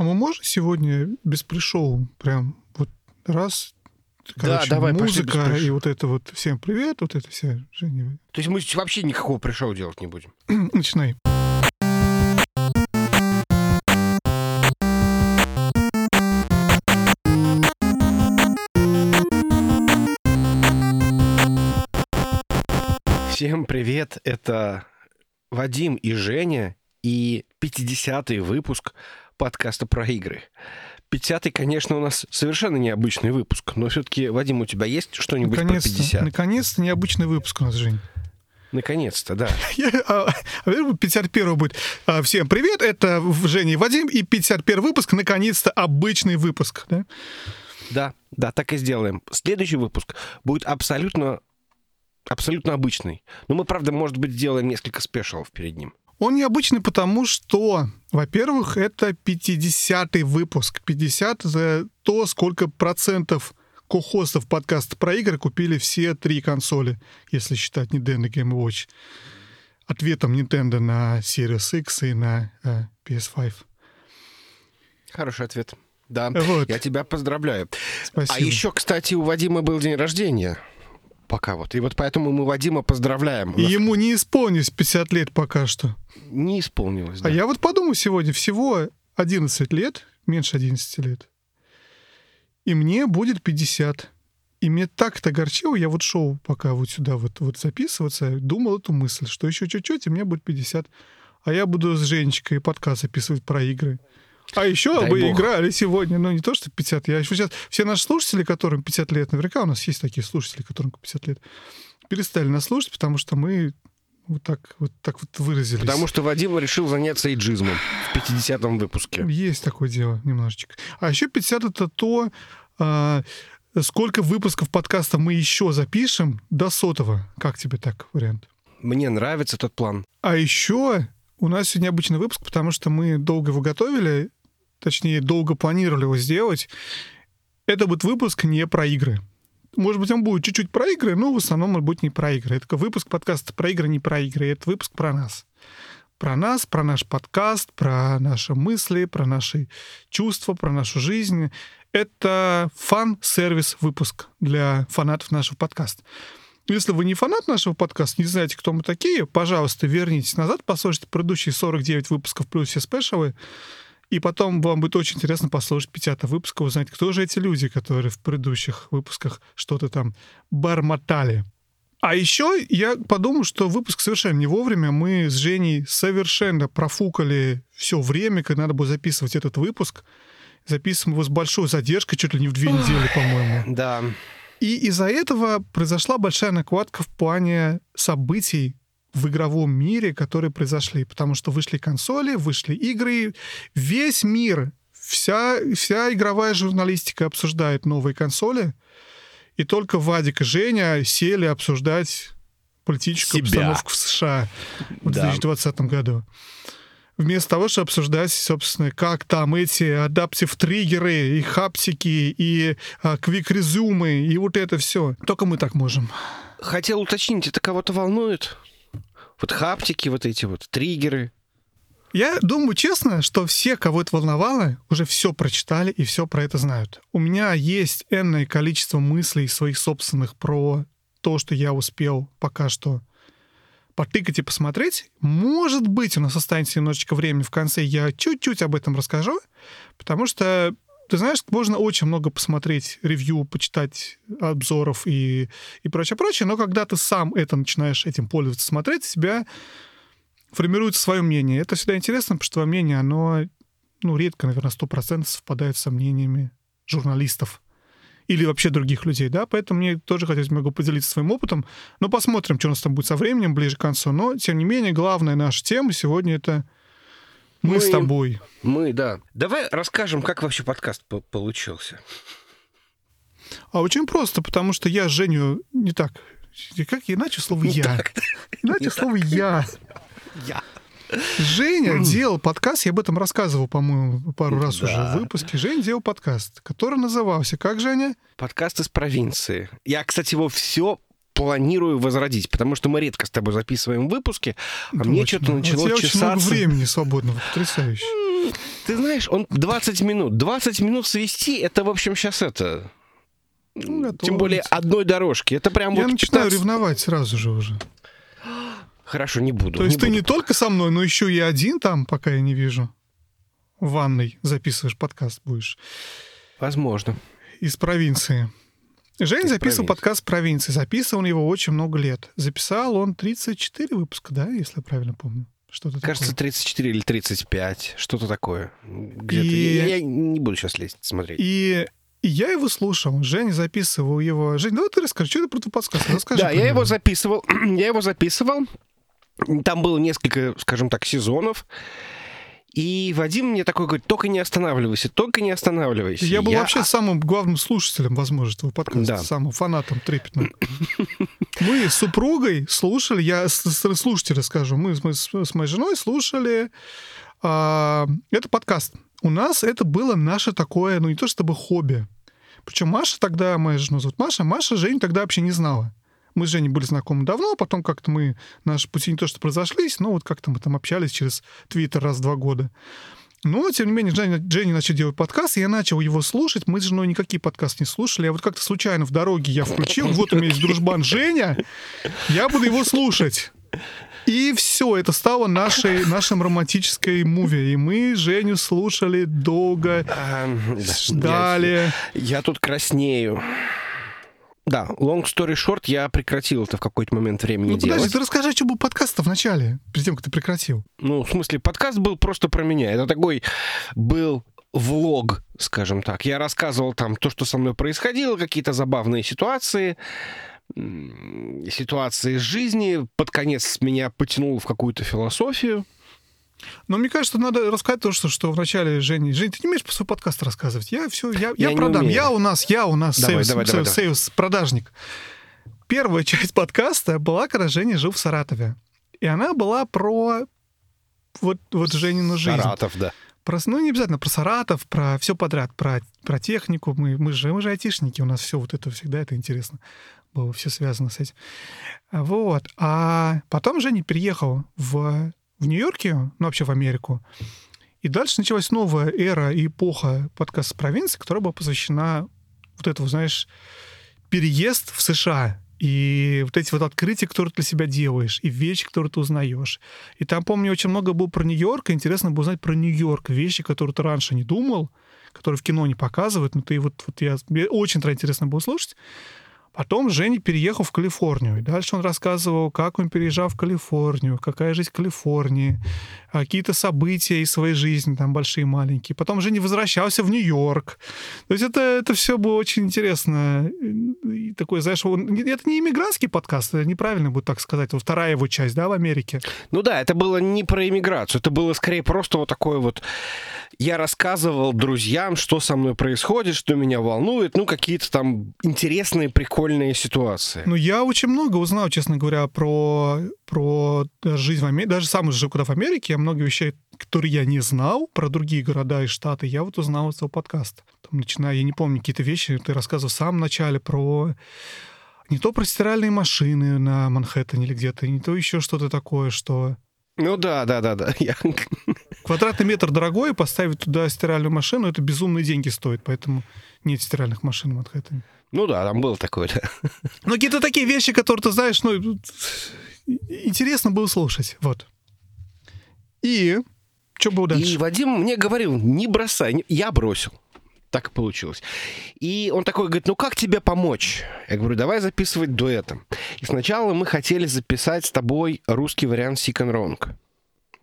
А мы можем сегодня без пришоу прям вот раз, короче, Да, давай, пошли музыка пришоу. и вот это вот всем привет, вот это вся Женя. То есть мы вообще никакого пришоу делать не будем. Начинай. Всем привет, это Вадим и Женя и 50-й выпуск подкаста про игры. 50-й, конечно, у нас совершенно необычный выпуск, но все-таки, Вадим, у тебя есть что-нибудь про Наконец-то, 50? наконец-то необычный выпуск у нас, Жень. Наконец-то, да. А, а, наверное, 51 будет. А, Всем привет, это Женя и Вадим, и 51 выпуск, наконец-то обычный выпуск. Да? Да, да, так и сделаем. Следующий выпуск будет абсолютно, абсолютно обычный. Но мы, правда, может быть, сделаем несколько спешалов перед ним. Он необычный потому, что, во-первых, это 50-й выпуск. 50 за то, сколько процентов кохостов подкаста про игры купили все три консоли, если считать Nintendo Game Watch. Ответом Nintendo на Series X и на э, PS5. Хороший ответ. Да, Вот. я тебя поздравляю. Спасибо. А еще, кстати, у Вадима был день рождения. Пока вот. И вот поэтому мы Вадима поздравляем. И ему не исполнилось 50 лет пока что. не исполнилось. да. А я вот подумал сегодня, всего 11 лет, меньше 11 лет, и мне будет 50. И мне так это огорчило, я вот шел пока вот сюда вот, вот записываться, думал эту мысль, что еще чуть-чуть, и мне будет 50. А я буду с Женечкой подкаст записывать про игры. А еще Дай бы бог. играли сегодня, ну не то, что 50, я еще сейчас... Все наши слушатели, которым 50 лет, наверняка у нас есть такие слушатели, которым 50 лет, перестали нас слушать, потому что мы вот так вот, так вот выразились. Потому что Вадим решил заняться эйджизмом в 50-м выпуске. Есть такое дело немножечко. А еще 50 это то, а, сколько выпусков подкаста мы еще запишем до сотого. Как тебе так вариант? Мне нравится этот план. А еще у нас сегодня обычный выпуск, потому что мы долго его готовили, точнее, долго планировали его сделать. Это будет выпуск не про игры. Может быть, он будет чуть-чуть про игры, но в основном он будет не про игры. Это выпуск подкаста про игры, не про игры. Это выпуск про нас. Про нас, про наш подкаст, про наши мысли, про наши чувства, про нашу жизнь. Это фан-сервис выпуск для фанатов нашего подкаста. Если вы не фанат нашего подкаста, не знаете, кто мы такие, пожалуйста, вернитесь назад, послушайте предыдущие 49 выпусков плюс все спешалы, и потом вам будет очень интересно послушать 50 выпуск, узнать, кто же эти люди, которые в предыдущих выпусках что-то там бормотали. А еще я подумал, что выпуск совершенно не вовремя. Мы с Женей совершенно профукали все время, когда надо было записывать этот выпуск. Записываем его с большой задержкой, чуть ли не в две недели, по-моему. Да. И из-за этого произошла большая накладка в плане событий в игровом мире, которые произошли. Потому что вышли консоли, вышли игры. Весь мир, вся, вся игровая журналистика обсуждает новые консоли. И только Вадик и Женя сели обсуждать политическую Себя. обстановку в США в Да. 2020 году. Вместо того, чтобы обсуждать, собственно, как там эти адаптив триггеры и хаптики и а, квик-резюмы и вот это все. Только мы так можем. Хотел уточнить, это кого-то волнует? Вот хаптики, вот эти вот триггеры. Я думаю, честно, что все, кого это волновало, уже все прочитали и все про это знают. У меня есть энное количество мыслей своих собственных про то, что я успел пока что потыкать и посмотреть. Может быть, у нас останется немножечко времени в конце, я чуть-чуть об этом расскажу, потому что ты знаешь, можно очень много посмотреть ревью, почитать обзоров и, и прочее, прочее, но когда ты сам это начинаешь этим пользоваться, смотреть, у тебя формируется свое мнение. Это всегда интересно, потому что твое мнение, оно ну, редко, наверное, 100% совпадает со мнениями журналистов или вообще других людей, да, поэтому мне тоже хотелось могу поделиться своим опытом, но посмотрим, что у нас там будет со временем, ближе к концу, но, тем не менее, главная наша тема сегодня — это мы, Мы- с тобой. Мы, да. Давай расскажем, как вообще подкаст по- получился. А очень просто, потому что я Женю не так... Как иначе слово «я»? Иначе слово «я». Я. Женя делал подкаст, я об этом рассказывал, по-моему, пару раз Да. уже в выпуске. Женя делал подкаст, который назывался «Как, Женя?» Подкаст из провинции. Я, кстати, его все планирую возродить, потому что мы редко с тобой записываем выпуски, а мне Точно. что-то начало тебя очень много чесаться. времени свободного, потрясающе. Ты знаешь, он 20 минут. 20 минут свести, это, в общем, сейчас это... Ну, Тем более одной дорожки. Это прям Я вот начинаю 15 ревновать сразу же уже. Хорошо, не буду. То есть не ты буду. не только со мной, но еще и один там, пока я не вижу. В ванной записываешь подкаст будешь. Возможно. Из провинции. Женя записывал подкаст провинции. Записывал он его очень много лет. Записал он 34 выпуска, да, если я правильно помню? Что-то Кажется, такое. 34 или 35. Что-то такое. Где-то. И- Я, я не буду сейчас лезть, смотреть. И, и я его слушал. Женя записывал его. Жень, давай ты расскажи, что это про твой подкаст? Расскажи да, я его записывал. я его записывал. Там было несколько, скажем так, сезонов. И Вадим мне такой говорит, только не останавливайся, только не останавливайся. Я был вообще самым главным слушателем, возможно, этого подкаста, Да. самым фанатом трепетным. Мы с супругой слушали, я с- с- слушателя скажу, мы, с- моей женой слушали а, это подкаст. У нас это было наше такое, ну не то чтобы хобби. Причем Маша тогда, моя жена зовут Маша, Маша Женю тогда вообще не знала. Мы с Женей были знакомы давно, а потом как-то мы, наши пути не то что произошлись, но вот как-то мы там общались через Твиттер раз в два года. Но, тем не менее, Женя, Женя начал делать подкаст, и я начал его слушать. Мы с женой никакие подкасты не слушали. Я вот как-то случайно в дороге я включил. Вот у меня есть дружбан Женя. Я буду его слушать. И все, это стало нашей, нашим романтической муви. И мы Женю слушали долго, А, да, ждали. Я, я тут краснею. Да, long story short, я прекратил это в какой-то момент времени Ну, подожди, делать. ты расскажи, что был подкаст в начале, перед тем, как ты прекратил. Ну, в смысле, подкаст был просто про меня. Это такой был влог, скажем так. Я рассказывал там то, что со мной происходило, какие-то забавные ситуации, ситуации из жизни. Под конец меня потянуло в какую-то философию. Но мне кажется, надо рассказать то, что, что в начале Жени... Жень, ты не умеешь про свой подкаст рассказывать? Я все, я, я, Я продам. Я у нас, я у нас Давай, sales, продажник. Первая часть подкаста была, когда Женя жил в Саратове. И она была про вот, вот Женину жизнь. Саратов, да. Про, ну, не обязательно про Саратов, про все подряд, про, про технику. Мы, мы, же, мы же айтишники, у нас все вот это всегда это интересно было, все связано с этим. Вот. А потом Женя переехал в, в Нью-Йорке, ну, вообще в Америку. И дальше началась новая эра и эпоха подкаста провинции, которая была посвящена вот этому, знаешь, переезд в США. И вот эти вот открытия, которые ты для себя делаешь, и вещи, которые ты узнаешь. И там, помню, очень много было про Нью-Йорк, и интересно было узнать про Нью-Йорк, вещи, которые ты раньше не думал, которые в кино не показывают, но ты вот, вот я, мне очень интересно было слушать. Потом Женя переехал в Калифорнию. И дальше он рассказывал, как он переезжал в Калифорнию, какая жизнь в Калифорнии, какие-то события из своей жизни, там большие и маленькие. Потом Женя возвращался в Нью-Йорк. То есть это, это все было очень интересно. И такой, знаешь, он, это не иммигрантский подкаст, это неправильно будет так сказать. Вот вторая его часть, да, в Америке. Ну да, это было не про иммиграцию, это было скорее просто вот такое вот... Я рассказывал друзьям, что со мной происходит, что меня волнует, ну, какие-то там интересные, прикольные ситуации. Ну, я очень много узнал, честно говоря, про, про жизнь в Америке. Даже сам жил куда в Америке, я много вещей, которые я не знал про другие города и штаты, я вот узнал из этого подкаста. Там, начиная, я не помню, какие-то вещи ты рассказывал в самом начале про не то про стиральные машины на Манхэттене или где-то, не то еще что-то такое, что Ну да, да, да, да. Я... квадратный метр дорогой, поставить туда стиральную машину, это безумные деньги стоит, поэтому нет стиральных машин в Манхэттене. Ну да, там было такое, да. Ну, какие-то такие вещи, которые ты знаешь, ну, интересно было слушать. Вот. И что было дальше? И Вадим мне говорил, не бросай. Я бросил. Так и получилось. И он такой говорит, ну как тебе помочь? Я говорю, давай записывать дуэтом. И сначала мы хотели записать с тобой русский вариант Sick and Wrong.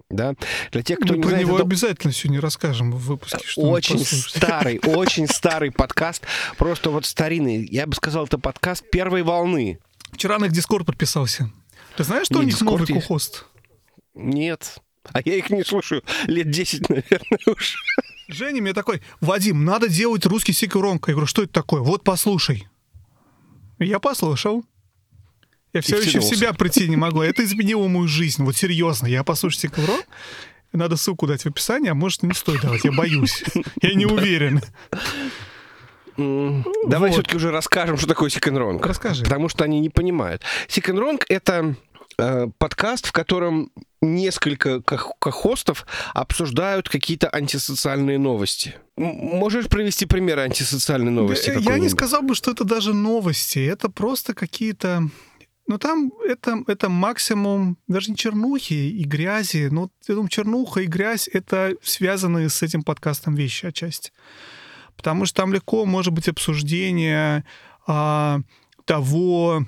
Да? Для тех, кто Мы не про знает, него это обязательно сегодня расскажем в выпуске. Что очень старый, очень старый подкаст. Просто вот старинный. Я бы сказал, это подкаст первой волны. Вчера на их Дискорд подписался. Ты знаешь, что Не, у них новый есть. кухост? Нет. А я их не слушаю лет 10, наверное, уже. Женя мне такой, Вадим, надо делать русский сикуронка. Я говорю, что это такое? Вот послушай. Я послушал. Я все еще в себя прийти не могу. Это изменило мою жизнь. Вот серьезно. Я послушаю сикурон. Надо ссылку дать в описании, а может, не стоит давать. Я боюсь. Я не уверен. Давай Вот. все-таки уже расскажем, что такое Wrong. Расскажи. Потому что они не понимают. Wrong — это э, подкаст, в котором несколько хостов обсуждают какие-то антисоциальные новости. Можешь привести примеры антисоциальной новости? Я не сказал бы, что это даже новости. Это просто какие-то ну, там это, это максимум даже не чернухи и грязи. Ну, я думаю, чернуха и грязь — это связанные с этим подкастом вещи отчасти. Потому что там легко может быть обсуждение а, того,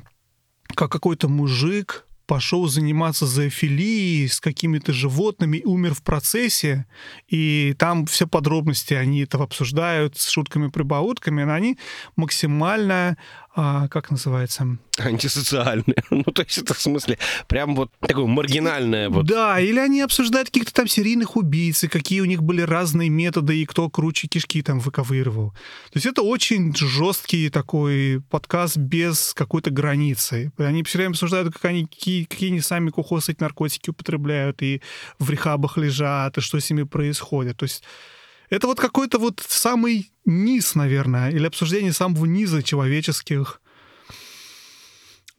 как какой-то мужик пошел заниматься зоофилией с какими-то животными умер в процессе, и там все подробности они этого обсуждают с шутками-прибаутками, но они максимально а, как называется? Антисоциальные. ну, то есть это в смысле прям вот такое маргинальное. Вот. Да, или они обсуждают каких-то там серийных убийц, и какие у них были разные методы, и кто круче кишки там выковыривал. То есть это очень жесткий такой подкаст без какой-то границы. Они все время обсуждают, как они, какие, какие они сами кухосы эти наркотики употребляют, и в рехабах лежат, и что с ними происходит. То есть это вот какой-то вот самый низ, наверное, или обсуждение самого низа человеческих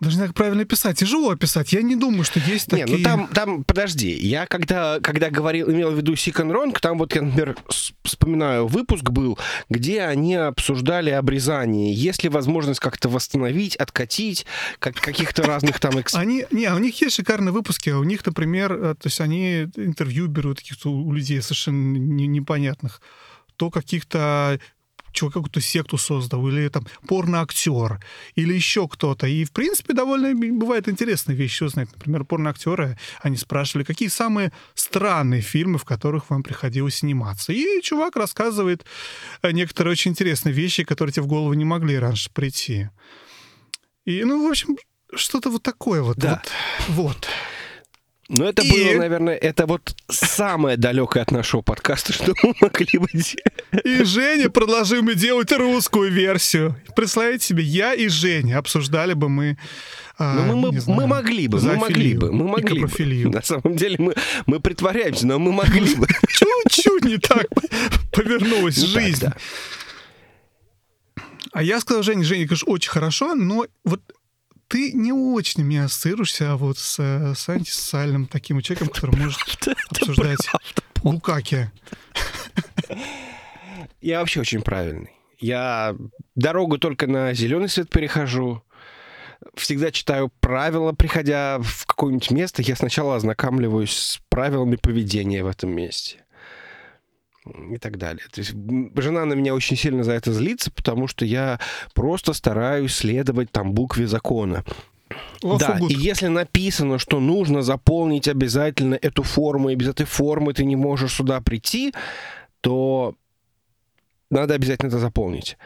даже не знаю, как правильно писать. Тяжело описать. Я не думаю, что есть такие... Не, ну там, там, подожди. Я когда, когда говорил, имел в виду Sick and Wrong, там вот я, например, вспоминаю, выпуск был, где они обсуждали обрезание. Есть ли возможность как-то восстановить, откатить, как, каких-то разных там... Эксп... Они, не, у них есть шикарные выпуски. У них, например, э, то есть они интервью берут каких-то у людей совершенно непонятных то каких-то человек какую-то секту создал, или там порноактер, или еще кто-то. И, в принципе, довольно бывает интересные вещи узнать. Например, порноактеры, они спрашивали, какие самые странные фильмы, в которых вам приходилось сниматься. И чувак рассказывает э, некоторые очень интересные вещи, которые тебе в голову не могли раньше прийти. И, ну, в общем, что-то вот такое вот. Да. Вот. вот. Ну, это и... было, наверное, это вот самое далекое от нашего подкаста, что мы могли бы делать. И Женя предложил мне делать русскую версию. Представляете себе, я и Женя обсуждали бы мы а, ну, мы, мы, знаю, мы могли бы, мы могли бы, мы могли бы. На самом деле мы, мы притворяемся, но мы могли бы. Чуть-чуть не так повернулась жизнь. А я сказал Жене, Женя, конечно, очень хорошо, но вот ты не очень меня ассоциируешься вот с, с антисоциальным таким человеком, который может обсуждать букаки. Я вообще очень правильный. Я дорогу только на зеленый свет перехожу. Всегда читаю правила, приходя в какое-нибудь место. Я сначала ознакомливаюсь с правилами поведения в этом месте и так далее. То есть жена на меня очень сильно за это злится, потому что я просто стараюсь следовать там букве закона. Love да, и если написано, что нужно заполнить обязательно эту форму, и без этой формы ты не можешь сюда прийти, то надо обязательно это заполнить.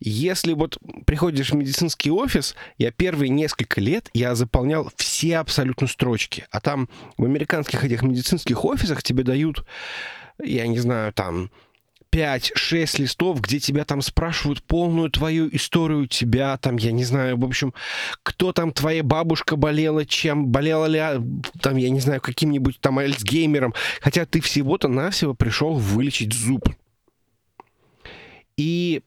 Если вот приходишь в медицинский офис, я первые несколько лет я заполнял все абсолютно строчки. А там в американских этих медицинских офисах тебе дают я не знаю, там 5-6 листов, где тебя там спрашивают полную твою историю тебя, там, я не знаю, в общем, кто там твоя бабушка болела, чем, болела ли, там, я не знаю, каким-нибудь там альцгеймером, хотя ты всего-то навсего пришел вылечить зуб. И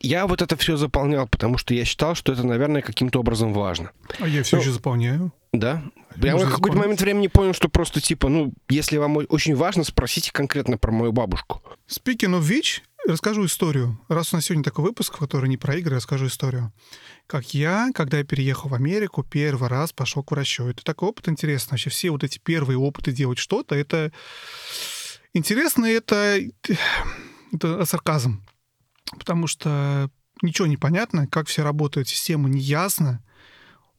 я вот это все заполнял, потому что я считал, что это, наверное, каким-то образом важно. А я все ну, еще заполняю. Да? Я в какой-то момент времени понял, что просто типа, ну, если вам очень важно, спросите конкретно про мою бабушку. Speaking of which, расскажу историю. Раз у нас сегодня такой выпуск, который не про игры, расскажу историю. Как я, когда я переехал в Америку, первый раз пошел к врачу. Это такой опыт интересный. Вообще все вот эти первые опыты делать что-то, это интересно, это, это сарказм потому что ничего не понятно, как все работают, система не ясна,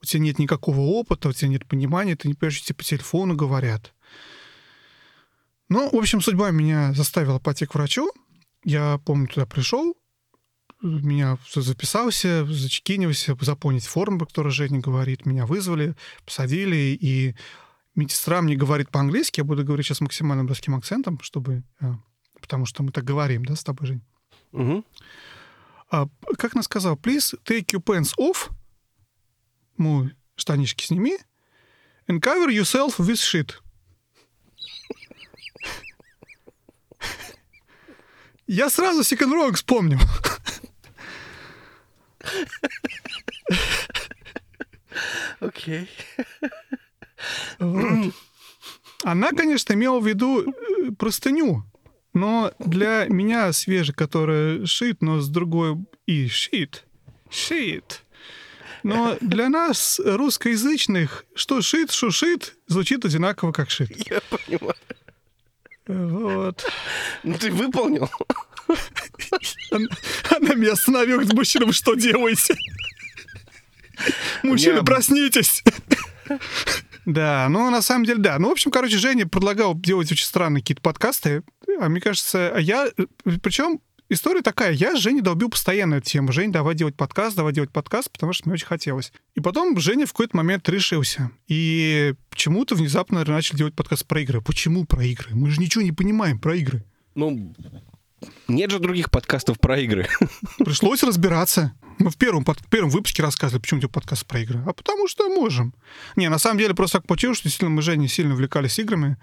у тебя нет никакого опыта, у тебя нет понимания, ты не понимаешь, что тебе по телефону говорят. Ну, в общем, судьба меня заставила пойти к врачу. Я, помню, туда пришел, меня записался, зачекинился, заполнить форму, по которой Женя говорит. Меня вызвали, посадили, и медсестра мне говорит по-английски. Я буду говорить сейчас максимально русским акцентом, чтобы... Э, потому что мы так говорим, да, с тобой, Жень? Угу. А, как она сказала, please take your pants off, ну, штанишки сними, and cover yourself with shit. Я сразу Second Rock вспомнил. Окей. Окей. Вот. Она, конечно, имела в виду э, простыню, но для меня свежий, которая шит, но с другой и шит, шит. Но для нас, русскоязычных, что шит, что шит, звучит одинаково, как шит. Я понимаю. Вот. Ну, ты выполнил. Она, она меня остановила, говорит, мужчина, вы что делаете? Мужчина, меня- проснитесь. Да, ну, на самом деле, да. Ну, в общем, короче, Женя предлагал делать очень странные какие-то подкасты. А мне кажется, я... Причем история такая. Я с Женей долбил постоянно эту тему. Жень, давай делать подкаст, давай делать подкаст, потому что мне очень хотелось. И потом Женя в какой-то момент решился. И почему-то внезапно наверное, начали делать подкаст про игры. Почему про игры? Мы же ничего не понимаем про игры. Ну, нет же других подкастов про игры. Пришлось разбираться. Мы в первом, под- в первом выпуске рассказывали, почему делать подкаст про игры. А потому что можем. Не, на самом деле просто так получилось, что действительно мы Женей сильно увлекались играми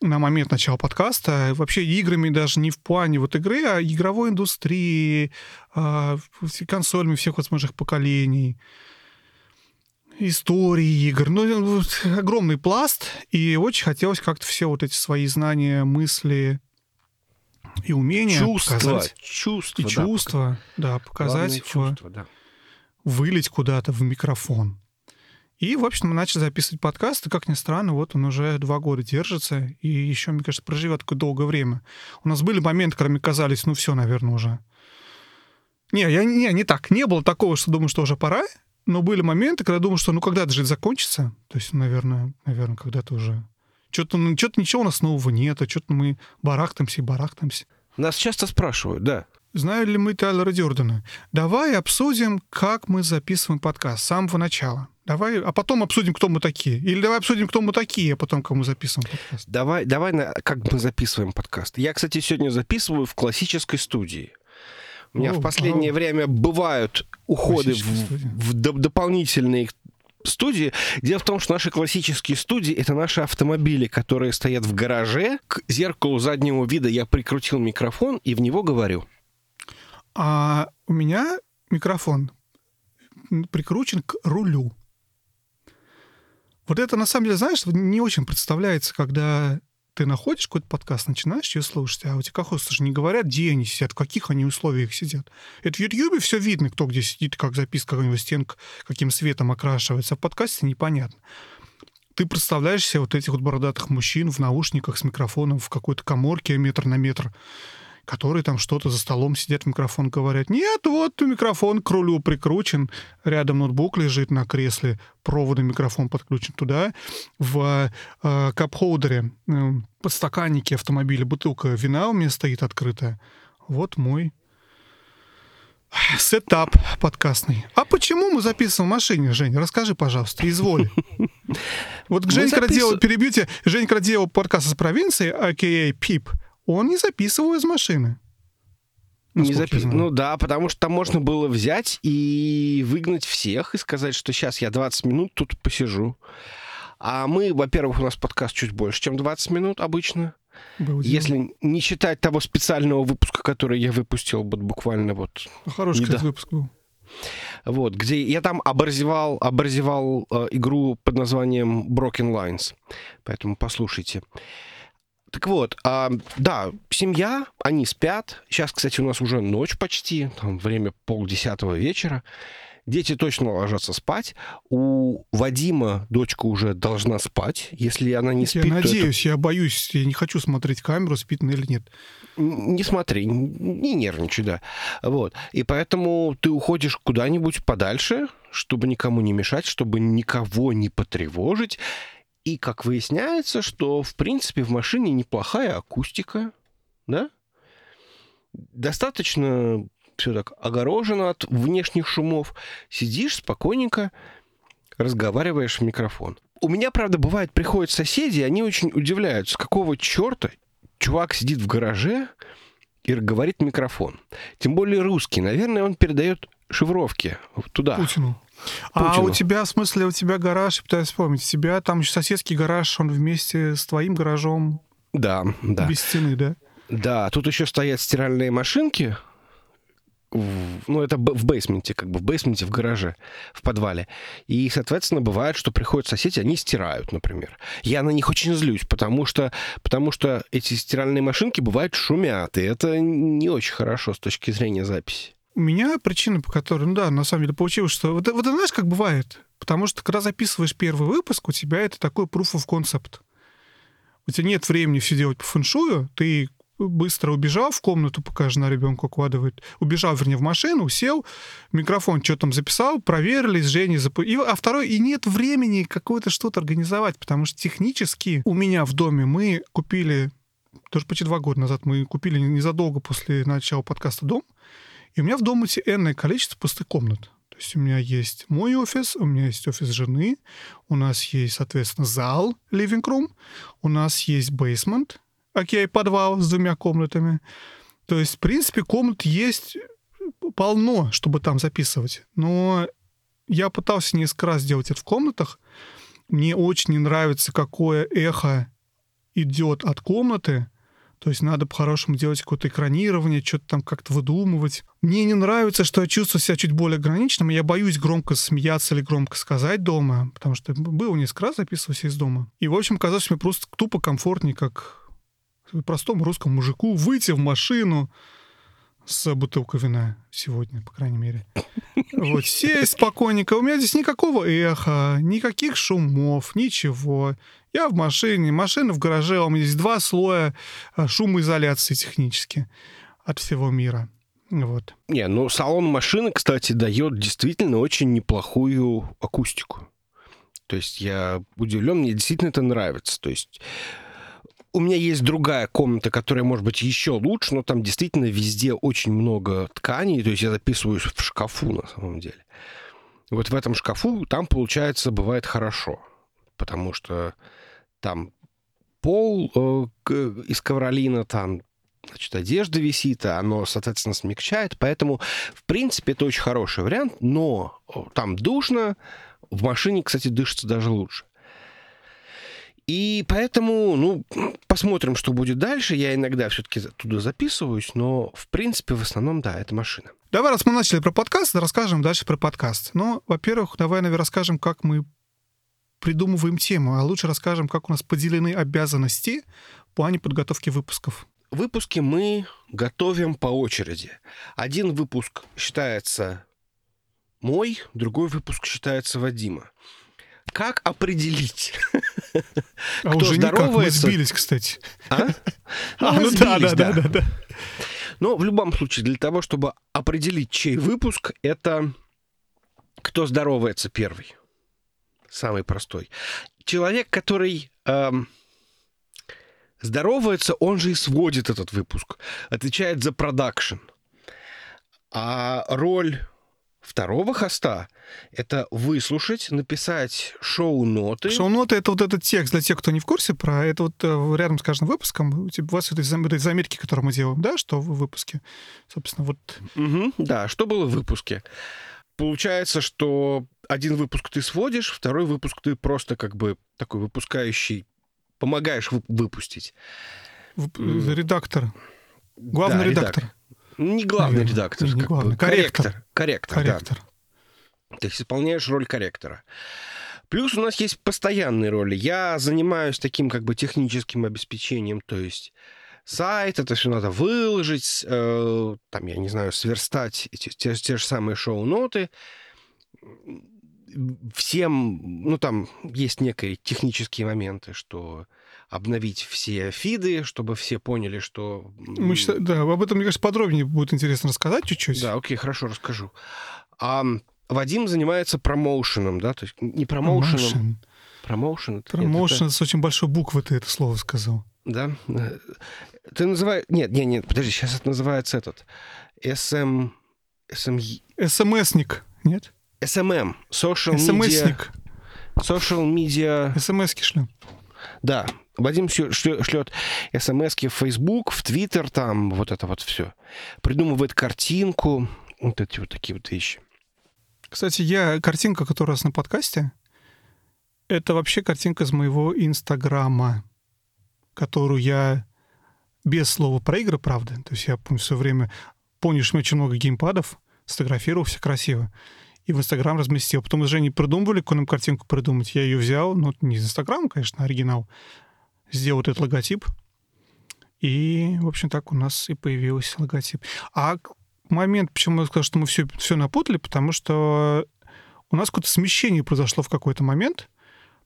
на момент начала подкаста. Вообще играми даже не в плане вот игры, а игровой индустрии, а, консолями всех возможных поколений, истории игр. Ну, вот огромный пласт. И очень хотелось как-то все вот эти свои знания, мысли и умения Чувства. показать. Чувства. И да, чувства, да, пока- показать, в, главное чувства, да. вылить куда-то в микрофон. И, в общем, мы начали записывать подкаст, и, как ни странно, вот он уже два года держится, и еще, мне кажется, проживет такое долгое время. У нас были моменты, когда мне казались, ну все, наверное, уже. Не, я не, не так. Не было такого, что думаю, что уже пора, но были моменты, когда думаю, что ну когда-то же это закончится. То есть, наверное, наверное, когда-то уже. Что-то, ну, что-то ничего у нас нового нет, а что-то мы барахтаемся и барахтаемся. Нас часто спрашивают, да. Знаю ли мы Тайлера Дёрдена? Давай обсудим, как мы записываем подкаст с самого начала. Давай, а потом обсудим, кто мы такие. Или давай обсудим, кто мы такие, а потом, мы записываем подкаст. Давай, давай, на, как мы записываем подкаст. Я, кстати, сегодня записываю в классической студии. У меня О, в последнее вау. время бывают уходы в, в доп- дополнительные студии. Дело в том, что наши классические студии — это наши автомобили, которые стоят в гараже. К зеркалу заднего вида я прикрутил микрофон и в него говорю. А у меня микрофон прикручен к рулю. Вот это, на самом деле, знаешь, не очень представляется, когда ты находишь какой-то подкаст, начинаешь ее слушать, а у тебя хосты же не говорят, где они сидят, в каких они условиях сидят. Это в Ютьюбе все видно, кто где сидит, как записка, у него стенка, каким светом окрашивается. А в подкасте непонятно. Ты представляешь себе вот этих вот бородатых мужчин в наушниках с микрофоном в какой-то коморке метр на метр, которые там что-то за столом сидят, в микрофон говорят. Нет, вот микрофон к рулю прикручен, рядом ноутбук лежит на кресле, проводный микрофон подключен туда. В э, кап-холдере, э, подстаканнике автомобиля бутылка вина у меня стоит открытая. Вот мой сетап подкастный. А почему мы записываем в машине, Жень? Расскажи, пожалуйста, изволь. Вот записыв- делал, перебьете, Женя, когда делал подкаст из провинции, а.к.а. Пип, он не записывал из машины. Не Насколько я запи- знаю. Ну да, потому что там можно было взять и выгнать всех и сказать, что сейчас я 20 минут тут посижу. А мы, во-первых, у нас подкаст чуть больше, чем 20 минут обычно. Дело. Если не считать того специального выпуска, который я выпустил вот буквально вот, Хороший, не кстати, да. выпуск был. вот, где я там оборзевал, оборзевал э, игру под названием Broken Lines. Поэтому послушайте. Так вот, а, да, семья, они спят. Сейчас, кстати, у нас уже ночь почти, там время полдесятого вечера. Дети точно ложатся спать. У Вадима дочка уже должна спать. Если она не Я спит, это надеюсь, я боюсь, я не хочу смотреть камеру, спит она или нет. Не смотри, не нервничай, да. Вот. И поэтому ты уходишь куда-нибудь подальше, чтобы никому не мешать, чтобы никого не потревожить. И как выясняется, что, в принципе, в машине неплохая акустика, да? Достаточно все так огорожено от внешних шумов. Сидишь спокойненько, разговариваешь в микрофон. У меня, правда, бывает, приходят соседи, и они очень удивляются, какого черта чувак сидит в гараже и говорит в микрофон. Тем более русский. Наверное, он передает шифровки туда. Путину. А Путину. у тебя, в смысле, у тебя гараж, я пытаюсь вспомнить, у тебя там еще соседский гараж, он вместе с твоим гаражом Да, да. без стены, да? Да, тут еще стоят стиральные машинки, ну, это в бейсменте, как бы в бейсменте, в гараже, в подвале. И, соответственно, бывает, что приходят соседи, они стирают, например. Я на них очень злюсь, потому что, потому что эти стиральные машинки бывают шумят, и это не очень хорошо с точки зрения записи. У меня причина, по которой, ну да, на самом деле получилось, что... Вот, вот знаешь, как бывает? Потому что, когда записываешь первый выпуск, у тебя это такой proof of concept. У тебя нет времени все делать по фэншую, ты быстро убежал в комнату, пока жена ребенка укладывает, убежал, вернее, в машину, сел, микрофон что там записал, проверили, с Женей зап... и, А второй, и нет времени какое-то что-то организовать, потому что технически у меня в доме мы купили, тоже почти два года назад, мы купили незадолго после начала подкаста «Дом», и у меня в доме энное количество пустых комнат. То есть у меня есть мой офис, у меня есть офис жены, у нас есть, соответственно, зал, living room, у нас есть basement, окей, подвал с двумя комнатами. То есть, в принципе, комнат есть полно, чтобы там записывать. Но я пытался несколько раз сделать это в комнатах. Мне очень не нравится, какое эхо идет от комнаты. То есть надо по-хорошему делать какое-то экранирование, что-то там как-то выдумывать. Мне не нравится, что я чувствую себя чуть более ограниченным. Я боюсь громко смеяться или громко сказать дома, потому что было несколько раз записывался из дома. И, в общем, казалось мне просто тупо комфортнее, как простому русскому мужику выйти в машину с бутылкой вина сегодня, по крайней мере. Вот, сесть спокойненько. У меня здесь никакого эха, никаких шумов, ничего. Я в машине, машина в гараже, а у меня здесь два слоя а, шумоизоляции технически от всего мира. Вот. Не, ну салон машины, кстати, дает действительно очень неплохую акустику. То есть я удивлен, мне действительно это нравится. То есть у меня есть другая комната, которая может быть еще лучше, но там действительно везде очень много тканей, то есть я записываюсь в шкафу на самом деле. Вот в этом шкафу там, получается, бывает хорошо, потому что там пол э, из ковролина, там значит, одежда висит, а оно, соответственно, смягчает. Поэтому, в принципе, это очень хороший вариант, но там душно, в машине, кстати, дышится даже лучше. И поэтому, ну, посмотрим, что будет дальше. Я иногда все-таки туда записываюсь, но, в принципе, в основном, да, это машина. Давай, раз мы начали про подкаст, расскажем дальше про подкаст. Ну, во-первых, давай, наверное, расскажем, как мы придумываем тему, а лучше расскажем, как у нас поделены обязанности в плане подготовки выпусков. Выпуски мы готовим по очереди. Один выпуск считается мой, другой выпуск считается Вадима. Как определить? А уже никак, мы сбились, кстати. А? А, ну да, да, да, да, да. Но в любом случае, для того, чтобы определить, чей выпуск, это кто здоровается первый. Самый простой. Человек, который эм, здоровается, он же и сводит этот выпуск. Отвечает за продакшн. А роль второго хоста — это выслушать, написать шоу-ноты. Шоу-ноты — это вот этот текст для тех, кто не в курсе про... Это вот э, рядом с каждым выпуском у, вас это заметки, которые мы делаем, да, что в выпуске. Собственно, вот... Угу, да, что было в выпуске. Получается, что один выпуск ты сводишь, второй выпуск ты просто как бы такой выпускающий, помогаешь выпустить. Редактор. Главный да, редактор. редактор. Не главный Наверное. редактор, не, не как главный. Бы. Корректор. Корректор, корректор, да. То есть исполняешь роль корректора. Плюс у нас есть постоянные роли. Я занимаюсь таким как бы техническим обеспечением, то есть сайт, это все надо выложить, э, там, я не знаю, сверстать эти, те, те же самые шоу-ноты. Всем, ну, там есть некие технические моменты, что обновить все фиды, чтобы все поняли, что... Мы считаем, да, об этом, мне кажется, подробнее будет интересно рассказать чуть-чуть. Да, окей, хорошо, расскажу. А Вадим занимается промоушеном, да, то есть не промоушеном. Промоушен. Промоушен это... с очень большой буквы ты это слово сказал. Да. Ты называешь... Нет, нет, нет, подожди, сейчас это называется этот... СМ... СМ... СМСник, нет? СММ. Social СМСник. Social Media... СМСки шлем. Да, Вадим шлет смс в Facebook, в Twitter, там вот это вот все. Придумывает картинку, вот эти вот такие вот вещи. Кстати, я картинка, которая у нас на подкасте, это вообще картинка из моего Инстаграма, которую я без слова про игры, правда. То есть я помню, в свое время что у меня очень много геймпадов, сфотографировал все красиво. И в Инстаграм разместил. Потом мы с Женей придумывали, какую нам картинку придумать. Я ее взял, ну, не из Инстаграма, конечно, а оригинал. Сделал этот логотип. И, в общем, так у нас и появился логотип. А момент, почему я сказал, что мы все, все напутали, потому что у нас какое-то смещение произошло в какой-то момент,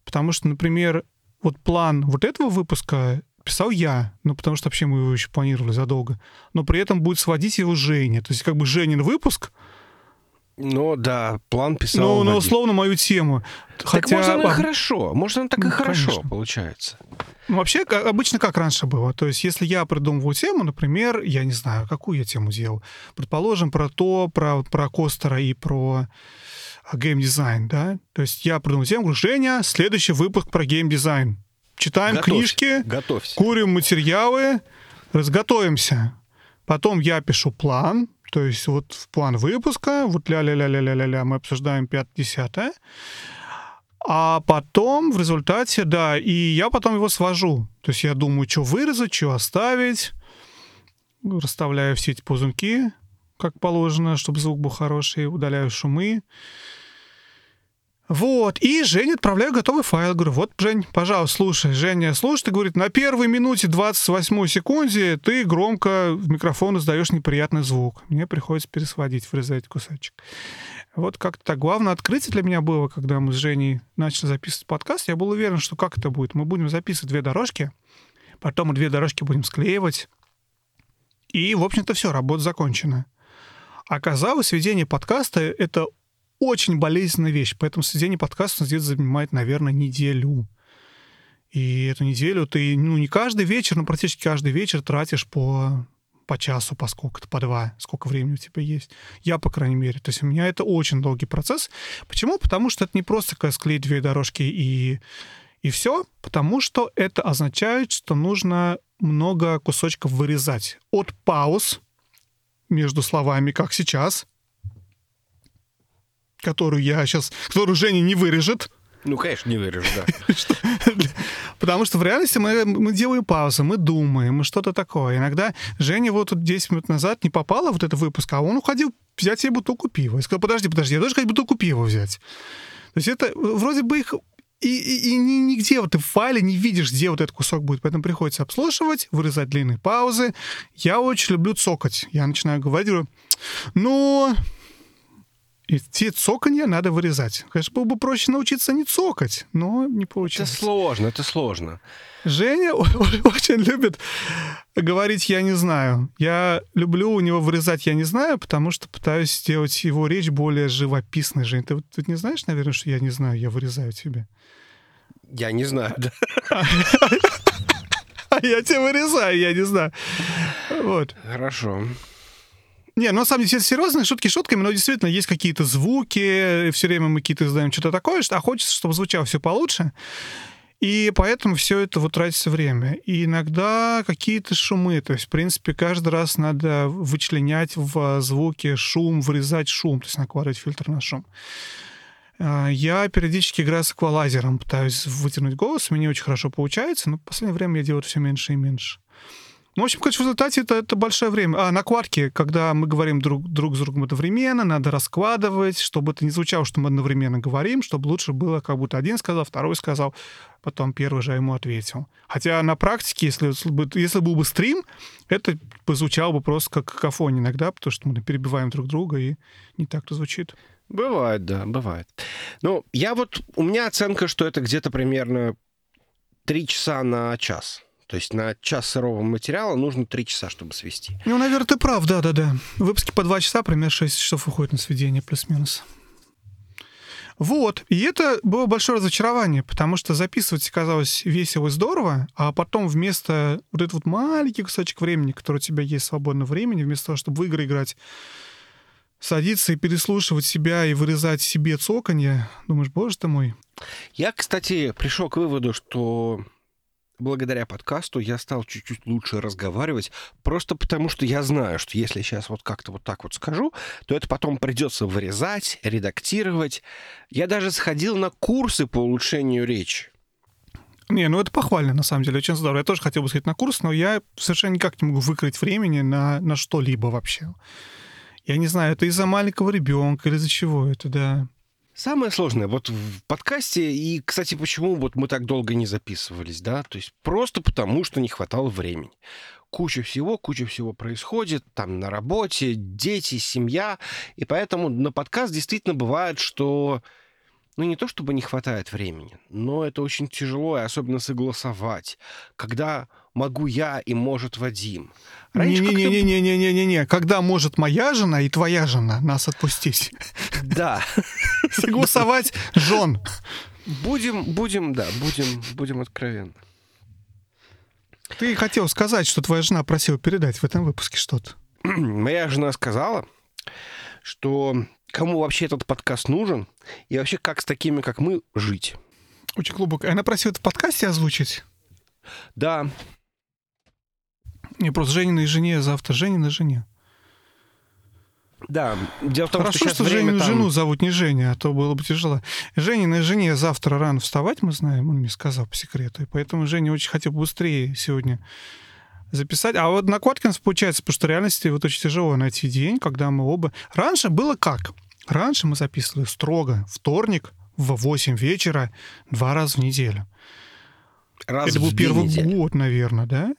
потому что, например, вот план вот этого выпуска писал я, ну, потому что вообще мы его еще планировали задолго, но при этом будет сводить его Женя. То есть как бы Женин выпуск, Ну да, план писал ну, ну, Вадим. условно, мою тему. Так Хотя, может, оно и хорошо. Может, оно так и Ну, хорошо конечно. получается. ну, вообще, обычно как раньше было. То есть если я придумываю тему, например, я не знаю, какую я тему делал. Предположим, про то, про, про Костера и про а, геймдизайн, да? То есть я придумал тему, говорю, Женя, следующий выпуск про геймдизайн. Читаем Готовься, книжки, Готовься. курим материалы, разготовимся. Потом я пишу план, то есть вот в план выпуска, вот ля-ля-ля-ля-ля-ля, мы обсуждаем 5-10. А потом в результате, да, и я потом его свожу. То есть я думаю, что вырезать, что оставить. Расставляю все эти ползунки, как положено, чтобы звук был хороший, удаляю шумы. Вот, и Жене отправляю готовый файл. Говорю, вот, Жень, пожалуйста, слушай. Женя слушает и говорит, на первой минуте 28 секунде ты громко в микрофон издаешь неприятный звук. Мне приходится пересводить, вырезать кусочек. Вот как-то так. Главное открытие для меня было, когда мы с Женей начали записывать подкаст. Я был уверен, что как это будет. Мы будем записывать две дорожки, потом мы две дорожки будем склеивать. И, в общем-то, все, работа закончена. Оказалось, ведение подкаста — это очень болезненная вещь, поэтому сведение подкаста где-то занимает, наверное, неделю. И эту неделю ты, ну, не каждый вечер, но практически каждый вечер тратишь по, по часу, по сколько-то, по два, сколько времени у тебя есть. Я, по крайней мере. То есть у меня это очень долгий процесс. Почему? Потому что это не просто как склеить две дорожки и, и все, потому что это означает, что нужно много кусочков вырезать. От пауз между словами, как сейчас, которую я сейчас, которую Женя не вырежет, Ну, конечно, не вырежу, да. Потому что в реальности мы, мы делаем паузы, мы думаем, мы что-то такое. Иногда Женя вот тут 10 минут назад не попала в вот этот выпуск, а он уходил взять себе бутылку пива. Я сказал, подожди, подожди, я тоже хочу бутылку пива взять. То есть это вроде бы их и, и- и ни- нигде вот ты в файле не видишь, где вот этот кусок будет, поэтому приходится обслушивать, вырезать длинные паузы. Я очень люблю цокать. Я начинаю говорить, говорю, ну, и те цоканья надо вырезать. Конечно, было бы проще научиться не цокать, но не Это получилось. сложно, это сложно. Женя очень любит говорить «я не знаю». Я люблю у него вырезать «я не знаю», потому что пытаюсь сделать его речь более живописной. Жень, ты тут не знаешь, наверное, что «я не знаю», я вырезаю тебе? Я не знаю, да. А я тебя вырезаю, я не знаю. Вот. Хорошо. Не, ну, на самом деле, серьезные шутки шутками, но действительно есть какие-то звуки, все время мы какие-то издаем что-то такое, что- а хочется, чтобы звучало все получше. И поэтому все это вот тратится время. И иногда какие-то шумы. То есть, в принципе, каждый раз надо вычленять в звуке шум, вырезать шум, то есть накладывать фильтр на шум. А, Я периодически играю с эквалайзером, пытаюсь вытянуть голос, у меня очень хорошо получается, но в последнее время я делаю все меньше и меньше. Ну, в общем, короче, в результате это, это большое время. А накладки, когда мы говорим друг, друг с другом одновременно, надо раскладывать, чтобы это не звучало, что мы одновременно говорим, чтобы лучше было, как будто один сказал, второй сказал, потом первый же ему ответил. Хотя на практике, если, если был бы стрим, это бы звучало бы просто как какофония иногда, потому что мы перебиваем друг друга, и не так-то звучит. Бывает, да, бывает. Ну, я вот... У меня оценка, что это где-то примерно 3 часа на час. То есть на час сырого материала нужно 3 часа, чтобы свести. Ну, наверное, ты прав, да-да-да. Выпуски по два часа, примерно 6 часов уходит на сведение, плюс-минус. Вот. И это было большое разочарование, потому что записывать казалось весело и здорово, а потом вместо вот этот вот маленький кусочек времени, который у тебя есть свободного времени, вместо того, чтобы в игры играть, садиться и переслушивать себя и вырезать себе цоканье, думаешь, боже ты мой. Я, кстати, пришел к выводу, что благодаря подкасту я стал чуть-чуть лучше разговаривать, просто потому что я знаю, что если сейчас вот как-то вот так вот скажу, то это потом придется вырезать, редактировать. Я даже сходил на курсы по улучшению речи. Не, ну это похвально, на самом деле, очень здорово. Я тоже хотел бы сходить на курс, но я совершенно никак не могу выкрыть времени на, на что-либо вообще. Я не знаю, это из-за маленького ребенка или из-за чего это, да. Самое сложное вот в подкасте, и, кстати, почему вот мы так долго не записывались, да, то есть просто потому, что не хватало времени. Куча всего, куча всего происходит, там на работе, дети, семья, и поэтому на подкаст действительно бывает, что ну, не то чтобы не хватает времени, но это очень тяжело, и особенно согласовать, когда могу я и может Вадим. Не-не-не-не-не-не-не. Когда может моя жена и твоя жена нас отпустить? Да. Согласовать жен. Будем, будем, да, будем, будем откровенны. Ты хотел сказать, что твоя жена просила передать в этом выпуске что-то. Моя жена сказала, что кому вообще этот подкаст нужен, и вообще как с такими, как мы, жить. Очень глубоко. Она просила это в подкасте озвучить? Да. Не, просто Жениной жене завтра, Жениной жене. Да, дело в том, Хорошо, что что Женину там... жену зовут не Женя, а то было бы тяжело. Жениной жене завтра рано вставать, мы знаем, он мне сказал по секрету. И поэтому Женя очень хотел быстрее сегодня записать. А вот на Кваткинс получается, потому что в реальности вот очень тяжело найти день, когда мы оба... Раньше было как? Раньше мы записывали строго вторник в 8 вечера два раза в неделю. Раз Это в был первый недели. год, наверное, да?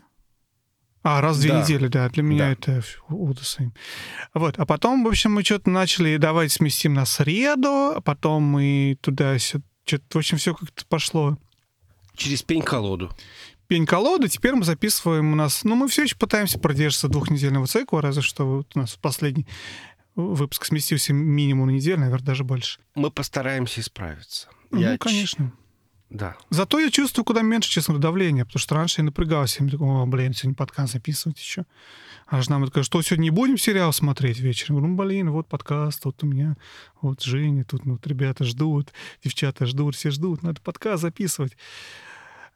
А, раз в две Да. недели, да. Для меня Да. это ужасы. Вот. А потом, в общем, мы что-то начали, давай сместим на среду, а потом мы туда что-то, в общем, все как-то пошло. Через пень-колоду. Пень-колода, теперь мы записываем у нас... Ну, мы все еще пытаемся продержаться двухнедельного цикла, разве что вот у нас последний выпуск сместился минимум на неделю, наверное, даже больше. Мы постараемся исправиться. Ну, Я конечно. Да. Зато я чувствую куда меньше, честно, давления, потому что раньше я напрягался, я такой, о, блин, сегодня подкаст записывать еще. А жена мне такая, что сегодня не будем сериал смотреть вечером? Я говорю, ну, блин, вот подкаст, вот у меня, вот Женя, тут ну, вот ребята ждут, девчата ждут, все ждут, надо подкаст записывать.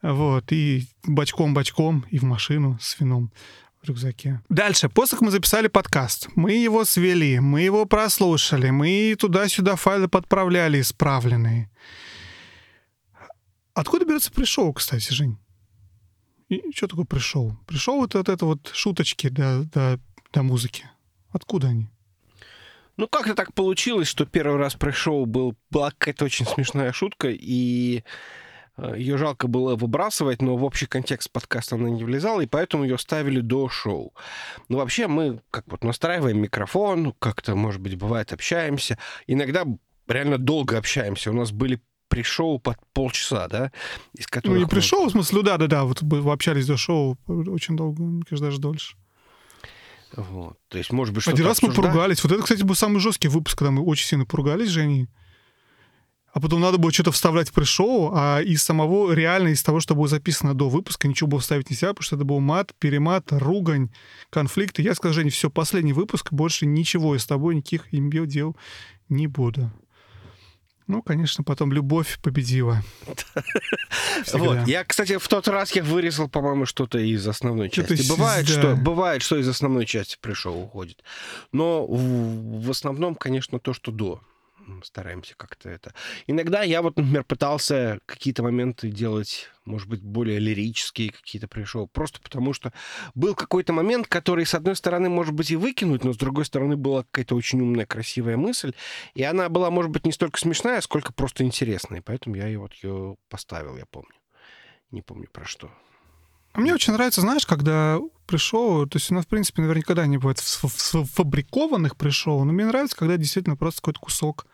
Вот, и бочком-бочком, и в машину с вином в рюкзаке. Дальше, после как мы записали подкаст, мы его свели, мы его прослушали, мы туда-сюда файлы подправляли исправленные. Откуда берется пришел, кстати, Жень? И что такое пришел? Пришел вот это вот шуточки до, до, до музыки. Откуда они? Ну, как-то так получилось, что первый раз пришел был, была какая-то очень смешная шутка, и ее жалко было выбрасывать, но в общий контекст подкаста она не влезала, и поэтому ее ставили до шоу. Но вообще мы как вот настраиваем микрофон, как-то, может быть, бывает, общаемся. Иногда реально долго общаемся. У нас были пришел под полчаса, да, из Ну, которых... не мы- пришел, в смысле, ну да, да, да, вот мы общались до шоу очень долго, мне кажется, даже дольше. Вот. То есть, может быть, что-то Один раз мы обсуждали. поругались. Вот это, кстати, был самый жесткий выпуск, когда мы очень сильно поругались с Женей. А потом надо было что-то вставлять в пришоу, а из самого, реально из того, что было записано до выпуска, ничего было вставить нельзя, потому что это был мат, перемат, ругань, конфликты. Я сказал, Жене, все, последний выпуск, больше ничего я с тобой, никаких имбил дел не буду. Ну, конечно, потом любовь победила. Вот. Я, кстати, в тот раз я вырезал, по-моему, что-то из основной Что-то части. из- Бывает, да. что, бывает, что из основной части пришел уходит. Но в, в основном, конечно, то, что до. Стараемся как-то это. Иногда я вот, например, пытался какие-то моменты делать, может быть, более лирические какие-то пришел. Просто потому что был какой-то момент, который, с одной стороны, может быть, и выкинуть, но с другой стороны, была какая-то очень умная, красивая мысль. И она была, может быть, не столько смешная, сколько просто интересная. Поэтому я ее вот ее поставил, я помню. Не помню про что. А мне очень нравится, знаешь, когда пришел, то есть у нас, в принципе, наверняка никогда не бывает фабрикованных пришел, но мне нравится, когда действительно просто какой-то кусок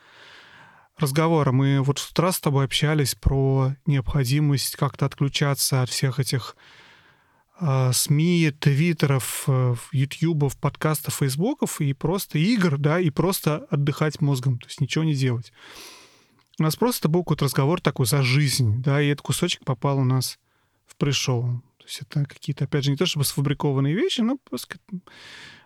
разговора. Мы вот в тот раз с тобой общались про необходимость как-то отключаться от всех этих а, СМИ, твиттеров, э, ютубов, подкастов, фейсбуков и просто игр, да, и просто отдыхать мозгом, то есть ничего не делать. У нас просто был какой-то разговор такой за жизнь, да, и этот кусочек попал у нас в пришел. То есть это какие-то, опять же, не то чтобы сфабрикованные вещи, но просто...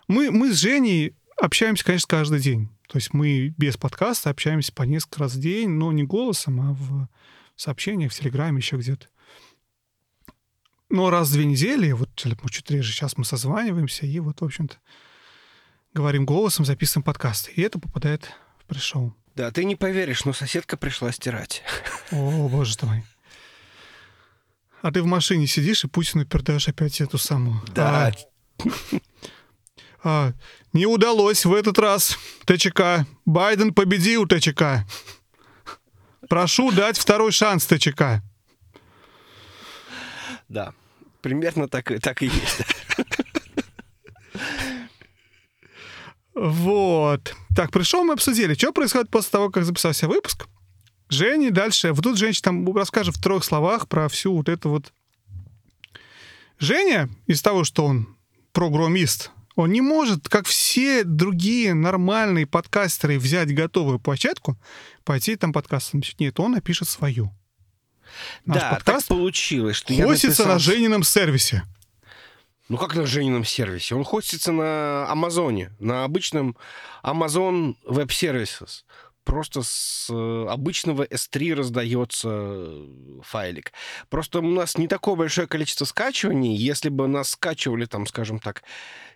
Мы, мы с Женей общаемся, конечно, каждый день. То есть мы без подкаста общаемся по несколько раз в день, но не голосом, а в сообщениях, в Телеграме, еще где-то. Но раз в две недели, вот может, чуть реже, сейчас мы созваниваемся и вот, в общем-то, говорим голосом, записываем подкаст. И это попадает в пришел. Да, ты не поверишь, но соседка пришла стирать. О, боже ты мой. А ты в машине сидишь и Путину передаешь опять эту самую. Да. А, а, не удалось в этот раз ТЧК. Байден победил ТЧК. Прошу дать второй шанс ТЧК. Да, примерно так, так и есть. Вот. Так, пришел, мы обсудили, что происходит после того, как записался выпуск. Женя дальше, вот тут женщина там расскажет в трех словах про всю вот эту вот... Женя, из того, что он программист, он не может, как все другие нормальные подкастеры, взять готовую площадку, пойти там подкаст Нет, он напишет свою. Наш да, подкаст так получилось, что я написал... на Женином сервисе. Ну как на Женином сервисе? Он хостится на Амазоне, на обычном Amazon Web Services. Просто с э, обычного S3 раздается файлик. Просто у нас не такое большое количество скачиваний. Если бы нас скачивали, там, скажем так,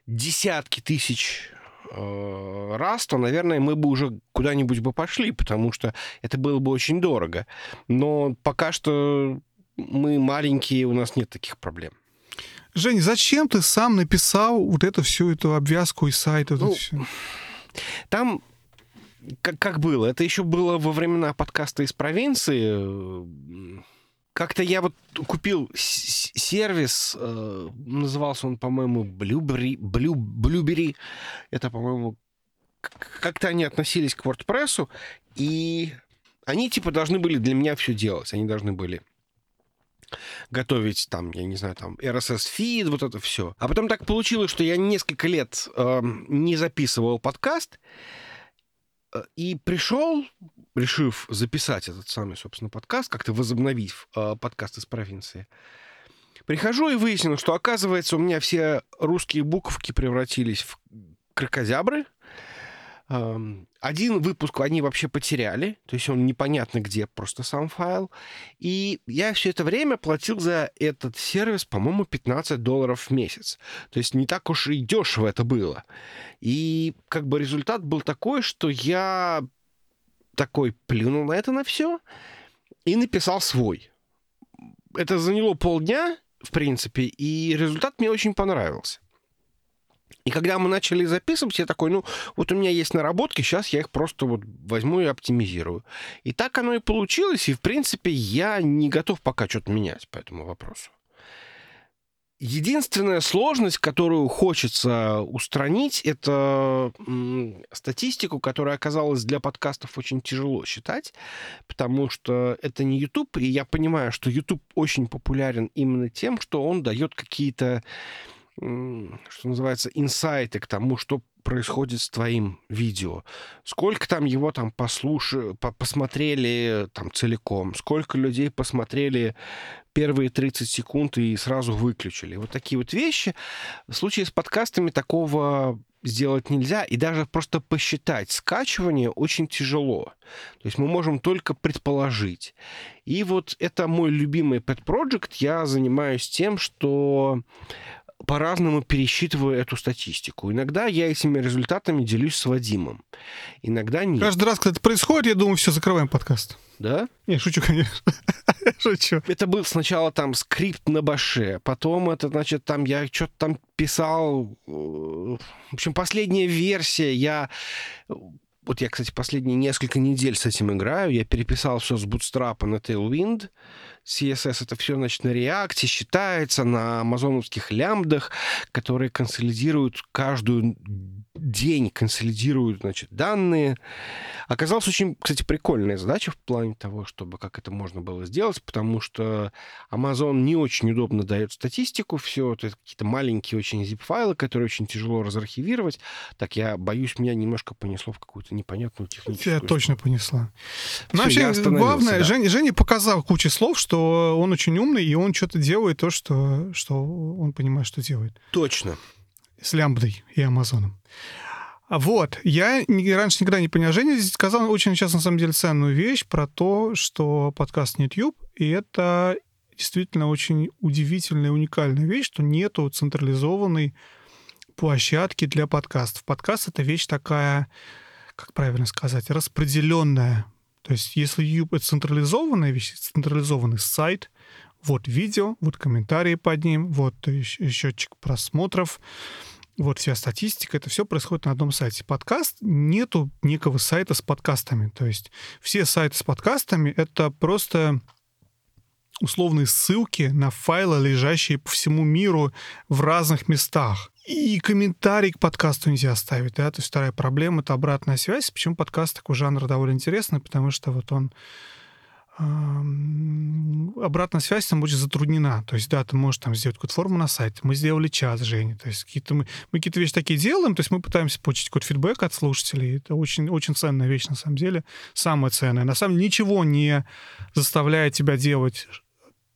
десятки тысяч э, раз, то, наверное, мы бы уже куда-нибудь бы пошли, потому что это было бы очень дорого. Но пока что мы маленькие, у нас нет таких проблем. Жень, зачем ты сам написал вот эту всю эту обвязку и сайт? Вот ну, все? Там как, как было? Это еще было во времена подкаста из провинции. Как-то я вот купил сервис, э, назывался он, по-моему, Blueberry, Blue, Blueberry. Это, по-моему, как-то они относились к WordPress, и они, типа, должны были для меня все делать. Они должны были готовить там, я не знаю, там RSS-фид, вот это все. А потом так получилось, что я несколько лет э, не записывал подкаст, э, и пришел, решив записать этот самый, собственно, подкаст, как-то возобновив э, подкаст из провинции, прихожу и выяснил, что, оказывается, у меня все русские буковки превратились в крокозябры, один выпуск они вообще потеряли, то есть он непонятно где, просто сам файл. И я все это время платил за этот сервис, по-моему, 15 долларов в месяц. То есть не так уж и дешево это было. И как бы результат был такой, что я такой плюнул на это на все и написал свой. Это заняло полдня, в принципе, и результат мне очень понравился. И когда мы начали записывать, я такой, ну, вот у меня есть наработки, сейчас я их просто вот возьму и оптимизирую. И так оно и получилось, и, в принципе, я не готов пока что-то менять по этому вопросу. Единственная сложность, которую хочется устранить, это статистику, которая оказалась для подкастов очень тяжело считать, потому что это не YouTube, и я понимаю, что YouTube очень популярен именно тем, что он дает какие-то что называется, инсайты к тому, что происходит с твоим видео. Сколько там его там послушали, посмотрели там целиком, сколько людей посмотрели первые 30 секунд и сразу выключили. Вот такие вот вещи. В случае с подкастами такого сделать нельзя, и даже просто посчитать скачивание очень тяжело. То есть мы можем только предположить. И вот это мой любимый pet project. Я занимаюсь тем, что по-разному пересчитываю эту статистику. Иногда я этими результатами делюсь с Вадимом. Иногда нет. Каждый раз, когда это происходит, я думаю, все, закрываем подкаст. Да? Не, шучу, конечно. шучу. Это был сначала там скрипт на баше, потом это, значит, там я что-то там писал. Э, в общем, последняя версия я вот я, кстати, последние несколько недель с этим играю. Я переписал все с Bootstrap на Tailwind. CSS это все, значит, на React, считается на амазоновских лямбдах, которые консолидируют каждую день, консолидируют, значит, данные. Оказалась очень, кстати, прикольная задача в плане того, чтобы как это можно было сделать, потому что Amazon не очень удобно дает статистику, все это какие-то маленькие очень zip-файлы, которые очень тяжело разархивировать. Так я боюсь, меня немножко понесло в какую-то непонятную техническую... Тебя точно понесла. Ну, вообще, главное, да. Женя, Женя показал кучу слов, что он очень умный, и он что-то делает то, что, что он понимает, что делает. Точно. С лямбдой и Амазоном. Вот. Я раньше никогда не понял. Женя здесь сказал очень сейчас, на самом деле, ценную вещь про то, что подкаст не YouTube, и это действительно очень удивительная уникальная вещь, что нету централизованной площадки для подкастов. Подкаст — это вещь такая, как правильно сказать, распределенная. То есть если YouTube — это централизованная вещь, централизованный сайт, Вот видео, вот комментарии под ним, вот счетчик просмотров, вот вся статистика, это все происходит на одном сайте. Подкаст, нету некого сайта с подкастами. То есть все сайты с подкастами — это просто условные ссылки на файлы, лежащие по всему миру в разных местах. И комментарий к подкасту нельзя оставить, да, то есть вторая проблема — это обратная связь. Почему подкаст такой жанр довольно интересный? Потому что вот он обратная связь там очень затруднена. То есть, да, ты можешь там сделать какую-то форму на сайте. Мы сделали час, Женя. То есть какие-то мы, мы какие-то вещи такие делаем, то есть мы пытаемся получить какой-то фидбэк от слушателей. Это очень, очень ценная вещь на самом деле. Самая ценная. На самом деле ничего не заставляет тебя делать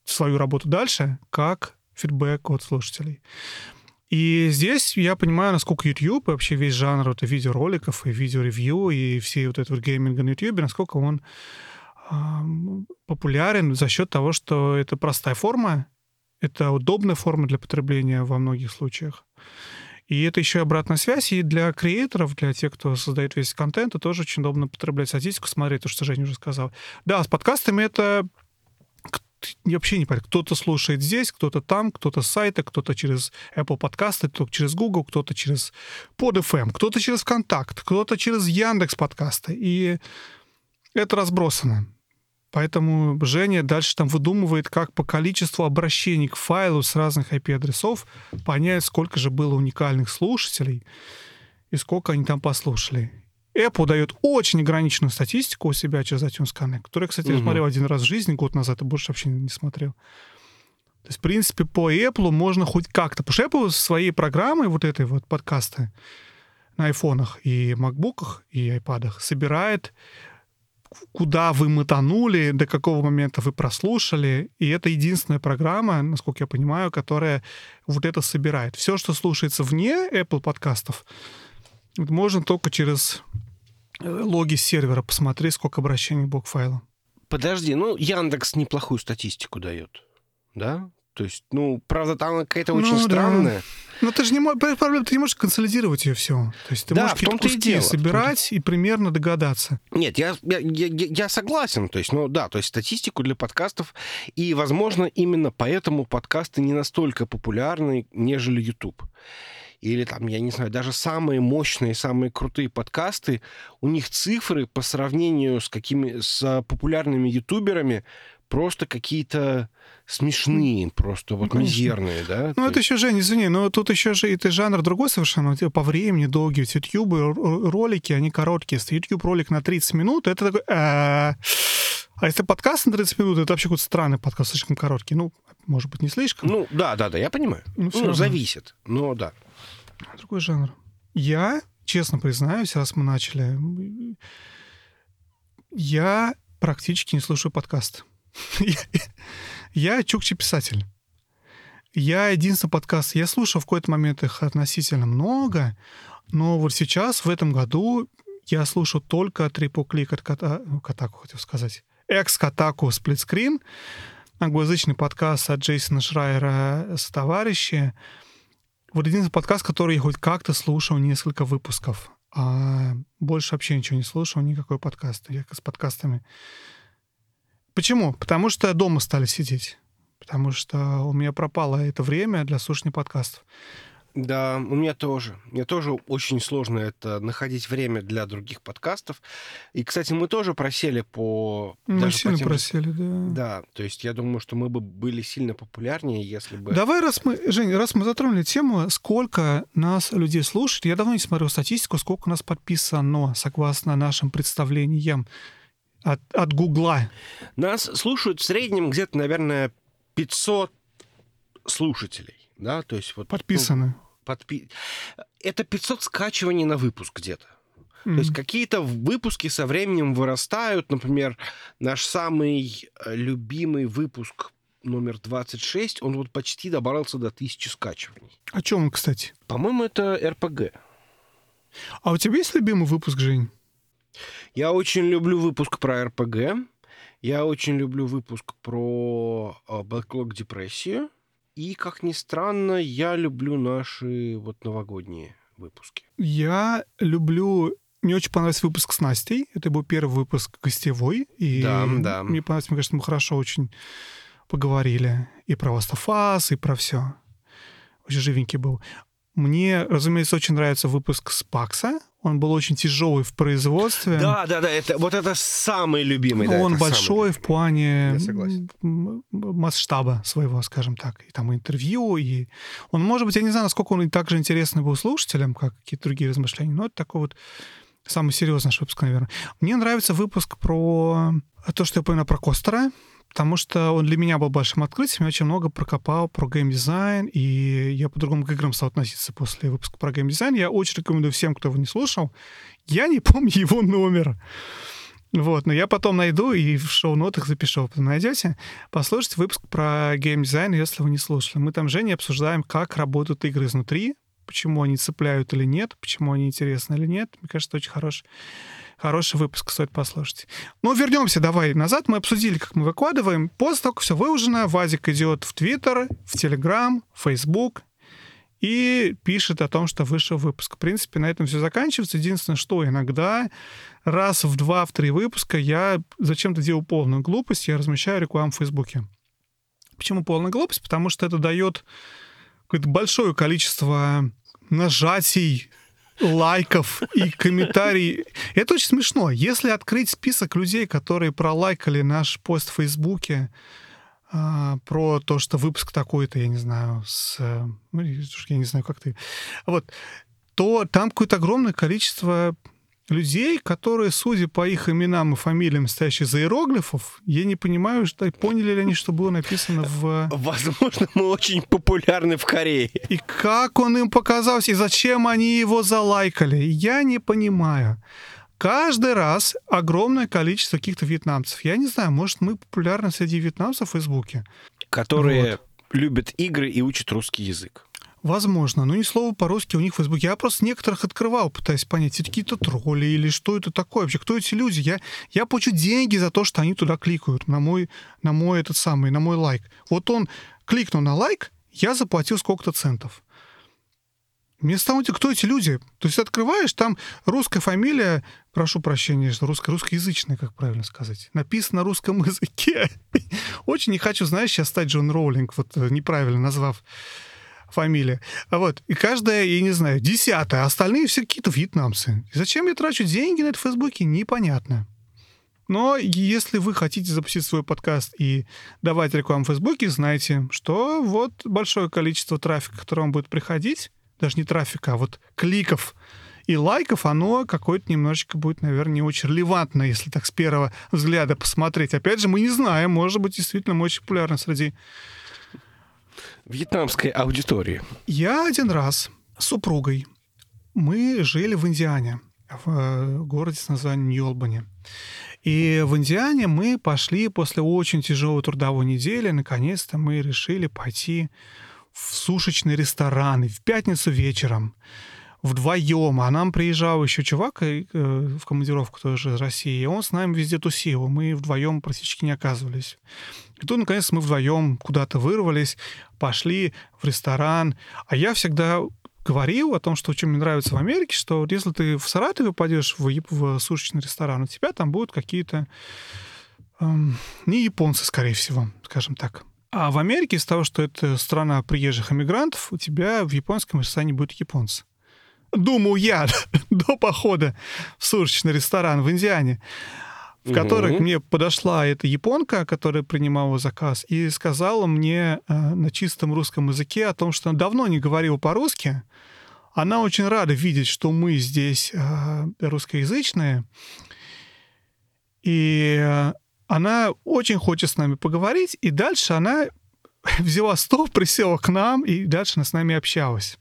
свою работу дальше, как фидбэк от слушателей. И здесь я понимаю, насколько YouTube, вообще весь жанр вот, видеороликов и видеоревью, и все вот это вот гейминга на YouTube, насколько он популярен за счет того, что это простая форма, это удобная форма для потребления во многих случаях. И это еще и обратная связь, и для креаторов, для тех, кто создает весь контент, это тоже очень удобно потреблять статистику, смотреть то, что Женя уже сказал. Да, с подкастами это я вообще не понимаю, кто-то слушает здесь, кто-то там, кто-то с сайта, кто-то через Apple подкасты, кто-то через Google, кто-то через PodFM, кто-то через ВКонтакт, кто-то через Яндекс подкасты. И это разбросано. Поэтому Женя дальше там выдумывает, как по количеству обращений к файлу с разных IP-адресов понять, сколько же было уникальных слушателей и сколько они там послушали. Apple дает очень ограниченную статистику у себя через iTunes Connect, которую, кстати, угу. я смотрел один раз в жизни, год назад, и больше вообще не смотрел. То есть, в принципе, по Apple можно хоть как-то... Потому что Apple своей программой вот этой вот подкасты на айфонах и макбуках и айпадах собирает куда вы мотанули, до какого момента вы прослушали. И это единственная программа, насколько я понимаю, которая вот это собирает. Все, что слушается вне Apple подкастов, можно только через э, логи сервера посмотреть, сколько обращений к блок-файлу. Подожди, ну Яндекс неплохую статистику дает, да? То есть, ну, правда, там какая-то очень ну, странная. Но ты же не можешь, проблема, ты не можешь консолидировать ее все. То есть ты да, можешь какие-то куски и собирать и примерно догадаться. Нет, я, я, я, я согласен. То есть, ну да, то есть статистику для подкастов. И, возможно, именно поэтому подкасты не настолько популярны, нежели YouTube или там, я не знаю, даже самые мощные, самые крутые подкасты, у них цифры по сравнению с какими с популярными ютуберами просто какие-то смешные, просто вот ну, мизерные, да? Ну, это еще, Жень, извини, но тут еще же это жанр другой совершенно, по времени долгий. Ведь YouTube ролики, они короткие. Если YouTube ролик на 30 минут, это такой... А если подкаст на 30 минут, это вообще какой-то странный подкаст, слишком короткий. Ну, может быть, не слишком. Ну, да, да, да, я понимаю. Ну, ну зависит, но да. Другой жанр. Я, честно признаюсь, раз мы начали, я практически не слушаю подкаст. Я чукчи-писатель. Я единственный подкаст, я слушал в какой-то момент их относительно много, но вот сейчас, в этом году, я слушаю только Triple Click от Кота, ну, Катаку, хотел сказать, экс-Катаку сплитскрин, англоязычный подкаст от Джейсона Шрайера с товарищи. Вот единственный подкаст, который я хоть как-то слушал несколько выпусков. А больше вообще ничего не слушал, никакой подкаст. Я с подкастами Почему? Потому что дома стали сидеть. Потому что у меня пропало это время для слушания подкастов. Да, у меня тоже. Мне тоже очень сложно это находить время для других подкастов. И, кстати, мы тоже просели по... Мы даже сильно по тем... просели, да. Да, то есть я думаю, что мы бы были сильно популярнее, если бы... Давай, раз мы, Жень, раз мы затронули тему, сколько нас людей слушает, я давно не смотрел статистику, сколько нас подписано, согласно нашим представлениям от, от Гугла? Нас слушают в среднем где-то, наверное, 500 слушателей. Да, то есть вот... Подписаны. Ну, подпи... Это 500 скачиваний на выпуск где-то. Mm-hmm. То есть какие-то выпуски со временем вырастают. Например, наш самый э, любимый выпуск номер 26, он вот почти добрался до тысячи скачиваний. О чем он, кстати? По-моему, это РПГ. А у тебя есть любимый выпуск, Жень? Я очень люблю выпуск про РПГ. Я очень люблю выпуск про бэклог депрессию. И, как ни странно, я люблю наши вот новогодние выпуски. Я люблю... Мне очень понравился выпуск с Настей. Это был первый выпуск гостевой. И да, да. Мне понравилось, мне кажется, мы хорошо очень поговорили. И про Ластофас, и про все. Очень живенький был. Мне, разумеется, очень нравится выпуск Спакса. Он был очень тяжелый в производстве. Да, да, да, это, вот это самый любимый. Да, он большой в плане масштаба своего, скажем так. И там интервью, и он, может быть, я не знаю, насколько он и так же интересный был слушателям, как какие-то другие размышления, но это такой вот самый серьезный наш выпуск, наверное. Мне нравится выпуск про то, что я понял про Костера, потому что он для меня был большим открытием, я очень много прокопал про геймдизайн, и я по-другому к играм стал относиться после выпуска про геймдизайн. Я очень рекомендую всем, кто его не слушал. Я не помню его номер. Вот, но я потом найду и в шоу-нотах запишу. Потом найдете. Послушайте выпуск про геймдизайн, если вы не слушали. Мы там с Женей обсуждаем, как работают игры изнутри, почему они цепляют или нет, почему они интересны или нет. Мне кажется, очень хороший, хороший выпуск, стоит послушать. Ну, вернемся давай назад. Мы обсудили, как мы выкладываем. После того, как все выложено, Вазик идет в Твиттер, в Телеграм, в Фейсбук и пишет о том, что вышел выпуск. В принципе, на этом все заканчивается. Единственное, что иногда раз в два, в три выпуска я зачем-то делаю полную глупость, я размещаю рекламу в Фейсбуке. Почему полная глупость? Потому что это дает какое-то большое количество нажатий, лайков и комментариев. Это очень смешно. Если открыть список людей, которые пролайкали наш пост в Фейсбуке, а, про то, что выпуск такой-то, я не знаю, с... ну, я не знаю, как ты... Вот. То там какое-то огромное количество людей, которые, судя по их именам и фамилиям, стоящие за иероглифов, я не понимаю, что поняли ли они, что было написано в... Возможно, мы очень популярны в Корее. И как он им показался, и зачем они его залайкали, я не понимаю. Каждый раз огромное количество каких-то вьетнамцев. Я не знаю, может, мы популярны среди вьетнамцев в Фейсбуке? Которые любят игры и учат русский язык. Возможно, но ни слова по-русски у них в Фейсбуке. Я просто некоторых открывал, пытаясь понять, это какие-то тролли или что это такое вообще, кто эти люди. Я, я получу деньги за то, что они туда кликают, на мой, на мой этот самый, на мой лайк. Вот он кликнул на лайк, я заплатил сколько-то центов. Мне стало кто эти люди? То есть открываешь, там русская фамилия, прошу прощения, что русско русскоязычная, как правильно сказать, написано на русском языке. Очень не хочу, знаешь, сейчас стать Джон Роулинг, вот э, неправильно назвав фамилия. А вот, и каждая, я не знаю, десятая, а остальные все какие-то вьетнамцы. И зачем я трачу деньги на это в Фейсбуке, непонятно. Но если вы хотите запустить свой подкаст и давать рекламу в Фейсбуке, знайте, что вот большое количество трафика, который вам будет приходить, даже не трафика, а вот кликов и лайков, оно какое-то немножечко будет, наверное, не очень релевантно, если так с первого взгляда посмотреть. Опять же, мы не знаем, может быть, действительно мы очень популярны среди Вьетнамской аудитории. Я один раз с супругой, мы жили в Индиане, в э, городе с названием Нью-Олбани. И в Индиане мы пошли после очень тяжелой трудовой недели, наконец-то мы решили пойти в сушечный ресторан в пятницу вечером вдвоем, а нам приезжал еще чувак э, в командировку тоже из России, и он с нами везде тусил, мы вдвоем практически не оказывались. И тут, наконец, мы вдвоем куда-то вырвались, пошли в ресторан, а я всегда говорил о том, что чем мне нравится в Америке, что если ты в Саратове пойдешь в, в сушечный ресторан, у тебя там будут какие-то эм, не японцы, скорее всего, скажем так. А в Америке из-за того, что это страна приезжих иммигрантов, у тебя в японском ресторане будут японцы. Думал я до похода в сушечный ресторан в Индиане, в Мгм. мне подошла эта японка, которая принимала заказ, и сказала мне э, на чистом русском языке о том, что она давно не говорила по-русски. Она очень рада видеть, что мы здесь э, русскоязычные. И э, она очень хочет с нами поговорить, и дальше она взяла стол, присела к нам, и дальше она с нами общалась.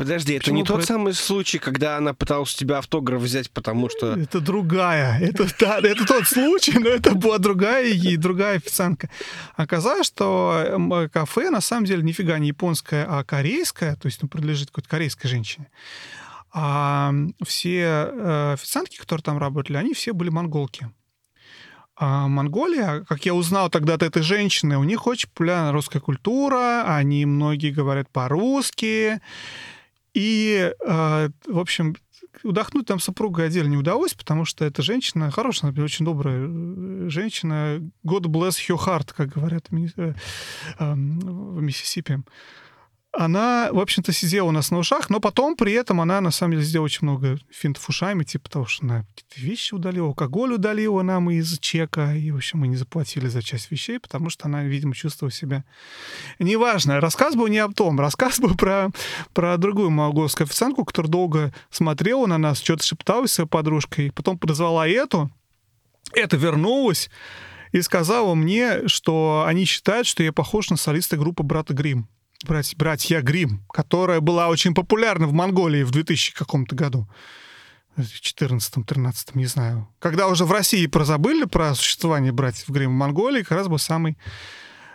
Подожди, это Почему не тот про- самый случай, когда она пыталась у тебя автограф взять, потому что... Это другая. Это, да, это тот случай, но это была другая и другая официантка. Оказалось, что м, кафе на самом деле нифига не японское, а корейское, то есть ну, принадлежит какой-то корейской женщине. А все э, официантки, которые там работали, они все были монголки. А Монголия, как я узнал тогда от этой женщины, у них очень популярна русская культура, они многие говорят по-русски. И, э, в общем, удохнуть там супруга отдельно не удалось, потому что эта женщина, хорошая, очень добрая э, женщина, God bless your heart, как говорят в Миссисипи она, в общем-то, сидела у нас на ушах, но потом при этом она, на самом деле, сделала очень много финтов ушами, типа того, что она какие-то вещи удалила, алкоголь удалила нам из чека, и, в общем, мы не заплатили за часть вещей, потому что она, видимо, чувствовала себя... Неважно, рассказ был не об том, рассказ был про, про другую молдовскую официантку, которая долго смотрела на нас, что-то шепталась с своей подружкой, потом подозвала эту, это вернулась, и сказала мне, что они считают, что я похож на солиста группы «Брата Грим брать, братья Грим, которая была очень популярна в Монголии в 2000 каком-то году. В 14-13, не знаю. Когда уже в России прозабыли про существование братьев Грим в Монголии, как раз был самый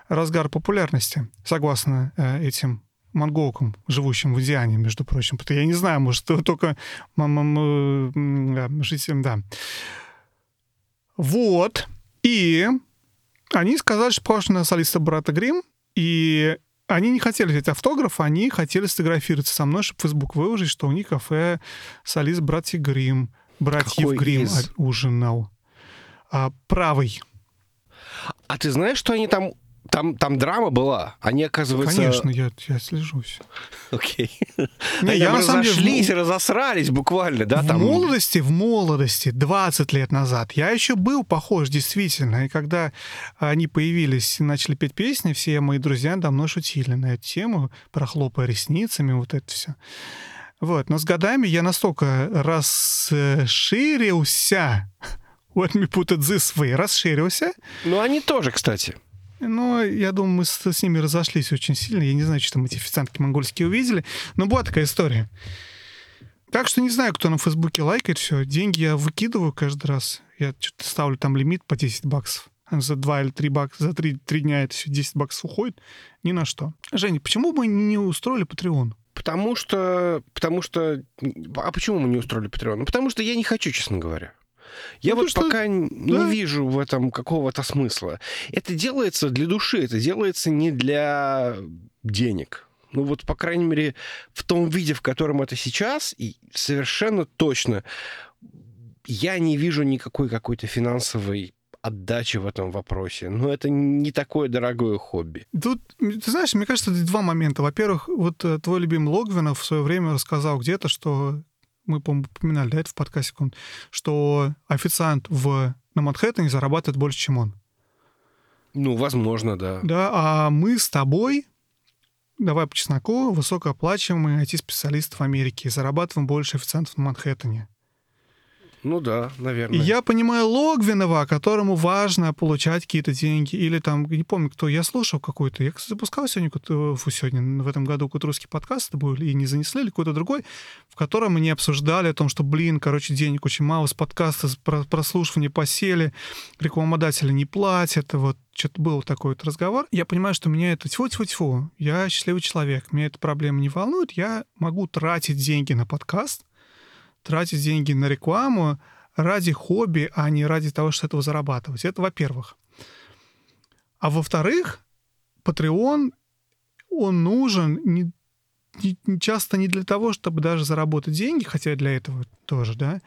разгар популярности, согласно э, этим монголкам, живущим в Индиане, между прочим. Потому я не знаю, может, только жителям, да. Вот. И они сказали, что похож на солиста брата Грим, и они не хотели взять автограф, они хотели сфотографироваться со мной, чтобы в Facebook выложить, что у них кафе солист братья Грим, братьев Какой Грим из? ужинал. А, правый. А ты знаешь, что они там... Там, там драма была. Они, оказывается... Конечно, я, я слежусь. Окей. Не, Они я там на самом деле в разошлись, мо- разосрались буквально, да? в там... молодости, в молодости, 20 лет назад, я еще был похож, действительно. И когда они появились и начали петь песни, все мои друзья давно шутили на эту тему, прохлопая ресницами, вот это все. Вот. Но с годами я настолько расширился, let me put it this way, расширился, Ну, они тоже, кстати. Но я думаю, мы с, с ними разошлись очень сильно. Я не знаю, что там эти официантки монгольские увидели. Но была такая история. Так что не знаю, кто на Фейсбуке лайкает все. Деньги я выкидываю каждый раз. Я что-то ставлю там лимит по 10 баксов. За 2 или 3 бакса, за 3, 3 дня это все 10 баксов уходит. Ни на что. Женя, почему мы не устроили Patreon? Потому что... Потому что... А почему мы не устроили Patreon? Ну, потому что я не хочу, честно говоря. Я Ну, вот что- пока да. не вижу в этом какого-то смысла. Это делается для души, это делается не для денег. Ну вот, по крайней мере, в том виде, в котором это сейчас, и совершенно точно я не вижу никакой какой-то финансовой отдачи в этом вопросе. Но это не такое дорогое хобби. Тут, ты знаешь, мне кажется, два момента. Во-первых, вот э, твой любимый Логвинов в свое время рассказал где-то, что мы, по-моему, упоминали, да, это в подкасте, каком-то, что официант в, на Манхэттене зарабатывает больше, чем он. Ну, возможно, да. Да, а мы с тобой, давай по чесноку, высокооплачиваемые IT-специалисты в Америке, зарабатываем больше официантов на Манхэттене. Ну да, наверное. И я понимаю Логвинова, которому важно получать какие-то деньги, или там, не помню, кто, я слушал какой-то, я, запускал сегодня, фу, сегодня, в этом году какой-то русский подкаст, это был, и не занесли, или какой-то другой, в котором мы обсуждали о том, что, блин, короче, денег очень мало с подкаста, прослушивания посели, рекламодатели не платят, вот что-то был такой вот разговор. Я понимаю, что меня это тьфу-тьфу-тьфу, я счастливый человек, меня эта проблема не волнует, я могу тратить деньги на подкаст, тратить деньги на рекламу ради хобби, а не ради того, чтобы этого зарабатывать. Это во-первых. А во-вторых, Patreon, он нужен не, не- не часто не для того, чтобы даже заработать деньги, хотя для этого тоже, да,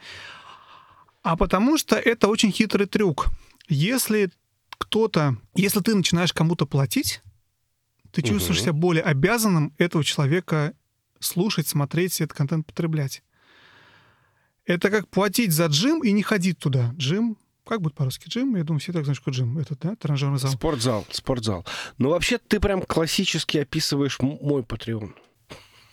а потому что это очень хитрый трюк. Если кто-то, если ты начинаешь кому-то платить, ты чувствуешь Мгм. себя более обязанным этого человека слушать, смотреть, этот контент потреблять. Это как платить за джим и не ходить туда. Джим, как будет по-русски джим? Я думаю, все так знают, что джим. Это, да, тренажерный зал. Спортзал, спортзал. Ну, вообще, ты прям классически описываешь мой Patreon.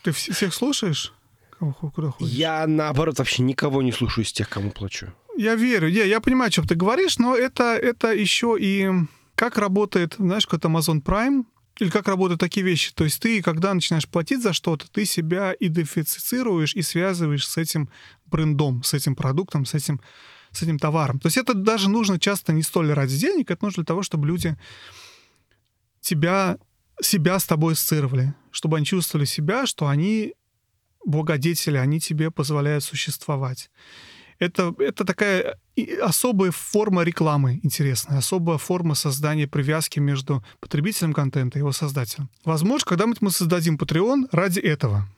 Ты вс- всех слушаешь? Кого, куда ходишь? Я, наоборот, вообще никого не слушаю из тех, кому плачу. Я верю, я, я понимаю, о чем ты говоришь, но это, это еще и как работает, знаешь, как Amazon Prime, или как работают такие вещи. То есть ты, когда начинаешь платить за что-то, ты себя идентифицируешь и связываешь с этим брендом, с этим продуктом, с этим, с этим товаром. То есть это даже нужно часто не столь ради денег, это нужно для того, чтобы люди тебя, себя с тобой ассоциировали, чтобы они чувствовали себя, что они благодетели, они тебе позволяют существовать. Это, это такая особая форма рекламы интересная, особая форма создания привязки между потребителем контента и его создателем. Возможно, когда-нибудь мы создадим Patreon ради этого,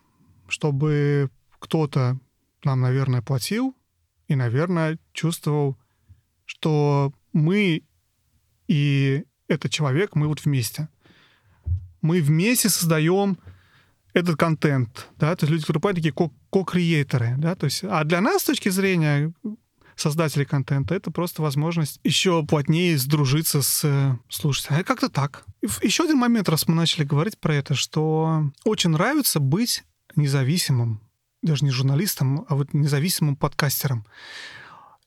чтобы кто-то нам, наверное, платил и, наверное, чувствовал, что мы и этот человек, мы вот вместе. Мы вместе создаем этот контент, да, то есть люди, которые такие ко-креаторы, да, то есть, а для нас с точки зрения создателей контента, это просто возможность еще плотнее сдружиться с э, слушателями. А как-то так. Еще один момент, раз мы начали говорить про это, что очень нравится быть независимым, даже не журналистом, а вот независимым подкастером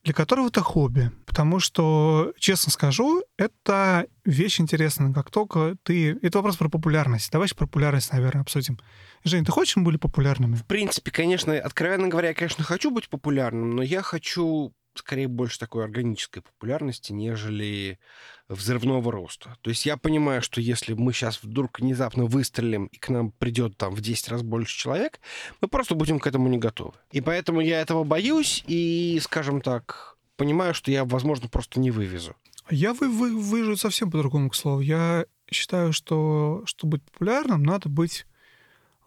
для которого это хобби. Потому что, честно скажу, это вещь интересная. Как только ты... Это вопрос про популярность. Давайте про популярность, наверное, обсудим. Жень, ты хочешь, мы были популярными? В принципе, конечно, откровенно говоря, я, конечно, хочу быть популярным, но я хочу скорее больше такой органической популярности, нежели взрывного роста. То есть я понимаю, что если мы сейчас вдруг внезапно выстрелим, и к нам придет там в 10 раз больше человек, мы просто будем к этому не готовы. И поэтому я этого боюсь и, скажем так, понимаю, что я, возможно, просто не вывезу. Я вы, вы, выживу совсем по-другому, к слову. Я считаю, что чтобы быть популярным, надо быть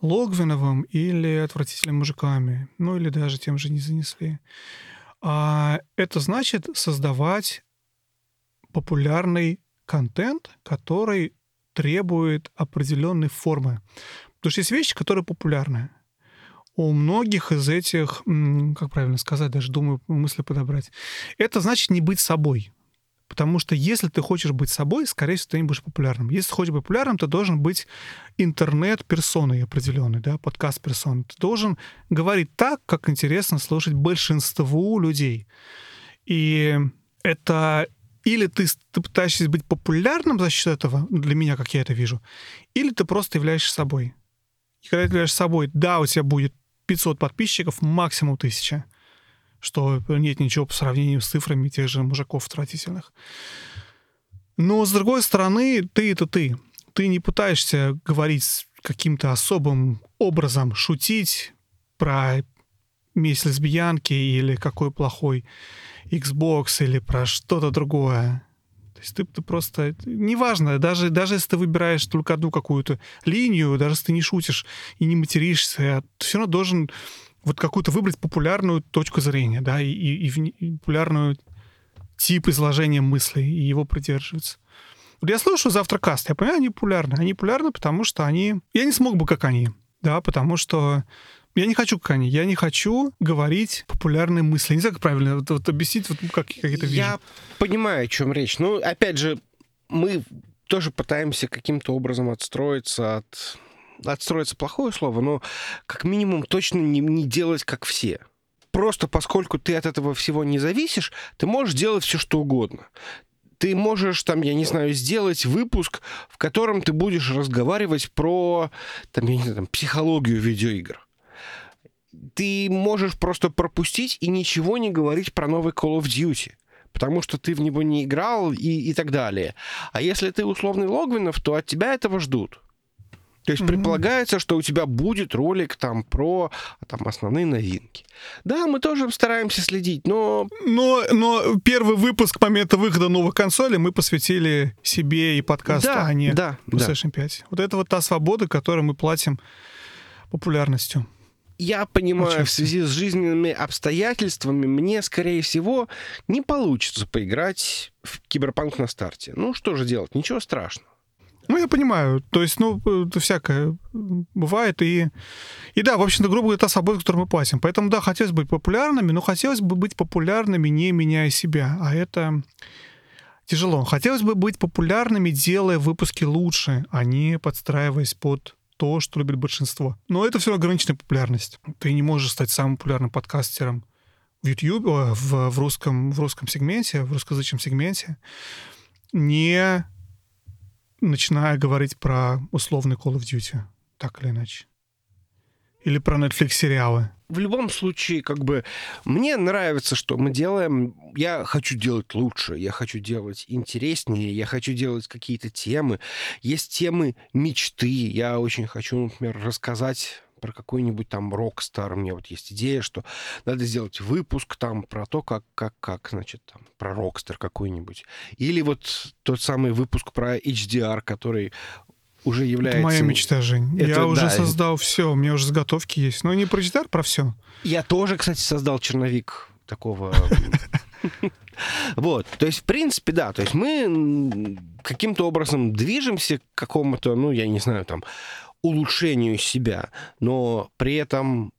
Логвиновым или отвратительными мужиками, ну или даже тем же не занесли. А это значит создавать популярный контент, который требует определенной формы. Потому что есть вещи, которые популярны. У многих из этих, как правильно сказать, даже думаю мысли подобрать, это значит не быть собой. Потому что если ты хочешь быть собой, скорее всего, ты не будешь популярным. Если хочешь быть популярным, ты должен быть интернет-персоной определенной, да, подкаст-персоной. Ты должен говорить так, как интересно слушать большинству людей. И это или ты, ты пытаешься быть популярным за счет этого, для меня, как я это вижу, или ты просто являешься собой. И когда ты являешься собой, да, у тебя будет 500 подписчиков, максимум 1000 что нет ничего по сравнению с цифрами тех же мужиков отвратительных. Но, с другой стороны, ты — это ты. Ты не пытаешься говорить каким-то особым образом, шутить про месть лесбиянки или какой плохой Xbox или про что-то другое. То есть ты, ты просто... Неважно, даже, даже если ты выбираешь только одну какую-то линию, даже если ты не шутишь и не материшься, ты все равно должен вот какую-то выбрать популярную точку зрения, да, и, и, и популярную тип изложения мыслей, и его придерживаться. Вот я слушаю завтракаст, я понимаю, они популярны. Они популярны, потому что они... Я не смог бы, как они, да, потому что я не хочу, как они. Я не хочу говорить популярные мысли. Не знаю, как правильно вот, вот объяснить, вот, как, как это вижу. Я понимаю, о чем речь. Ну, опять же, мы тоже пытаемся каким-то образом отстроиться от отстроиться плохое слово, но как минимум точно не, не делать как все. Просто поскольку ты от этого всего не зависишь, ты можешь делать все, что угодно ты можешь там, я не знаю, сделать выпуск, в котором ты будешь разговаривать про, там, я не знаю, там, психологию видеоигр. Ты можешь просто пропустить и ничего не говорить про новый Call of Duty потому что ты в него не играл и, и так далее. А если ты условный Логвинов, то от тебя этого ждут. То есть mm-hmm. предполагается, что у тебя будет ролик там про там, основные новинки. Да, мы тоже стараемся следить, но... Но, но первый выпуск момента выхода новых консолей мы посвятили себе и подкасту, да, а не да, PlayStation да. 5. Вот это вот та свобода, которую мы платим популярностью. Я понимаю, Очень в связи с жизненными обстоятельствами мне, скорее всего, не получится поиграть в Киберпанк на старте. Ну, что же делать? Ничего страшного. Ну, я понимаю. То есть, ну, это всякое бывает. И, и да, в общем-то, грубо говоря, та свобода, которую мы платим. Поэтому, да, хотелось быть популярными, но хотелось бы быть популярными, не меняя себя. А это тяжело. Хотелось бы быть популярными, делая выпуски лучше, а не подстраиваясь под то, что любит большинство. Но это все ограниченная популярность. Ты не можешь стать самым популярным подкастером в YouTube, в, в, русском, в русском сегменте, в русскоязычном сегменте, не начиная говорить про условный Call of Duty, так или иначе. Или про Netflix сериалы. В любом случае, как бы, мне нравится, что мы делаем. Я хочу делать лучше, я хочу делать интереснее, я хочу делать какие-то темы. Есть темы мечты. Я очень хочу, например, рассказать про какой-нибудь там рок-стар. У меня вот есть идея, что надо сделать выпуск там про то, как, как, как значит, там, про рокстер какой-нибудь. Или вот тот самый выпуск про HDR, который уже является... Это моя мечта, Жень. Это я уже да. создал все, у меня уже заготовки есть. Но не про гитар, про все. Я тоже, кстати, создал черновик такого... Вот, то есть, в принципе, да, то есть мы каким-то образом движемся к какому-то, ну, я не знаю, там, улучшению себя, но при этом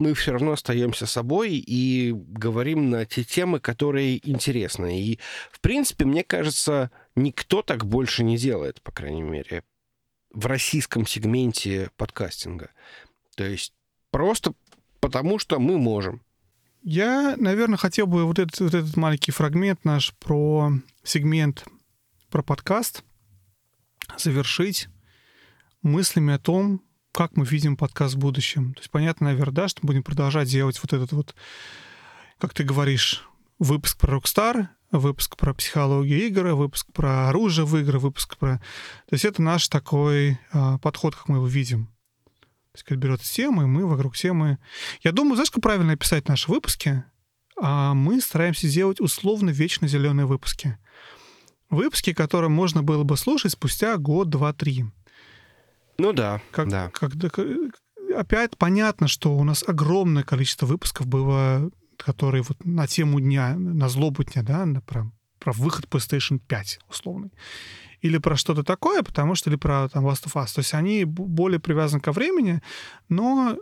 мы все равно остаемся собой и говорим на те темы, которые интересны. И, в принципе, мне кажется, никто так больше не делает, по крайней мере, в российском сегменте подкастинга. То есть просто потому, что мы можем. Я, наверное, хотел бы вот этот, вот этот маленький фрагмент наш про сегмент, про подкаст завершить мыслями о том, как мы видим подкаст в будущем. То есть понятно, наверное, да, что мы будем продолжать делать вот этот вот, как ты говоришь, выпуск про Rockstar, выпуск про психологию игр, выпуск про оружие в игры, выпуск про... То есть это наш такой а, подход, как мы его видим. То есть, когда берется тема, и мы вокруг темы... Я думаю, знаешь, как правильно описать наши выпуски? А мы стараемся сделать условно вечно зеленые выпуски. Выпуски, которые можно было бы слушать спустя год, два, три. Ну да, Как, да. когда, опять понятно, что у нас огромное количество выпусков было, которые вот на тему дня, на злобу дня, да, на, про, про выход PlayStation 5 условный. Или про что-то такое, потому что, или про там, Last of Us. То есть они более привязаны ко времени, но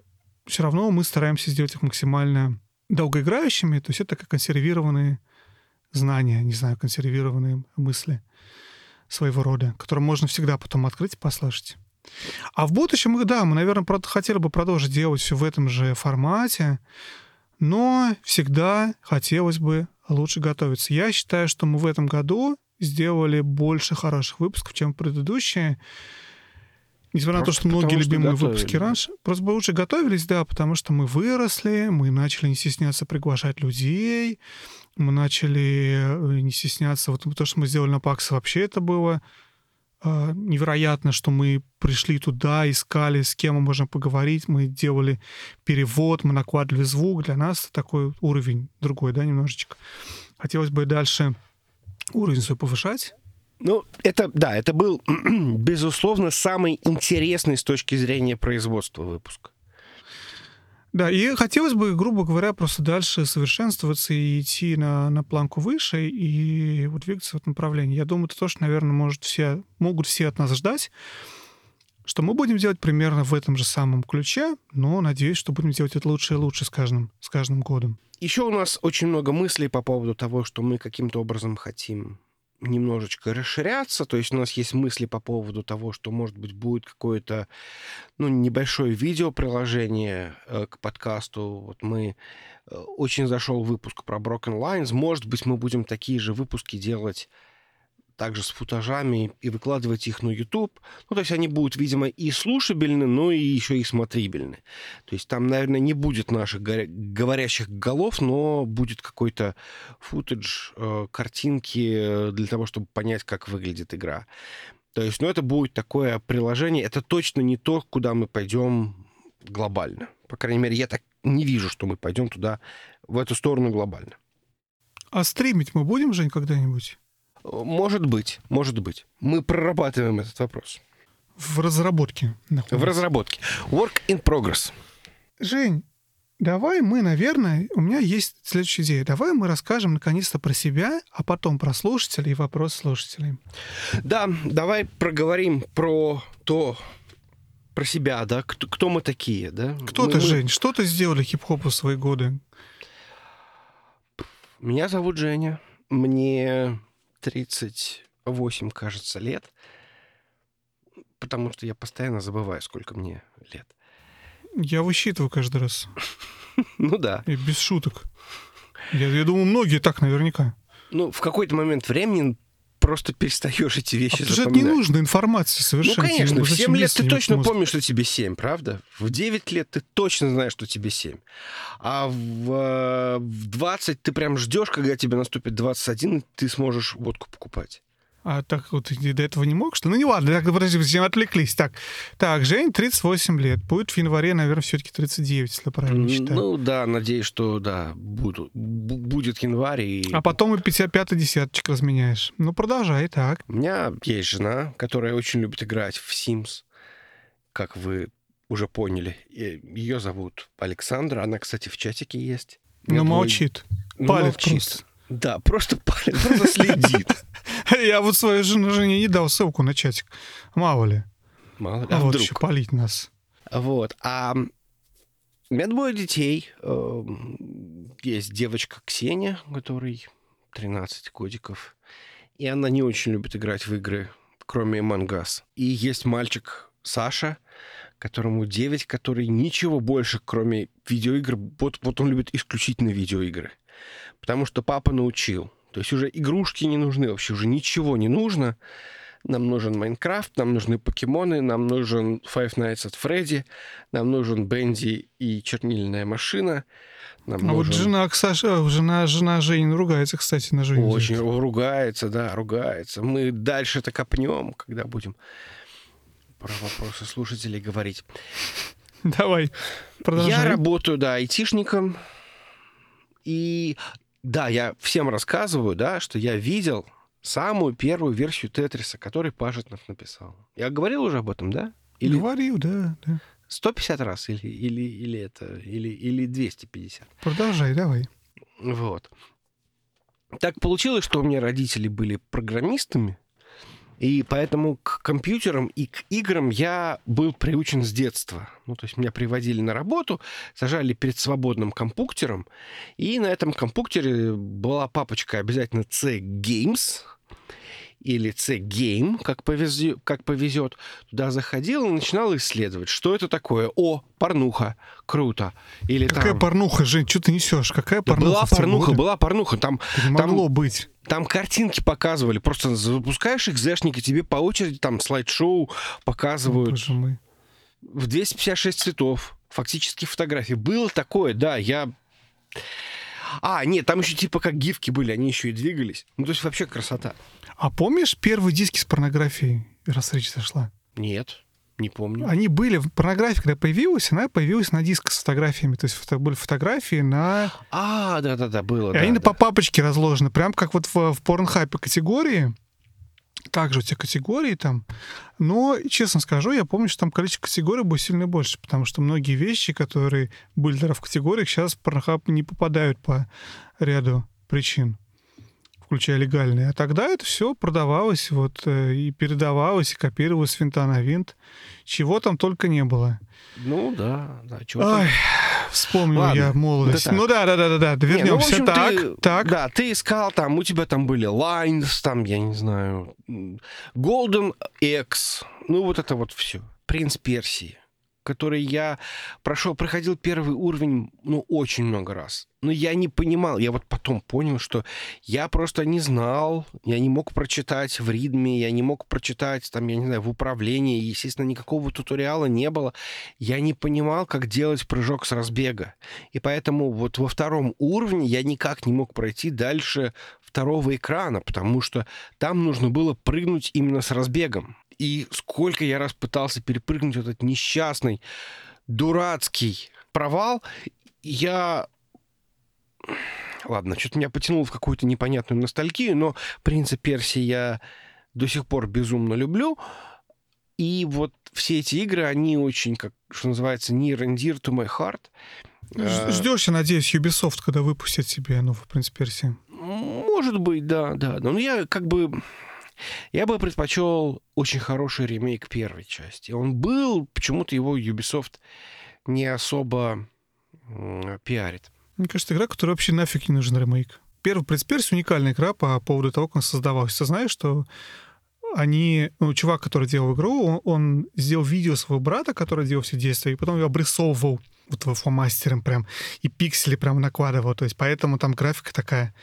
все равно мы стараемся сделать их максимально долгоиграющими. То есть это как консервированные знания, не знаю, консервированные мысли своего рода, которые можно всегда потом открыть и послушать. А в будущем, да, мы, наверное, хотели бы продолжить делать все в этом же формате, но всегда хотелось бы лучше готовиться. Я считаю, что мы в этом году сделали больше хороших выпусков, чем предыдущие. Несмотря на то, Просто что многие что любимые готовили, выпуски раньше, просто бы лучше готовились, да, потому что мы выросли, мы начали не стесняться приглашать людей, мы начали э, не стесняться. Вот то, что мы сделали на Паксе, вообще это было невероятно, что мы пришли туда, искали, с кем мы можем поговорить, мы делали перевод, мы накладывали звук. Для нас такой уровень другой, да, немножечко. Хотелось бы дальше уровень свой повышать. Ну, это, да, это был, безусловно, самый интересный с точки зрения производства выпуск. Да, и хотелось бы, грубо говоря, просто дальше совершенствоваться и идти на, на планку выше и вот двигаться в этом направлении. Я думаю, это тоже, наверное, может все, могут все от нас ждать, что мы будем делать примерно в этом же самом ключе, но надеюсь, что будем делать это лучше и лучше с каждым, с каждым годом. Еще у нас очень много мыслей по поводу того, что мы каким-то образом хотим немножечко расширяться. То есть у нас есть мысли по поводу того, что, может быть, будет какое-то ну, небольшое видеоприложение э, к подкасту. Вот мы э, очень зашел выпуск про Broken Lines. Может быть, мы будем такие же выпуски делать также с футажами и выкладывать их на YouTube. Ну, то есть они будут, видимо, и слушабельны, но и еще и смотрибельны. То есть там, наверное, не будет наших говорящих голов, но будет какой-то футаж, э, картинки э, для того, чтобы понять, как выглядит игра. То есть, ну, это будет такое приложение. Это точно не то, куда мы пойдем глобально. По крайней мере, я так не вижу, что мы пойдем туда, в эту сторону глобально. А стримить мы будем, Жень, когда-нибудь? Может быть, может быть. Мы прорабатываем этот вопрос. В разработке. В находится. разработке. Work in progress. Жень, давай мы, наверное, у меня есть следующая идея. Давай мы расскажем наконец-то про себя, а потом про слушателей и вопрос слушателей. Да, давай проговорим про то, про себя, да, кто, кто мы такие, да? Кто Мы- ты, мы- Жень? Что ты сделал для хип-хопа в свои годы? Меня зовут Женя. Мне 38, кажется, лет. Потому что я постоянно забываю, сколько мне лет. Я высчитываю каждый раз. Ну да. И без шуток. Я, я думаю, многие так наверняка. Ну, в какой-то момент времени просто перестаешь эти А вещи потому что это не запоминать. нужно информации Ну, совершенно. конечно, Тебе в зачем 7 лет ты точно мозг? помнишь, что тебе 7, правда? В 9 лет ты точно знаешь, что тебе 7. А в, э, в 20 ты прям ждешь, когда тебе наступит 21, и ты сможешь водку покупать. А так вот до этого не мог, что? Ну, не ладно, так, подожди, зачем отвлеклись. Так, так, Жень, 38 лет. Будет в январе, наверное, все-таки 39, если я правильно считаю. Ну да, надеюсь, что да, буду, бу- будет январь. И... А потом и 55 десяточек разменяешь. Ну, продолжай, так. У меня есть жена, которая очень любит играть в Sims, как вы уже поняли. Ее зовут Александра. Она, кстати, в чатике есть. Меня Ну, двое- молчит. Ну, Палит молчит. просто. Да, просто палит, просто следит. Я вот своей жене, не дал ссылку на чатик. Мало ли. Мало ли, А а вот вдруг? еще палить нас. Вот. А у меня двое детей. Эм, Есть девочка Ксения, которой 13 годиков. И она не очень любит играть в игры, кроме Мангас. И есть мальчик Саша, которому 9, который ничего больше, кроме видеоигр, вот, вот он любит исключительно видеоигры. Потому что папа научил. То есть уже игрушки не нужны, вообще уже ничего не нужно. Нам нужен Майнкрафт, нам нужны покемоны, нам нужен Five Nights at Freddy, нам нужен Бенди и чернильная машина. Нам А вот нужен- жена, Саша, жена, жена Жени ругается, кстати, на Женю. Очень ругается, да, ругается. Мы дальше-то копнем, когда будем про вопросы слушателей говорить. Давай, продолжай. Я работаю, да, айтишником. И да, я всем рассказываю, да, что я видел самую первую версию Тетриса, который Пажетнов написал. Я говорил уже об этом, да? Или Говорил, да, да. 150 раз, или, или, или это, или, или 250. Продолжай, давай. Вот. Так получилось, что у меня родители были программистами, и поэтому к компьютерам и к играм я был приучен с детства. Ну, то есть меня приводили на работу, сажали перед свободным компьютером, и на этом компьютере была папочка обязательно C-Games или C-Game, как, повезё- как повезет. Туда заходил и начинал исследовать, что это такое. О, порнуха, круто. Или Какая там... порнуха, Жень, что ты несешь? Какая Да порнуха? была порнуха, была порнуха. Там, там- могло быть. там картинки показывали. Просто запускаешь экзешники, тебе по очереди там слайд-шоу показывают мой. в 256 цветов. Фактически фотографии. Было такое, да, я... А, нет, там еще типа как гифки были, они еще и двигались. Ну, то есть вообще красота. А помнишь первые диски с порнографией, раз речь зашла? Нет, не помню. Они были, порнография, когда появилась, она появилась на дисках с фотографиями. То есть фото- были фотографии на... А, да-да-да, было, И да, они да. по папочке разложены, прям как вот в, в порнхайпе категории. Также у тебя категории там. Но, честно скажу, я помню, что там количество категорий было сильно больше, потому что многие вещи, которые были тогда в категориях, сейчас в порнхаб не попадают по ряду причин включая легальные. А тогда это все продавалось вот э, и передавалось, и копировалось с винта на винт. Чего там только не было. Ну, да, да, чего Ай, вспомнил Ладно, я молодость. да так. ну да, да, да, да, да. Не, ну, Вернемся. общем, так, ты- так. Да, ты искал там, у тебя там были Lines, там, я не знаю, Golden X, ну вот это вот все. Принц Персии, который я прошел, проходил первый уровень, ну, очень много раз. Но я не понимал, я вот потом понял, что я просто не знал, я не мог прочитать в ритме, я не мог прочитать, там, я не знаю, в управлении, естественно, никакого туториала не было. Я не понимал, как делать прыжок с разбега. И поэтому вот во втором уровне я никак не мог пройти дальше второго экрана, потому что там нужно было прыгнуть именно с разбегом. И сколько я раз пытался перепрыгнуть этот несчастный, дурацкий провал, я... Ладно, что-то меня потянуло в какую-то непонятную ностальгию, но «Принца Персии» я до сих пор безумно люблю. И вот все эти игры, они очень, как, что называется, near and dear to my heart. Э, Ждешь, я надеюсь, Ubisoft, когда выпустят себе новый «Принц Персии». Может быть, да, да. Но я как бы... Я бы предпочел очень хороший ремейк первой части. Он был, почему-то его Ubisoft не особо пиарит. Мне кажется, игра, которая вообще нафиг не нужен ремейк. Первый «Принц Персии» уникальная игра по поводу того, как он создавался. Ты знаешь, что они... Ну, чувак, который делал игру, он, он сделал видео своего брата, который делал все действия, и потом его обрисовывал вот фломастером прям, и пиксели прям накладывал. То есть поэтому там графика такая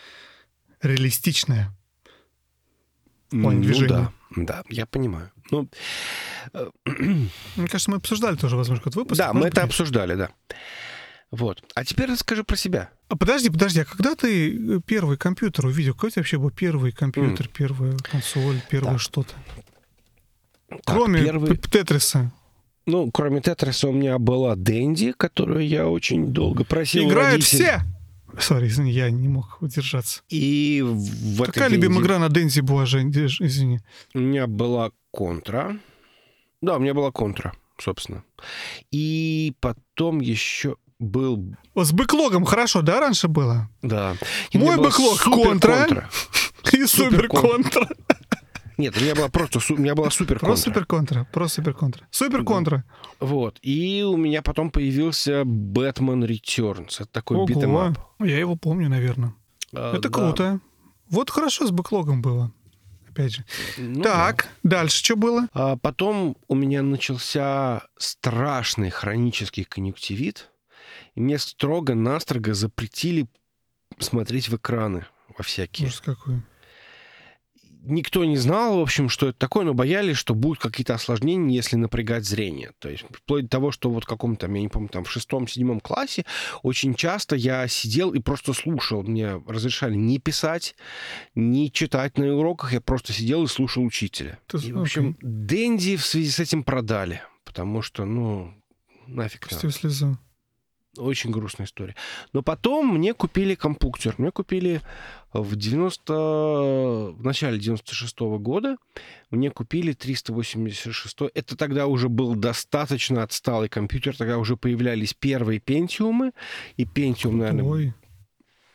реалистичная. Плане Ну движения. да, да, я понимаю. Ну, Мне кажется, мы обсуждали тоже, возможно, какой-то выпуск. да, мы это обсуждали, да. Вот. А теперь расскажи про себя. А подожди, подожди, а когда ты э, первый компьютер увидел? Какой у тебя вообще был первый компьютер, первая консоль, первое Так. что-то? Так, Кроме первый- Тетриса. Ну, кроме Тетриса у меня была Дэнди, которую я очень долго просил Играют родителей. все! Sorry, извини, я не мог удержаться. И в этой Какая любимая Денди игра на Денди была, Жень? Извини. У меня была Контра. Да, у меня была Контра, собственно. И потом еще был... С бэклогом хорошо, да, раньше было? Да. И Мой бэклог Контра. Контра. И Super Contra. Нет, у меня была просто у меня была Super Contra. Super Contra. Про Super Contra. Super Contra. Вот. И у меня потом появился Batman Returns. Это такой beat 'em up. Я его помню, наверное. А, Это да. круто. Вот хорошо с бэклогом было. Опять же. Ну да. так, дальше что было? А потом у меня начался страшный хронический конъюнктивит, и мне строго-настрого запретили смотреть в экраны во всякие. Ужас какой. Никто не знал, в общем, что это такое, но боялись, что будут какие-то осложнения, если напрягать зрение. То есть вплоть до того, что вот в каком-то, я не помню, там в шестом-седьмом классе очень часто я сидел и просто слушал. Мне разрешали не писать, не читать на уроках, я просто сидел и слушал учителя. Ты- И, в общем. Дэнди в связи с этим продали, потому что, ну, нафиг. Пустил слезу. Очень грустная история. Но потом мне купили компьютер. Мне купили в 90... в начале 96 года. Мне купили 386. Это тогда уже был достаточно отсталый компьютер. Тогда уже появлялись первые пентиумы. И пентиум, наверное... Ой.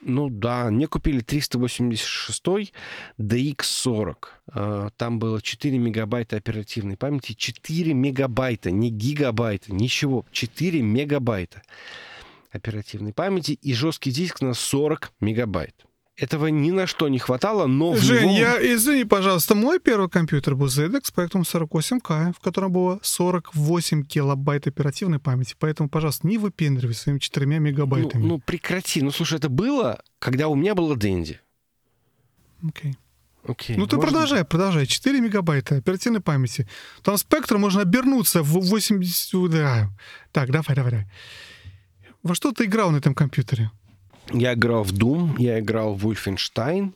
Ну да, мне купили 386 DX40. А, Там было 4 мегабайта оперативной памяти. 4 мегабайта, не гигабайта, ничего. 4 мегабайта оперативной памяти и жесткий диск на 40 мегабайт. Этого ни на что не хватало, но в Жень, него... я, извини, пожалуйста, мой первый компьютер был ZX Spectrum 48K, в котором было 48 килобайт оперативной памяти. Поэтому, пожалуйста, не выпендривайся своими 4 ну, мегабайтами. ну, прекрати. Ну, слушай, это было, когда у меня было Дэнди. Окей. Окей. Ну ты можно- продолжай, продолжай. 4 мегабайта оперативной памяти. Там спектр можно обернуться в 80... Да. Так, давай, давай, давай. Во что ты играл на этом компьютере? Я играл в Doom, я играл в Wolfenstein.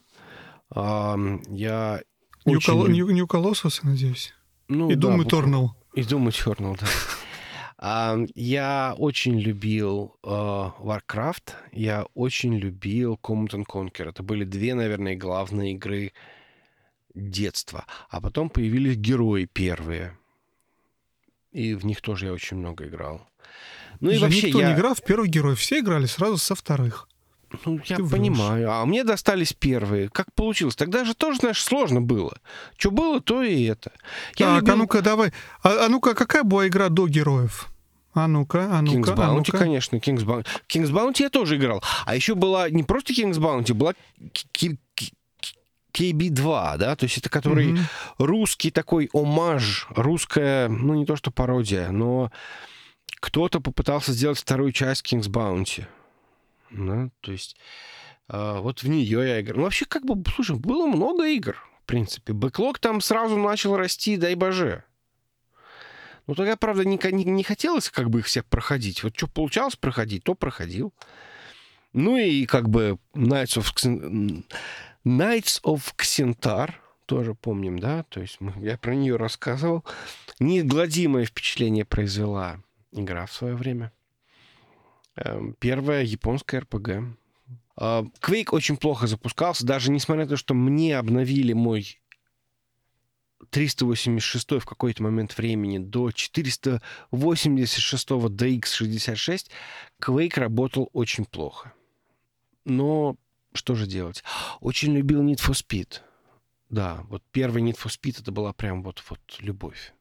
я New, очень Col- New, New Colossus, надеюсь. Ну, И да, Doom. Eternal. И Doom Eternal, да. Я очень любил э, Warcraft, я очень любил Command and Conquer. Это были две, наверное, главные игры детства. А потом появились герои первые. И в них тоже я очень много играл. Ну и вообще Никто я... не играл в первый герой, все играли сразу со вторых. Ну, я Ты врешь. понимаю. А мне достались первые. Как получилось? Тогда же тоже, знаешь, сложно было. Что было, то и это. Я так, любил а ну-ка, давай. А, а ну-ка, какая была игра до героев? А ну-ка, а King's ну-ка, а Bounty, ну-ка. конечно, King's Bounty. King's Bounty я тоже играл. А еще была не просто King's Bounty, была K- K- KB2, да, то есть это который Мгм. русский такой омаж, русская, ну не то что пародия, но кто-то попытался сделать вторую часть King's Bounty. Да, то есть а, вот в нее я играл. Ну, вообще, как бы, слушай, было много игр, в принципе. Бэклог там сразу начал расти, дай боже. Ну, тогда, правда, не, не, не хотелось как бы их всех проходить. Вот что получалось проходить, то проходил. Ну и как бы Knights of, Knights of Xentar, тоже помним, да? То есть я про нее рассказывал. Неизгладимое впечатление произвела игра в свое время. Эм, Первая японская РПГ. А, Quake очень плохо запускался, даже несмотря на то, что мне обновили мой 386 в какой-то момент времени до 486 DX66, Quake работал очень плохо. Но что же делать? Очень любил Need for Speed. Да, вот первый Need for Speed это была прям вот, вот любовь.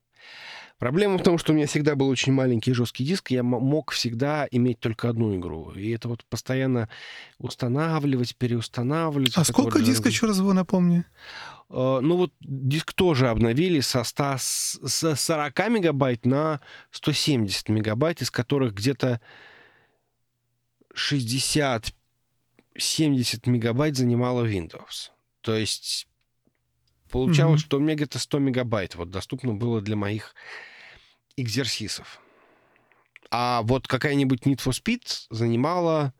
Проблема в том, что у меня всегда был очень маленький жесткий диск, и я мог всегда иметь только одну игру. И это вот постоянно устанавливать, переустанавливать. А сколько вот дисков, еще раз вы напомни? Э, Ну вот диск тоже обновили со, 100, с с 40 мегабайт на 170 мегабайт, из которых где-то 60-70 мегабайт занимала Windows. То есть получалось, Мгм. что у меня где-то 100 мегабайт вот доступно было для моих экзерсисов. А вот какая-нибудь Need for Speed занимала,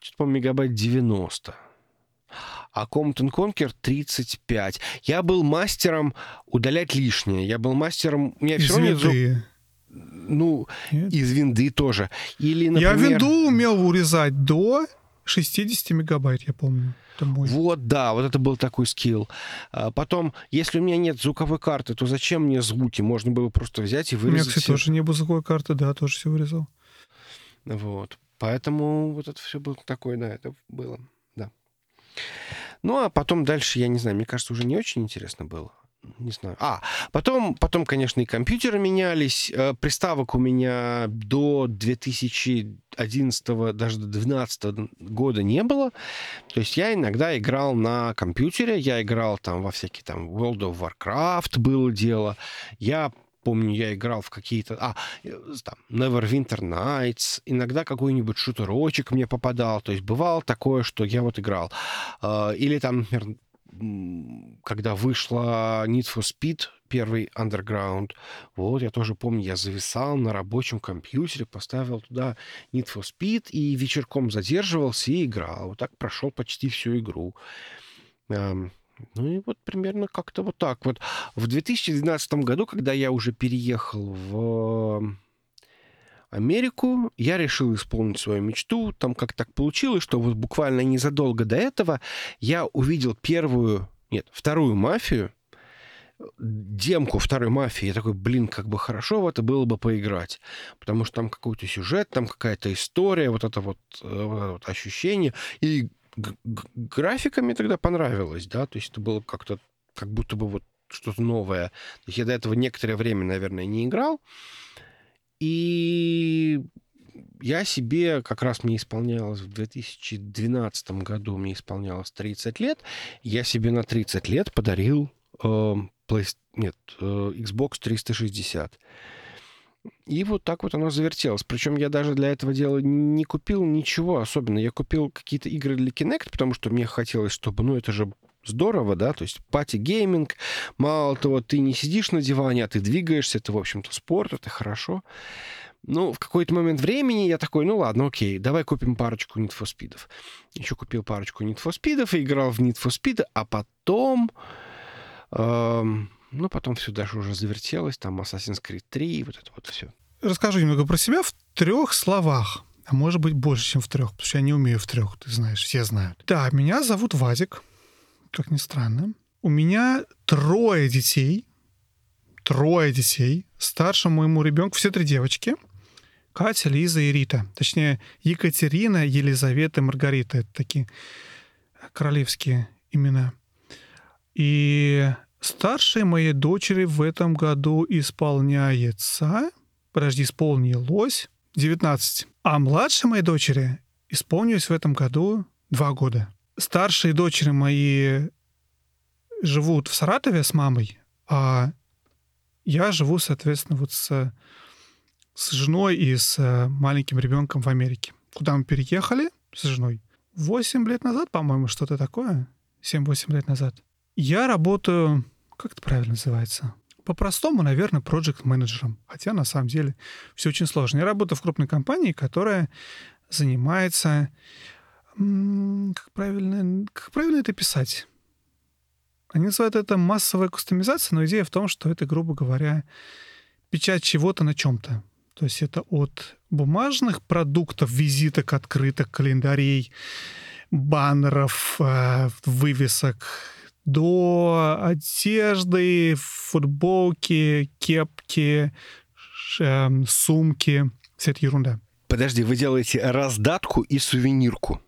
что-то, по мегабайт 90 а Command Conquer 35. Я был мастером удалять лишнее. Я был мастером... У меня Из все равно винды. ну, Нет? из винды тоже. Или, Я например... винду умел урезать до 60 мегабайт, я помню. Вот, да, вот это был такой скилл. А Потом, если у меня нет звуковой карты, то зачем мне звуки? Можно было просто взять и У меня, вырезать. кстати, всё. тоже не было звуковой карты, да, тоже все вырезал. Вот. Поэтому вот это все было такое, да, это было, да. Ну, а потом дальше, я не знаю, мне кажется, уже не очень интересно было. Не знаю. А, потом, потом, конечно, и компьютеры менялись. Э, Приставок у меня до 2011, даже до 2012 года не было. То есть я иногда играл на компьютере, я играл там во всякие там World of Warcraft было дело. Я помню, я играл в какие-то... А, э, там, Neverwinter Nights. Иногда какой-нибудь шутерочек мне попадал. То есть бывало такое, что я вот играл. Э, Или там, например, когда вышла Need for Speed, первый Underground, вот, я тоже помню, я зависал на рабочем компьютере, поставил туда Need for Speed и вечерком задерживался и играл. Вот так прошел почти всю игру. Ну и вот примерно как-то вот так вот. В 2012 году, когда я уже переехал в Америку, я решил исполнить свою мечту. Там как так получилось, что вот буквально незадолго до этого я увидел первую, нет, вторую мафию, демку второй мафии. Я такой, блин, как бы хорошо в это было бы поиграть. Потому что там какой-то сюжет, там какая-то история, вот это вот, э, вот это вот ощущение. И графика мне тогда понравилась, да, то есть это было как-то, как будто бы вот что-то новое. То есть я до этого некоторое время, наверное, не играл. И я себе, как раз мне исполнялось в 2012 году, мне исполнялось 30 лет, я себе на 30 лет подарил э, Play- нет, э, Xbox 360. И вот так вот оно завертелось. Причем я даже для этого дела не купил ничего особенно. Я купил какие-то игры для Kinect, потому что мне хотелось, чтобы, ну, это же здорово, да, то есть party gaming, мало того, ты не сидишь на диване, а ты двигаешься, это, в общем-то, спорт, это хорошо. Ну, в какой-то момент времени я такой, ну ладно, окей, давай купим парочку Need for Speed. Еще купил парочку Need for Speed и играл в Need for Speed, а потом... эм, ну, потом все даже уже завертелось, там Assassin's Creed 3 и вот это вот все. Расскажу немного про себя в трех словах. А может быть, больше, чем в трех, потому что я не умею в трех, ты знаешь, все знают. Да, меня зовут Вадик, как ни странно. У меня трое детей. Трое детей. Старшему моему ребенку все три девочки. Катя, Лиза и Рита. Точнее, Екатерина, Елизавета и Маргарита. Это такие королевские имена. И старшей моей дочери в этом году исполняется... Подожди, исполнилось 19. А младшей моей дочери исполнилось в этом году 2 года. Старшие дочери мои живут в Саратове с мамой, а я живу, соответственно, вот с, с женой и с э, маленьким ребенком в Америке. Куда мы переехали с женой? 8 лет назад, по-моему, что-то такое. 7-8 лет назад. Я работаю, как это правильно называется? По-простому, наверное, проект менеджером Хотя, на самом деле, все очень сложно. Я работаю в крупной компании, которая занимается... Как правильно, как правильно это писать? Они называют это массовая кастомизация, но идея в том, что это, грубо говоря, печать чего-то на чем-то. То есть это от бумажных продуктов, визиток, открыток, календарей, баннеров, э, вывесок, до одежды, футболки, кепки, эм, сумки. Вся эта ерунда. Подожди, вы делаете раздатку и сувенирку.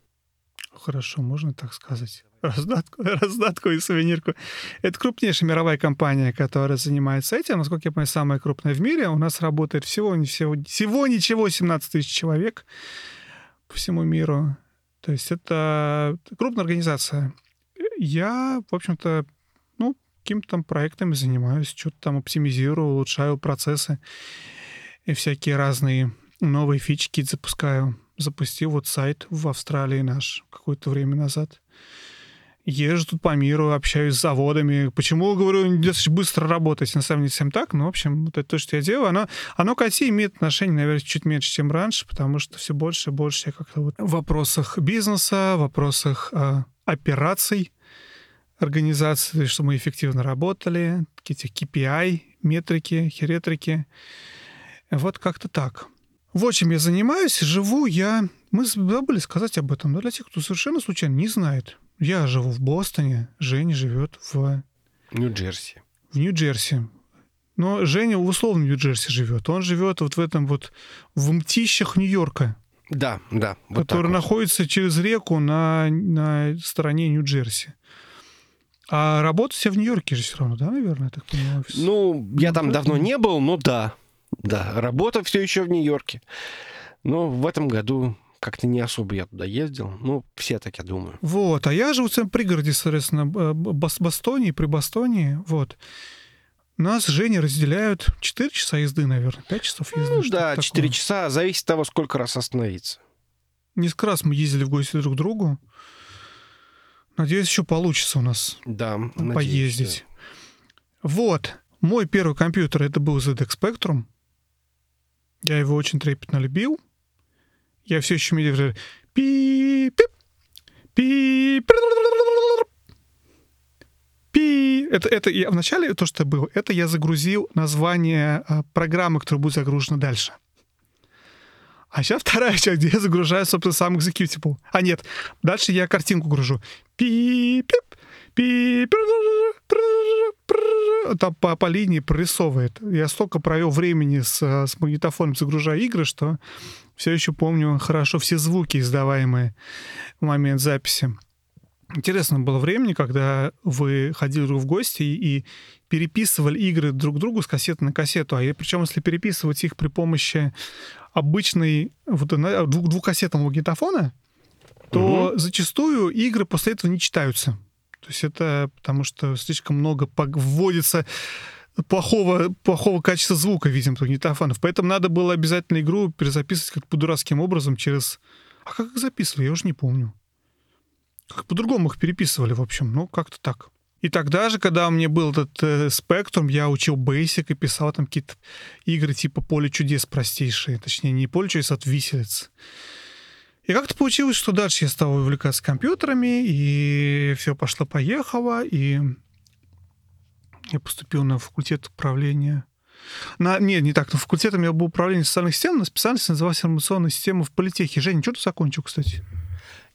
Хорошо, можно так сказать. Раздатку, раздатку и сувенирку. Это крупнейшая мировая компания, которая занимается этим. Насколько я понимаю, самая крупная в мире. У нас работает всего, всего, всего ничего 17 тысяч человек по всему миру. То есть это крупная организация. Я, в общем-то, ну, какими-то там проектами занимаюсь, что-то там оптимизирую, улучшаю процессы и всякие разные новые фички запускаю. Запустил вот сайт в Австралии наш какое-то время назад. езжу тут по миру, общаюсь с заводами. Почему, говорю, достаточно быстро работать? На самом деле, всем так. Но, в общем, вот это то, что я делаю, оно, оно к IT имеет отношение, наверное, чуть меньше, чем раньше, потому что все больше и больше я как-то вот в вопросах бизнеса, в вопросах э, операций организации, чтобы мы эффективно работали, какие-то KPI, метрики, херетрики. Вот как-то так. Вот чем я занимаюсь. Живу я... Мы забыли сказать об этом, но для тех, кто совершенно случайно не знает. Я живу в Бостоне, Женя живет в... Нью-Джерси. В Нью-Джерси. Но Женя в условном Нью-Джерси живет. Он живет вот в этом вот... в мтищах Нью-Йорка. Да, да. Вот который вот. находится через реку на, на стороне Нью-Джерси. А работать я в Нью-Йорке же все равно, да, наверное, я так понимаю? Офис. Ну, я ну, там да? давно не был, но да. Да, работа все еще в Нью-Йорке. Но в этом году как-то не особо я туда ездил. Ну, все так я думаю. Вот, а я живу в пригороде, соответственно, Бастонии, при Бастонии, вот. Нас, Женя, разделяют 4 часа езды, наверное, 5 часов езды. Ну, да, 4 такое. часа, зависит от того, сколько раз остановиться. Несколько раз мы ездили в гости друг к другу. Надеюсь, еще получится у нас да, поездить. Надеюсь, Вот. Мой первый компьютер это был ZX Spectrum. Я его очень трепетно любил. Я все еще медленно... Пи, пип, пи, пи. Это, это я вначале то, что было, это я загрузил название а, программы, которая будет загружена дальше. А сейчас вторая часть, где я загружаю, собственно, сам executable. А нет, дальше я картинку гружу. Пи, пип, пи, там по, по линии прорисовывает. Я столько провел времени с, с магнитофоном, загружая игры, что все еще помню хорошо все звуки, издаваемые в момент записи. Интересно было времени, когда вы ходили в гости и переписывали игры друг другу с кассеты на кассету. А причем, если переписывать их при помощи обычной вот, двух, двухкассетного магнитофона, то угу. зачастую игры после этого не читаются. То есть это потому что слишком много вводится плохого, плохого качества звука, видимо, магнитофонов. Поэтому надо было обязательно игру перезаписывать как по дурацким образом через... А как их записывали, я уже не помню. Как по-другому их переписывали, в общем. Ну, как-то так. И тогда же, когда у меня был этот э, я учил Basic и писал там какие-то игры типа «Поле чудес» простейшие. Точнее, не «Поле чудес», а «Виселиц». И как-то получилось, что дальше я стал увлекаться компьютерами, и все пошло-поехало, и я поступил на факультет управления. На, нет, не так, на факультете у меня был управление социальных систем, но специальность называлась информационная система в политехе. Женя, что ты закончил, кстати?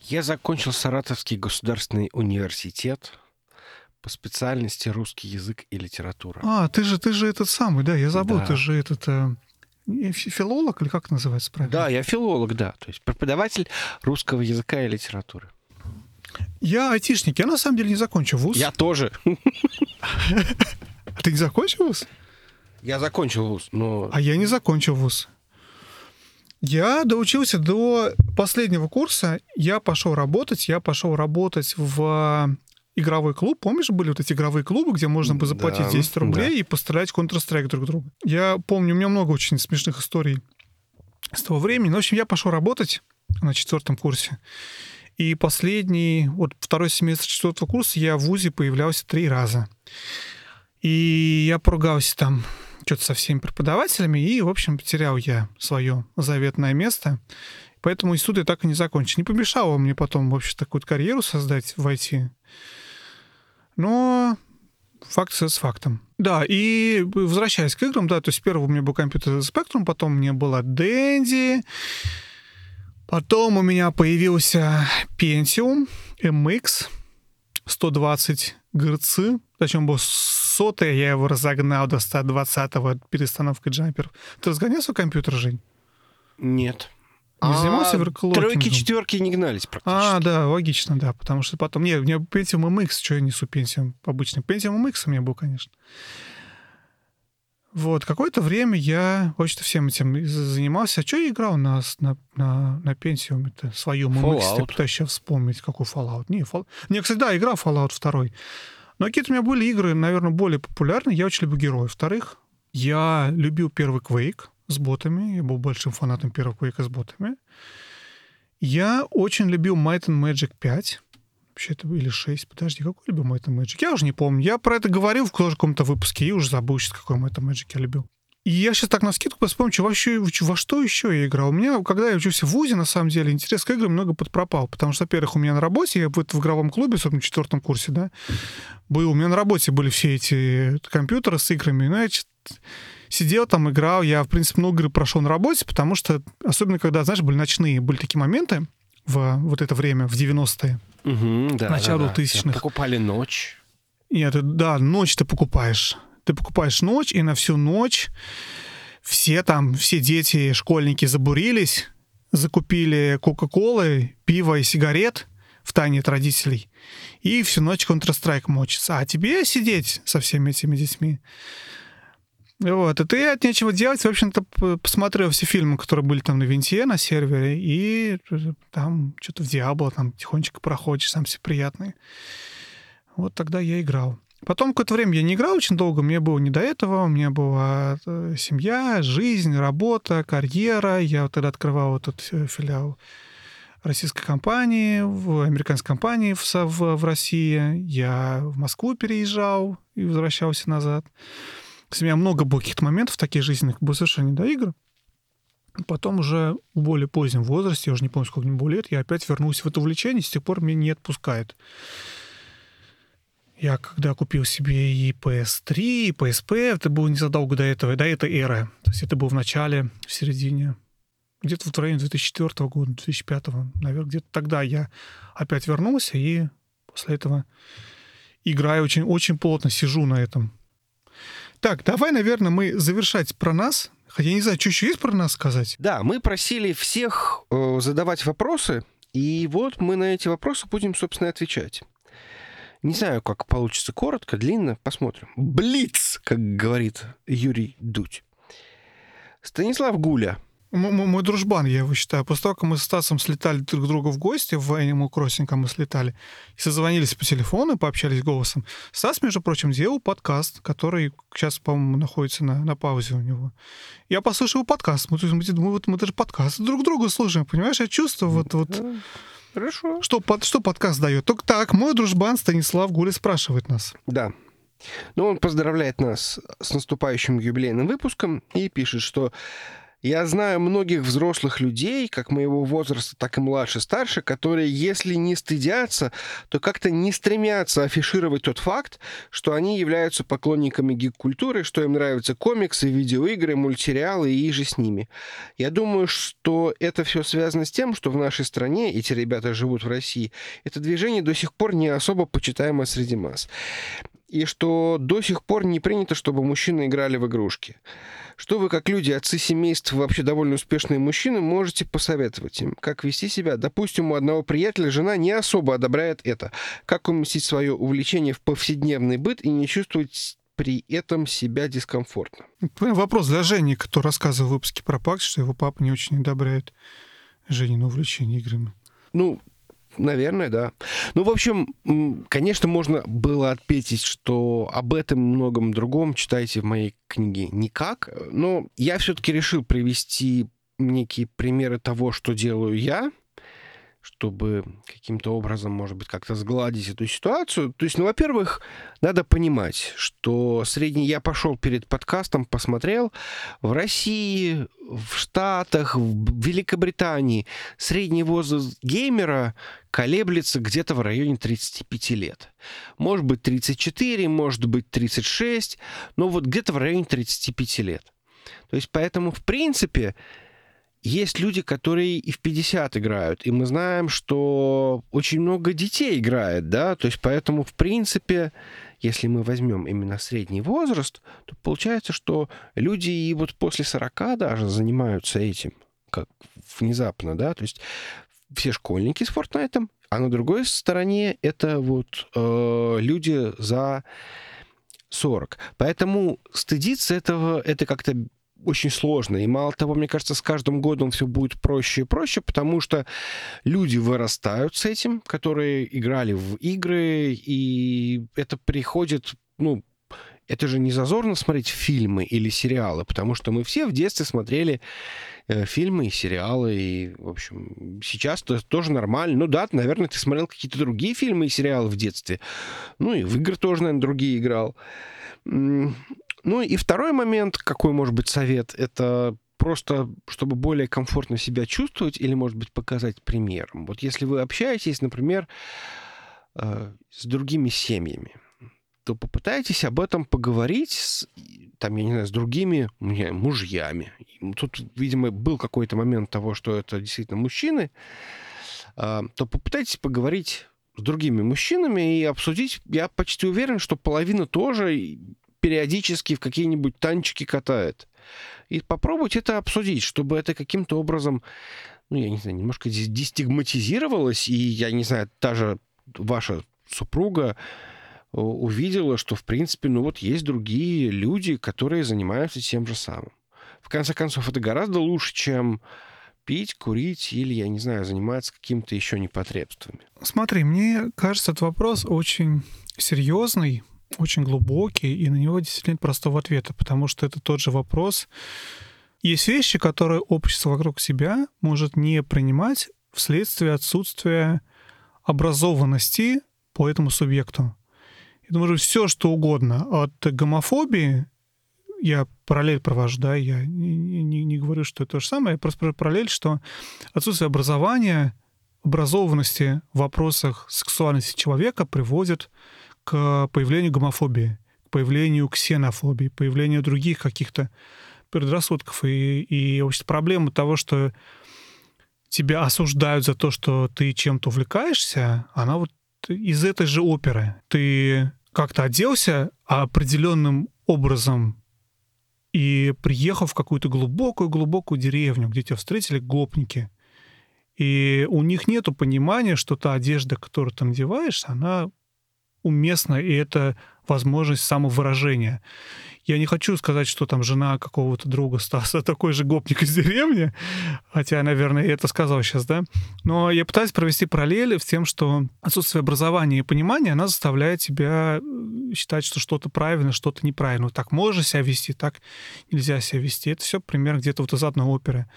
Я закончил Саратовский государственный университет по специальности русский язык и литература. А, ты же, ты же этот самый, да, я забыл, да. ты же этот... Э, филолог или как называется правильно? Да, я филолог, да. То есть преподаватель русского языка и литературы. Я айтишник. Я на самом деле не закончил вуз. Я тоже. Ты не закончил вуз? Я закончил вуз, но... А я не закончил вуз. Я доучился до последнего курса. Я пошел работать. Я пошел работать в игровой клуб. Помнишь, были вот эти игровые клубы, где можно было заплатить да, 10 рублей да. и пострелять Counter-Strike друг друга? Я помню, у меня много очень смешных историй с того времени. Ну, в общем, я пошел работать на четвертом курсе. И последний, вот второй семестр четвертого курса я в ВУЗе появлялся три раза. И я поругался там что-то со всеми преподавателями, и, в общем, потерял я свое заветное место. Поэтому институт я так и не закончил. Не помешало мне потом, в общем, такую карьеру создать в IT. Но факт с фактом. Да, и возвращаясь к играм, да, то есть первый у меня был компьютер Spectrum, потом у меня была Dendy, потом у меня появился Pentium MX 120 ГРЦ, причем был сотый, я его разогнал до 120-го перестановкой джамперов. Ты разгонял свой компьютер, Жень? Нет. Не а, занимался оверклокингом? Тройки, четверки не гнались практически. А, да, логично, да, потому что потом... Не, у меня Pentium MX, что я несу Pentium обычно. Pentium MX у меня был, конечно. Вот, какое-то время я очень всем этим занимался. А что я играл на, на, на, на Pentium? Это свою MX, я пытаюсь сейчас вспомнить, какой Fallout. Не, Fall... не, кстати, да, играл Fallout 2. Но какие-то у меня были игры, наверное, более популярные. Я очень люблю героев. Вторых, я любил первый Quake с ботами. Я был большим фанатом первого Quake с ботами. Я очень любил Might and Magic 5. Вообще это или 6. Подожди, какой любимый это Magic? Я уже не помню. Я про это говорил в каком-то выпуске и уже забыл сейчас, какой это Magic я любил. И я сейчас так на скидку вспомню, вообще, во что еще я играл. У меня, когда я учился в ВУЗе, на самом деле, интерес к играм много подпропал. Потому что, во-первых, у меня на работе, я вот в игровом клубе, особенно в четвертом курсе, да, был, у меня на работе были все эти компьютеры с играми. Значит, сидел там, играл. Я, в принципе, много игр прошел на работе, потому что, особенно когда, знаешь, были ночные, были такие моменты в вот это время, в 90-е, угу, да, начало да, да. 2000-х. Покупали ночь. Нет, да, ночь ты покупаешь ты покупаешь ночь, и на всю ночь все там, все дети, школьники забурились, закупили Кока-Колы, пиво и сигарет в тайне от родителей, и всю ночь Counter-Strike мочится. А тебе сидеть со всеми этими детьми. Вот, и ты от нечего делать, в общем-то, посмотрел все фильмы, которые были там на винте, на сервере, и там что-то в Диабло там тихонечко проходишь, сам все приятный. Вот тогда я играл. Потом какое-то время я не играл очень долго, мне было не до этого, у меня была э, семья, жизнь, работа, карьера. Я вот тогда открывал этот э, филиал российской компании, в американской компании в, в, в России. Я в Москву переезжал и возвращался назад. У меня много было каких-то моментов таких жизненных, было совершенно не до игр. Потом уже в более позднем возрасте, я уже не помню, сколько мне было лет, я опять вернулся в это увлечение, с тех пор меня не отпускает. Я когда купил себе и PS3, и PSP, это было незадолго до этого, до этой эры. То есть это было в начале, в середине, где-то в районе 2004 года, 2005, наверное, где-то тогда я опять вернулся и после этого играю очень, очень плотно, сижу на этом. Так, давай, наверное, мы завершать про нас. Хотя не знаю, что еще есть про нас сказать? Да, мы просили всех э, задавать вопросы, и вот мы на эти вопросы будем, собственно, отвечать. Не знаю, как получится коротко, длинно, посмотрим. Блиц, как говорит Юрий Дудь. Станислав Гуля. Мой дружбан, я его считаю. После того, как мы с Стасом слетали друг к другу в гости, в Animal Crossing мы слетали, и созвонились по телефону, пообщались голосом, Стас, между прочим, делал подкаст, который сейчас, по-моему, находится на, на паузе у него. Я послушал подкаст. Мы, мы, мы, мы даже подкаст друг друга слушаем, понимаешь? Я чувствую вот... вот Хорошо. Что, под, что подкаст дает? Только так, мой дружбан Станислав Гуля спрашивает нас. Да. Ну, он поздравляет нас с наступающим юбилейным выпуском и пишет, что я знаю многих взрослых людей, как моего возраста, так и младше, старше, которые, если не стыдятся, то как-то не стремятся афишировать тот факт, что они являются поклонниками гик-культуры, что им нравятся комиксы, видеоигры, мультсериалы и же с ними. Я думаю, что это все связано с тем, что в нашей стране, эти ребята живут в России, это движение до сих пор не особо почитаемо среди масс. И что до сих пор не принято, чтобы мужчины играли в игрушки. Что вы, как люди, отцы семейств, вообще довольно успешные мужчины, можете посоветовать им? Как вести себя? Допустим, у одного приятеля жена не особо одобряет это. Как уместить свое увлечение в повседневный быт и не чувствовать при этом себя дискомфортно? Вопрос для Жени, кто рассказывал в выпуске про ПАКС, что его папа не очень одобряет Женину увлечение играми. Ну, Наверное, да. Ну, в общем, конечно, можно было отметить, что об этом многом другом читайте в моей книге никак. Но я все-таки решил привести некие примеры того, что делаю я, чтобы каким-то образом, может быть, как-то сгладить эту ситуацию. То есть, ну, во-первых, надо понимать, что средний... Я пошел перед подкастом, посмотрел. В России, в Штатах, в Великобритании средний возраст геймера колеблется где-то в районе 35 лет. Может быть, 34, может быть, 36, но вот где-то в районе 35 лет. То есть, поэтому, в принципе, есть люди, которые и в 50 играют, и мы знаем, что очень много детей играет, да, то есть поэтому, в принципе, если мы возьмем именно средний возраст, то получается, что люди и вот после 40 даже занимаются этим, как внезапно, да, то есть все школьники с Fortnite, а на другой стороне это вот э, люди за 40. Поэтому стыдиться этого, это как-то очень сложно. И мало того, мне кажется, с каждым годом все будет проще и проще, потому что люди вырастают с этим, которые играли в игры, и это приходит, ну, это же не зазорно смотреть фильмы или сериалы, потому что мы все в детстве смотрели э, фильмы и сериалы, и, в общем, сейчас это тоже нормально. Ну да, наверное, ты смотрел какие-то другие фильмы и сериалы в детстве. Ну и в игры тоже, наверное, другие играл. Ну и второй момент, какой может быть совет, это просто, чтобы более комфортно себя чувствовать или, может быть, показать примером. Вот если вы общаетесь, например, э, с другими семьями, то попытайтесь об этом поговорить с, там, я не знаю, с другими мужьями. Тут, видимо, был какой-то момент того, что это действительно мужчины, э, то попытайтесь поговорить с другими мужчинами и обсудить. Я почти уверен, что половина тоже периодически в какие-нибудь танчики катает и попробовать это обсудить, чтобы это каким-то образом, ну, я не знаю, немножко дестигматизировалось, и, я не знаю, та же ваша супруга э, увидела, что, в принципе, ну вот есть другие люди, которые занимаются тем же самым. В конце концов, это гораздо лучше, чем пить, курить или, я не знаю, заниматься какими-то еще непотребствами. Смотри, мне кажется, этот вопрос очень серьезный, очень глубокий, и на него действительно нет простого ответа, потому что это тот же вопрос. Есть вещи, которые общество вокруг себя может не принимать вследствие отсутствия образованности по этому субъекту. Это может все, что угодно. От гомофобии, я параллель провожу, да, я не, не, не говорю, что это то же самое, я просто параллель, что отсутствие образования, образованности в вопросах сексуальности человека приводит к появлению гомофобии, к появлению ксенофобии, появлению других каких-то предрассудков. И, и общем, проблема того, что тебя осуждают за то, что ты чем-то увлекаешься, она вот из этой же оперы. Ты как-то оделся определенным образом и приехал в какую-то глубокую-глубокую деревню, где тебя встретили гопники. И у них нет понимания, что та одежда, которую ты надеваешь, она уместно, и это возможность самовыражения. Я не хочу сказать, что там жена какого-то друга Стаса такой же гопник из деревни, хотя, наверное, это сказал сейчас, да. Но я пытаюсь провести параллели с тем, что отсутствие образования и понимания, она заставляет тебя э, считать, что что-то правильно, что-то неправильно. Так можно себя вести, так нельзя себя вести. Это все примерно где-то вот из одной оперы.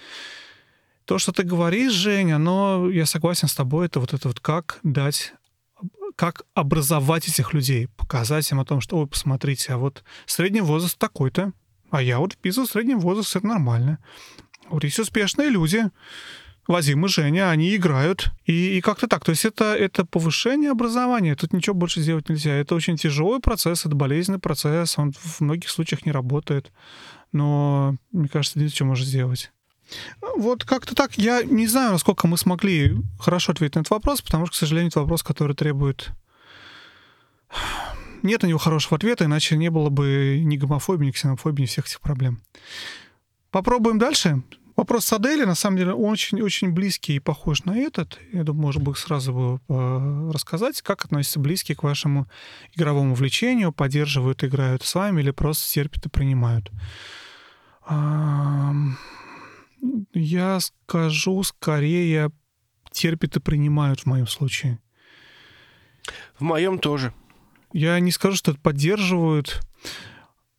То, что ты говоришь, Женя, но я согласен с тобой, это вот это вот как дать как образовать этих людей, показать им о том, что, ой, посмотрите, а вот средний возраст такой-то, а я вот вписываю средний возраст, это нормально. Вот есть успешные люди, Вадим и Женя, они играют. И, и как-то так. То есть это, это повышение образования. Тут ничего больше сделать нельзя. Это очень тяжелый процесс, это болезненный процесс. Он в многих случаях не работает. Но, мне кажется, ничего можно сделать. Вот как-то так. Я не знаю, насколько мы смогли хорошо ответить на этот вопрос, потому что, к сожалению, это вопрос, который требует... Нет на него хорошего ответа, иначе не было бы ни гомофобии, ни ксенофобии, ни всех этих проблем. Попробуем дальше. Вопрос с Адели, на самом деле, очень-очень близкий и похож на этот. Я думаю, может быть, сразу бы э, рассказать, как относятся близкие к вашему игровому влечению, поддерживают, играют с вами или просто терпят и принимают. Я скажу скорее терпят и принимают в моем случае. В моем тоже. Я не скажу, что это поддерживают.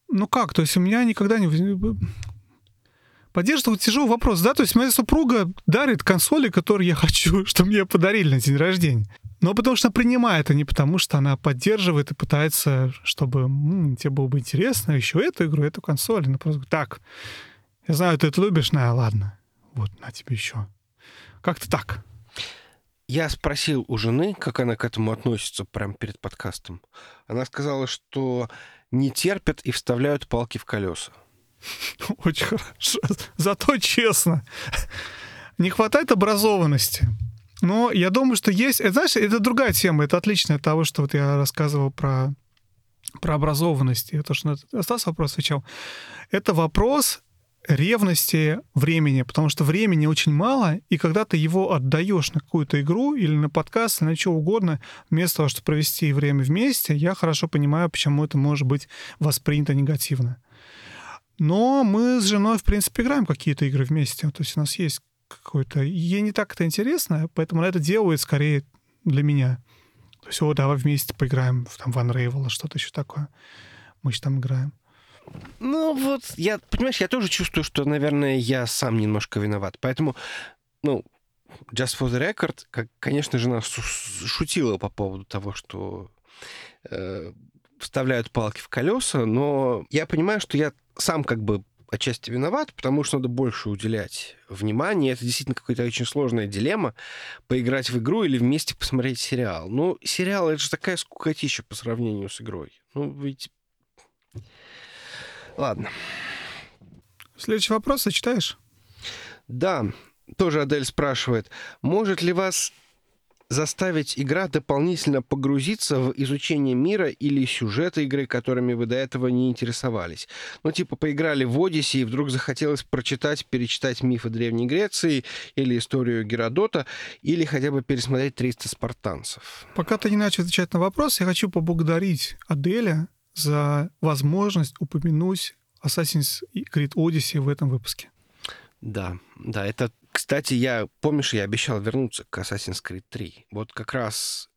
Ну как, то есть у меня никогда не... Поддерживать тяжелый вопрос, да? То есть моя супруга дарит консоли, которые я хочу, чтобы мне подарили на день рождения. Но потому что она принимает, а не потому что она поддерживает и пытается, чтобы м-м, тебе было бы интересно еще эту игру, эту консоль. Она просто так, я знаю, ты это любишь, на, ладно. Вот, на тебе еще. Как-то так. Я спросил у жены, как она к этому относится прямо перед подкастом. Она сказала, что не терпят и вставляют палки в колеса. Очень хорошо. Зато честно. Не хватает образованности. Но я думаю, что есть... Это, знаешь, это другая тема. Это отлично от того, что вот я рассказывал про, про образованность. Я тоже на остался вопрос отвечал. Это вопрос ревности времени, потому что времени очень мало, и когда ты его отдаешь на какую-то игру или на подкаст, или на что угодно, вместо того, чтобы провести время вместе, я хорошо понимаю, почему это может быть воспринято негативно. Но мы с женой, в принципе, играем какие-то игры вместе. То есть у нас есть какой-то... Ей не так это интересно, поэтому она это делает скорее для меня. То есть, о, давай вместе поиграем в, там, в Unravel, что-то еще такое. мы же там играем. Ну вот, я, понимаешь, я тоже чувствую, что, наверное, я сам немножко виноват. Поэтому, ну, Just for the Record, как, конечно же, нас шутила по поводу того, что э, вставляют палки в колеса, но я понимаю, что я сам как бы отчасти виноват, потому что надо больше уделять внимания. Это действительно какая-то очень сложная дилемма поиграть в игру или вместе посмотреть сериал. Ну, сериал это же такая скукотища по сравнению с игрой. Ну, ведь... Ладно. Следующий вопрос, зачитаешь? Да, тоже Адель спрашивает, может ли вас заставить игра дополнительно погрузиться в изучение мира или сюжета игры, которыми вы до этого не интересовались. Ну, типа, поиграли в Одиссей, и вдруг захотелось прочитать, перечитать мифы Древней Греции или историю Геродота, или хотя бы пересмотреть 300 спартанцев. Пока ты не начал отвечать на вопрос, я хочу поблагодарить Аделя за возможность упомянуть Assassin's Creed Odyssey в этом выпуске. Да, да, это кстати, я, помнишь, я обещал вернуться к Assassin's Creed 3. Вот как раз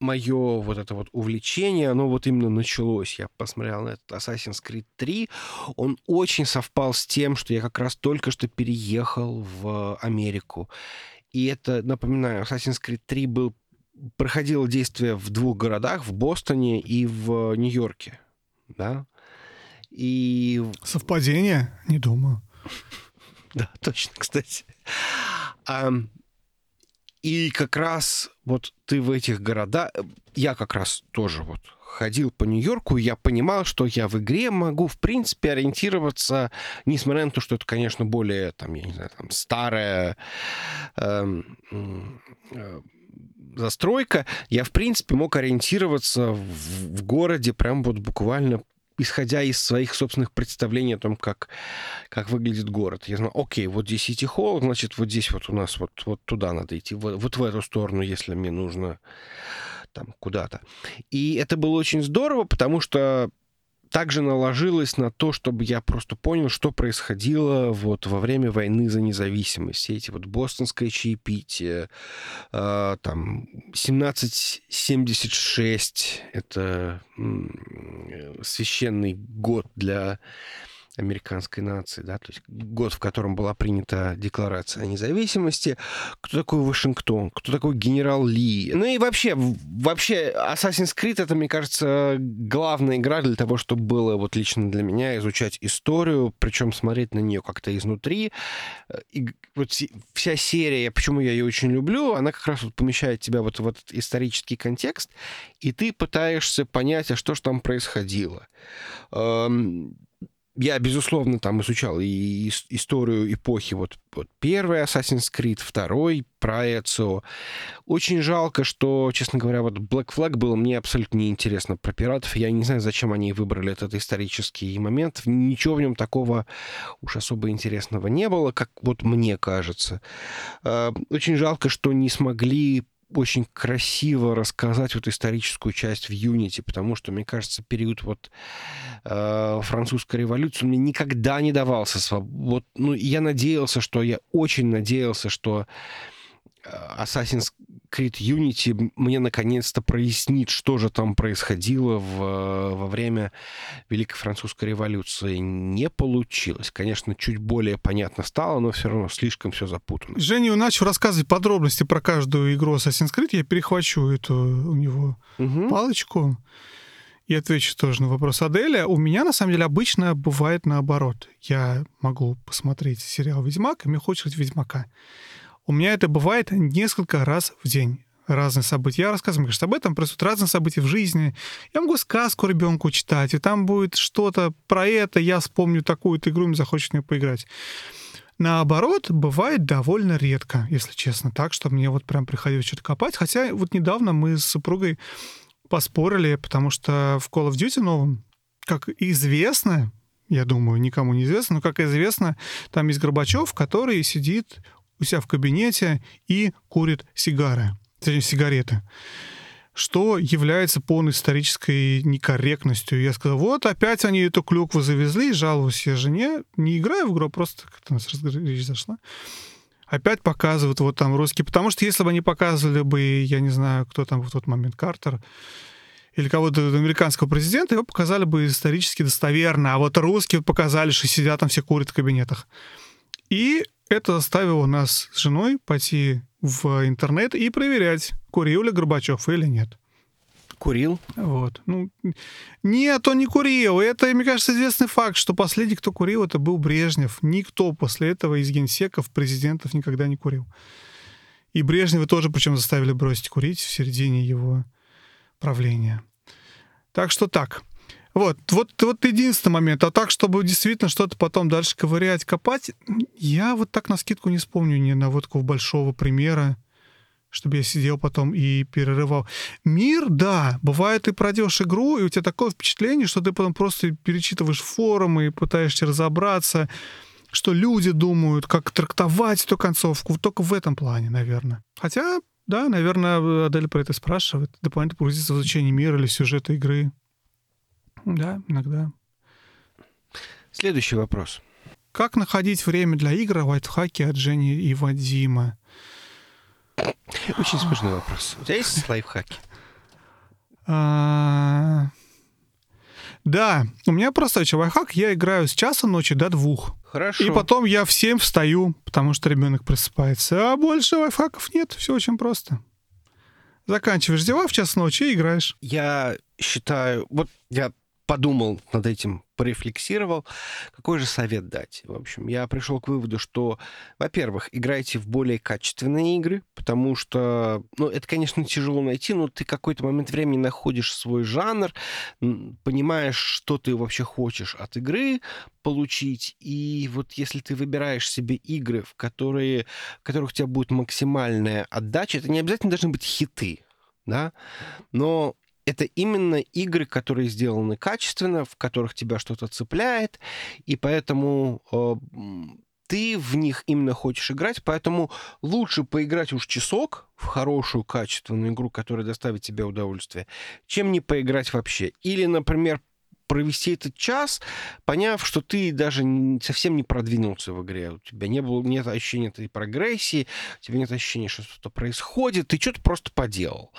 мое вот это вот увлечение, оно вот именно началось. Я посмотрел на этот Assassin's Creed 3. Он очень совпал с тем, что я как раз только что переехал в Америку. И это, напоминаю, Assassin's Creed 3 был, проходило действие в двух городах, в Бостоне и в Нью-Йорке. Да? И... Совпадение? Не думаю. Да, точно, кстати. И как раз вот ты в этих городах... Я как раз тоже вот ходил по Нью-Йорку, я понимал, что я в игре могу, в принципе, ориентироваться, несмотря на то, что это, конечно, более, там, я не знаю, там, старая э, э, застройка, я, в принципе, мог ориентироваться в, в городе прям вот буквально исходя из своих собственных представлений о том, как, как выглядит город. Я знаю, окей, вот здесь Сити Холл, значит, вот здесь вот у нас вот, вот туда надо идти, вот, вот в эту сторону, если мне нужно там куда-то. И это было очень здорово, потому что также наложилось на то, чтобы я просто понял, что происходило вот во время войны за независимость. Все эти вот бостонское чаепитие, э, там 1776, это э, священный год для американской нации, да, то есть год, в котором была принята Декларация о независимости, кто такой Вашингтон, кто такой генерал Ли. Ну и вообще, вообще Assassin's Creed это, мне кажется, главная игра для того, чтобы было вот лично для меня изучать историю, причем смотреть на нее как-то изнутри. И вот вся серия, почему я ее очень люблю, она как раз вот помещает тебя вот в этот исторический контекст, и ты пытаешься понять, а что же там происходило эм, я, безусловно, там изучал и историю эпохи. Вот, вот первый Assassin's Creed, второй про Эцио. Очень жалко, что, честно говоря, вот Black Flag было мне абсолютно неинтересно про пиратов. Я не знаю, зачем они выбрали этот исторический момент. Ничего в нем такого уж особо интересного не было, как вот мне кажется. А, очень жалко, что не смогли очень красиво рассказать вот историческую часть в Unity, потому что, мне кажется, период вот э, французской революции мне никогда не давался. Вот, ну, я надеялся, что я очень надеялся, что Assassin's Creed Unity мне наконец-то прояснит, что же там происходило в, во время Великой Французской революции. Не получилось. Конечно, чуть более понятно стало, но все равно слишком все запутано. Женя начал рассказывать подробности про каждую игру Assassin's Creed. Я перехвачу эту у него угу. палочку и отвечу тоже на вопрос Аделя. У меня, на самом деле, обычно бывает наоборот. Я могу посмотреть сериал «Ведьмак», и мне хочется «Ведьмака». У меня это бывает несколько раз в день разные события. Я рассказываю, конечно, об этом, происходят разные события в жизни. Я могу сказку ребенку читать, и там будет что-то про это, я вспомню такую-то игру, мне захочет мне поиграть. Наоборот, бывает довольно редко, если честно, так, что мне вот прям приходилось что-то копать. Хотя вот недавно мы с супругой поспорили, потому что в Call of Duty новом, как известно, я думаю, никому не известно, но как известно, там есть Горбачев, который сидит у себя в кабинете и курит сигары, точнее, сигареты что является полной исторической некорректностью. Я сказал, вот опять они эту клюкву завезли, жалуюсь я жене, не играю в игру, а просто как-то у нас речь зашла. Опять показывают вот там русские, потому что если бы они показывали бы, я не знаю, кто там в тот момент, Картер, или кого-то американского президента, его показали бы исторически достоверно, а вот русские показали, что сидят там все курят в кабинетах. И это заставило нас с женой пойти в интернет и проверять, курил ли Горбачев или нет. Курил? Вот. Ну, нет, он не курил. Это, мне кажется, известный факт, что последний, кто курил, это был Брежнев. Никто после этого из генсеков, президентов никогда не курил. И Брежнева тоже, причем, заставили бросить курить в середине его правления. Так что так. Вот, вот, вот единственный момент. А так, чтобы действительно что-то потом дальше ковырять, копать, я вот так на скидку не вспомню ни на вот такого большого примера, чтобы я сидел потом и перерывал. Мир, да, бывает, ты пройдешь игру, и у тебя такое впечатление, что ты потом просто перечитываешь форумы и пытаешься разобраться, что люди думают, как трактовать эту концовку. Только в этом плане, наверное. Хотя, да, наверное, Адель про это спрашивает. Дополнительно погрузиться в изучение мира или сюжета игры. Да, иногда. Следующий вопрос. Как находить время для игр в лайфхаке от Жени и Вадима? Очень смешной вопрос. У тебя есть лайфхаки? А, Да, у меня простой лайфхак. Я играю с часа ночи до двух. Хорошо. И потом я в 7 встаю, потому что ребенок просыпается. А больше лайфхаков нет. Все очень просто. Заканчиваешь дела в час ночи и играешь. Я считаю... Вот я подумал над этим, порефлексировал, какой же совет дать. В общем, я пришел к выводу, что, во-первых, играйте в более качественные игры, потому что, ну, это, конечно, тяжело найти, но ты какой-то момент времени находишь свой жанр, понимаешь, что ты вообще хочешь от игры получить, и вот если ты выбираешь себе игры, в, которые, в которых у тебя будет максимальная отдача, это не обязательно должны быть хиты, да, но это именно игры, которые сделаны качественно, в которых тебя что-то цепляет, и поэтому э, ты в них именно хочешь играть, поэтому лучше поиграть уж часок в хорошую качественную игру, которая доставит тебе удовольствие, чем не поиграть вообще. Или, например, провести этот час, поняв, что ты даже совсем не продвинулся в игре. У тебя не было, нет ощущения этой прогрессии, у тебя нет ощущения, что что-то происходит, ты что-то просто поделал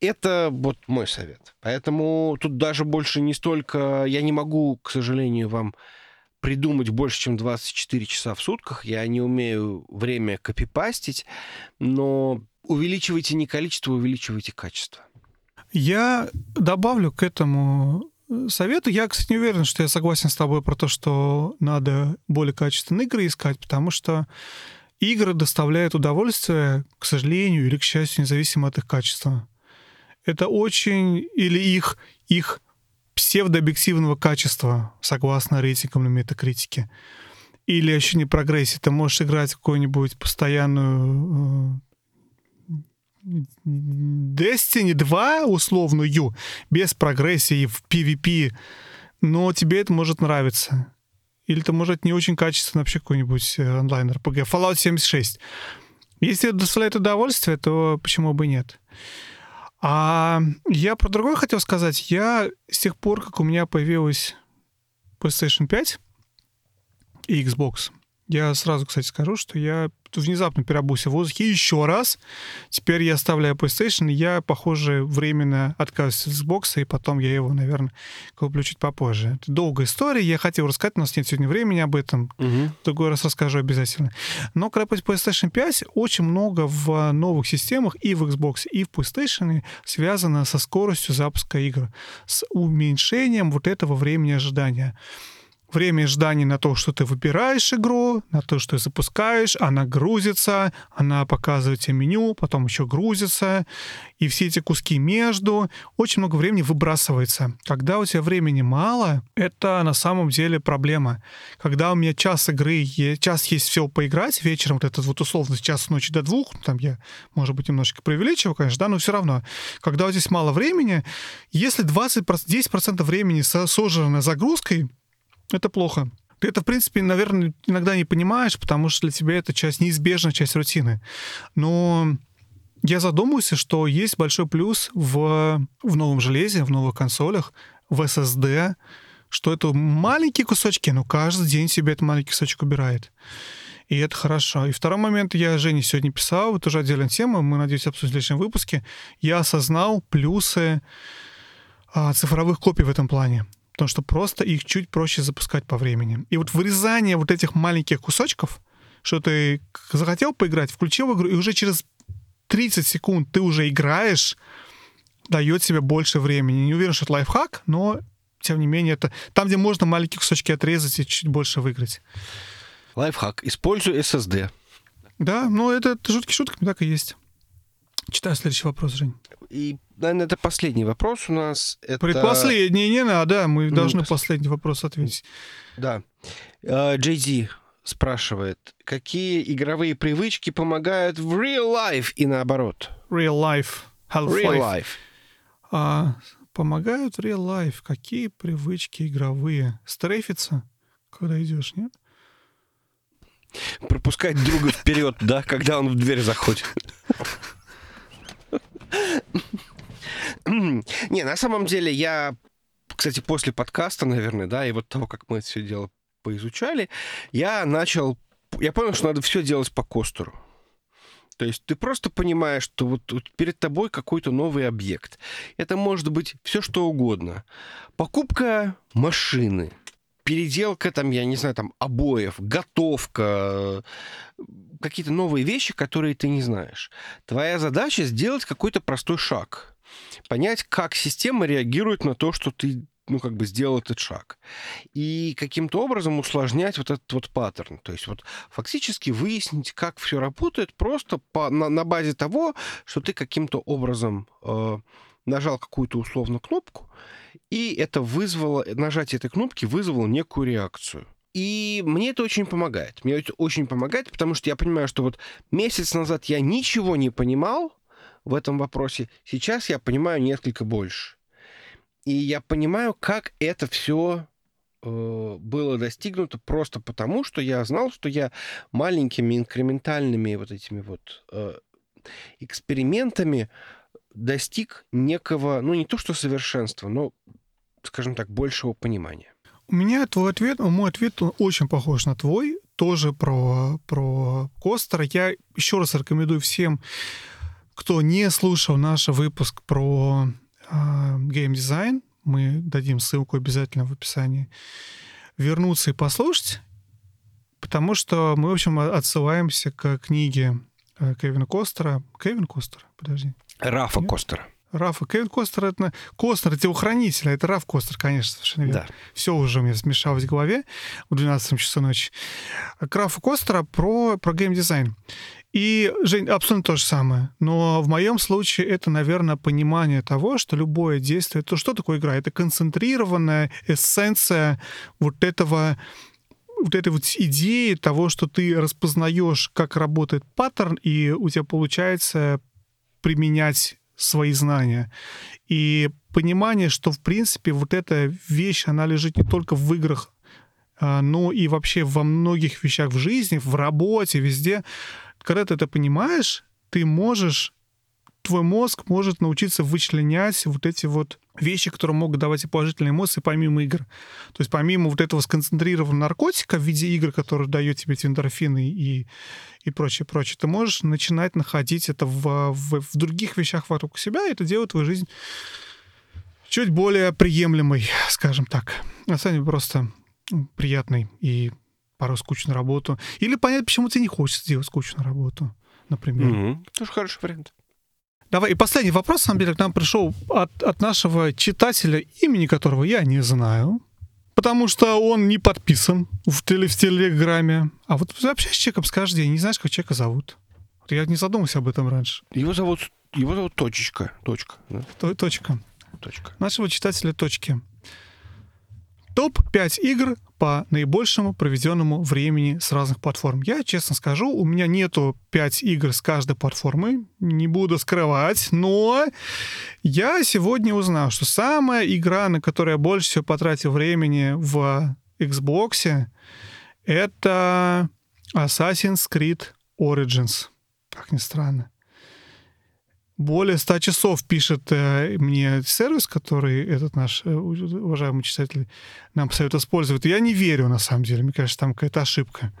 это вот мой совет. Поэтому тут даже больше не столько... Я не могу, к сожалению, вам придумать больше, чем 24 часа в сутках. Я не умею время копипастить, но увеличивайте не количество, увеличивайте качество. Я добавлю к этому э, совету. Я, кстати, не уверен, что я согласен с тобой про то, что надо более качественные игры искать, потому что игры доставляют удовольствие, к сожалению или к счастью, независимо от их качества это очень... Или их, их псевдообъективного качества, согласно рейтингам на метакритике. Или ощущение прогрессии. Ты можешь играть какую-нибудь постоянную э, Destiny 2 условную, без прогрессии в PvP, но тебе это может нравиться. Или это может не очень качественно вообще какой-нибудь э, онлайн-РПГ. Fallout 76. Если это доставляет удовольствие, то почему бы нет? А я про другое хотел сказать. Я с тех пор, как у меня появилась PlayStation 5 и Xbox, я сразу, кстати, скажу, что я внезапно переобулся в воздухе еще раз. Теперь я оставляю PlayStation, я, похоже, временно отказываюсь от Xbox, и потом я его, наверное, куплю чуть попозже. Это долгая история, я хотел рассказать, у нас нет сегодня времени об этом. Угу. В другой раз расскажу обязательно. Но когда PlayStation 5, очень много в новых системах и в Xbox, и в PlayStation связано со скоростью запуска игр, с уменьшением вот этого времени ожидания время ожидания на то, что ты выбираешь игру, на то, что ты запускаешь, она грузится, она показывает тебе меню, потом еще грузится, и все эти куски между, очень много времени выбрасывается. Когда у тебя времени мало, это на самом деле проблема. Когда у меня час игры, час есть все поиграть вечером, вот этот вот условно с часа ночи до двух, там я, может быть, немножечко преувеличиваю, конечно, да, но все равно, когда у тебя здесь мало времени, если 20, 10% времени сожрано загрузкой, это плохо. Ты это, в принципе, наверное, иногда не понимаешь, потому что для тебя это часть, неизбежная часть рутины. Но я задумался, что есть большой плюс в, в новом железе, в новых консолях, в SSD, что это маленькие кусочки, но каждый день себе этот маленький кусочек убирает. И это хорошо. И второй момент, я Жене сегодня писал, это уже отдельная тема, мы, надеюсь, обсудим в следующем выпуске. Я осознал плюсы а, цифровых копий в этом плане. Потому что просто их чуть проще запускать по времени. И вот вырезание вот этих маленьких кусочков, что ты захотел поиграть, включил игру, и уже через 30 секунд ты уже играешь, дает себе больше времени. Не уверен, что это лайфхак, но тем не менее это там, где можно маленькие кусочки отрезать и чуть больше выиграть. Лайфхак. Используй SSD. Да, ну это, это шутки шутками так и есть. Читаю следующий вопрос, Жень. И, наверное, это последний вопрос у нас. Это... Предпоследний, не надо, мы ну, должны последний вопрос ответить. Да. Джей Ди спрашивает, какие игровые привычки помогают в real life и наоборот? Real life. Half-life. Real life. А, помогают в real life. Какие привычки игровые? Стрейфиться, когда идешь, нет? Пропускать друга вперед, да, когда он в дверь заходит. Не, на самом деле я, кстати, после подкаста, наверное, да, и вот того, как мы это все дело поизучали, я начал, я понял, что надо все делать по костеру. То есть ты просто понимаешь, что вот, вот перед тобой какой-то новый объект. Это может быть все что угодно. Покупка машины, переделка там, я не знаю, там обоев, готовка, какие-то новые вещи, которые ты не знаешь. Твоя задача сделать какой-то простой шаг. Понять, как система реагирует на то, что ты ну, как бы сделал этот шаг. И каким-то образом усложнять вот этот вот паттерн. То есть вот фактически выяснить, как все работает просто по, на, на базе того, что ты каким-то образом э, нажал какую-то условно кнопку, и это вызвало, нажатие этой кнопки вызвало некую реакцию. И мне это очень помогает. Мне это очень помогает, потому что я понимаю, что вот месяц назад я ничего не понимал в этом вопросе, сейчас я понимаю несколько больше. И я понимаю, как это все э, было достигнуто просто потому, что я знал, что я маленькими инкрементальными вот этими вот э, экспериментами достиг некого, ну не то что совершенства, но, скажем так, большего понимания. У меня твой ответ, мой ответ очень похож на твой, тоже про, про Костера. Я еще раз рекомендую всем, кто не слушал наш выпуск про а, геймдизайн, мы дадим ссылку обязательно в описании, вернуться и послушать, потому что мы, в общем, отсылаемся к книге э, Кевина Костера. Кевин Костер, подожди. Рафа Нет? Костера. Рафа. Кевин Костер это Костер, это телохранитель, а это Раф Костер, конечно, совершенно верно. Да. Все уже у меня смешалось в голове в 12 часу ночи. К Рафу Костера про, про геймдизайн. И, Жень, абсолютно то же самое. Но в моем случае это, наверное, понимание того, что любое действие, то что такое игра? Это концентрированная эссенция вот этого вот этой вот идеи того, что ты распознаешь, как работает паттерн, и у тебя получается применять свои знания. И понимание, что, в принципе, вот эта вещь, она лежит не только в играх, а, но и вообще во многих вещах в жизни, в работе, везде, когда ты это понимаешь, ты можешь твой мозг может научиться вычленять вот эти вот вещи, которые могут давать и положительные эмоции помимо игр. То есть помимо вот этого сконцентрированного наркотика в виде игр, который дает тебе эти и, и прочее, прочее, ты можешь начинать находить это в, в, в других вещах вокруг себя, и это делает твою жизнь чуть более приемлемой, скажем так. На самом деле просто приятной и пару скучную работу. Или понять, почему тебе не хочется делать скучную работу, например. Mm-hmm. Тоже хороший вариант. Давай, и последний вопрос, на самом деле, к нам пришел от, от нашего читателя, имени которого я не знаю, потому что он не подписан в, теле, в Телеграме. А вот вообще с человеком скажешь день, не знаешь, как человека зовут. Вот я не задумался об этом раньше. Его зовут, его зовут Точечка. Точка. Да? Точка. Точка. Нашего читателя Точки. Топ-5 игр по наибольшему проведенному времени с разных платформ. Я честно скажу, у меня нету 5 игр с каждой платформы, не буду скрывать, но я сегодня узнал, что самая игра, на которую я больше всего потратил времени в Xbox, это Assassin's Creed Origins. Как ни странно более 100 часов пишет э, мне сервис, который этот наш э, уважаемый читатель нам советует использовать. я не верю, на самом деле. Мне кажется, там какая-то ошибка.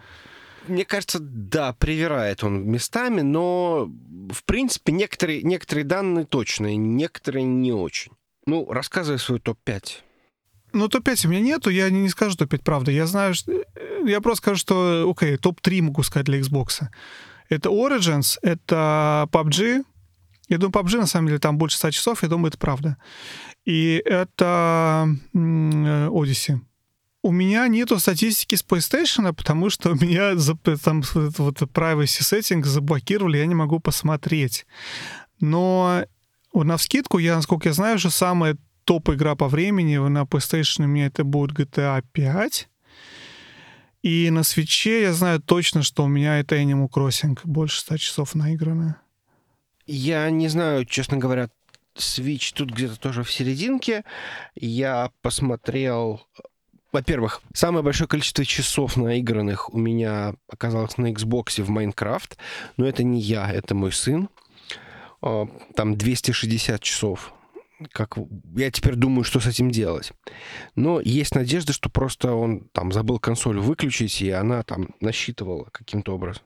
мне кажется, да, привирает он местами, но, в принципе, некоторые, некоторые данные точные, некоторые не очень. Ну, рассказывай свой топ-5. Ну, топ-5 у меня нету, я не, не скажу топ-5, правда. Я знаю, что... э, Я просто скажу, что, окей, топ-3 могу сказать для Xbox. Это Origins, это PUBG. Я думаю, PUBG, на самом деле, там больше 100 часов, я думаю, это правда. И это Odyssey. У меня нету статистики с PlayStation, потому что у меня там вот privacy setting заблокировали, я не могу посмотреть. Но на вскидку, я, насколько я знаю, что самая топ-игра по времени на PlayStation у меня это будет GTA 5. И на свече я знаю точно, что у меня это Animal Crossing. Больше 100 часов наиграно. Я не знаю, честно говоря, Switch тут где-то тоже в серединке. Я посмотрел... Во-первых, самое большое количество часов наигранных у меня оказалось на Xbox в Майнкрафт. Но это не я, это мой сын. А, Там 260 часов. Как... Я теперь думаю, что с этим делать. Но есть надежда, что просто он там забыл консоль выключить, и она там насчитывала каким-то образом.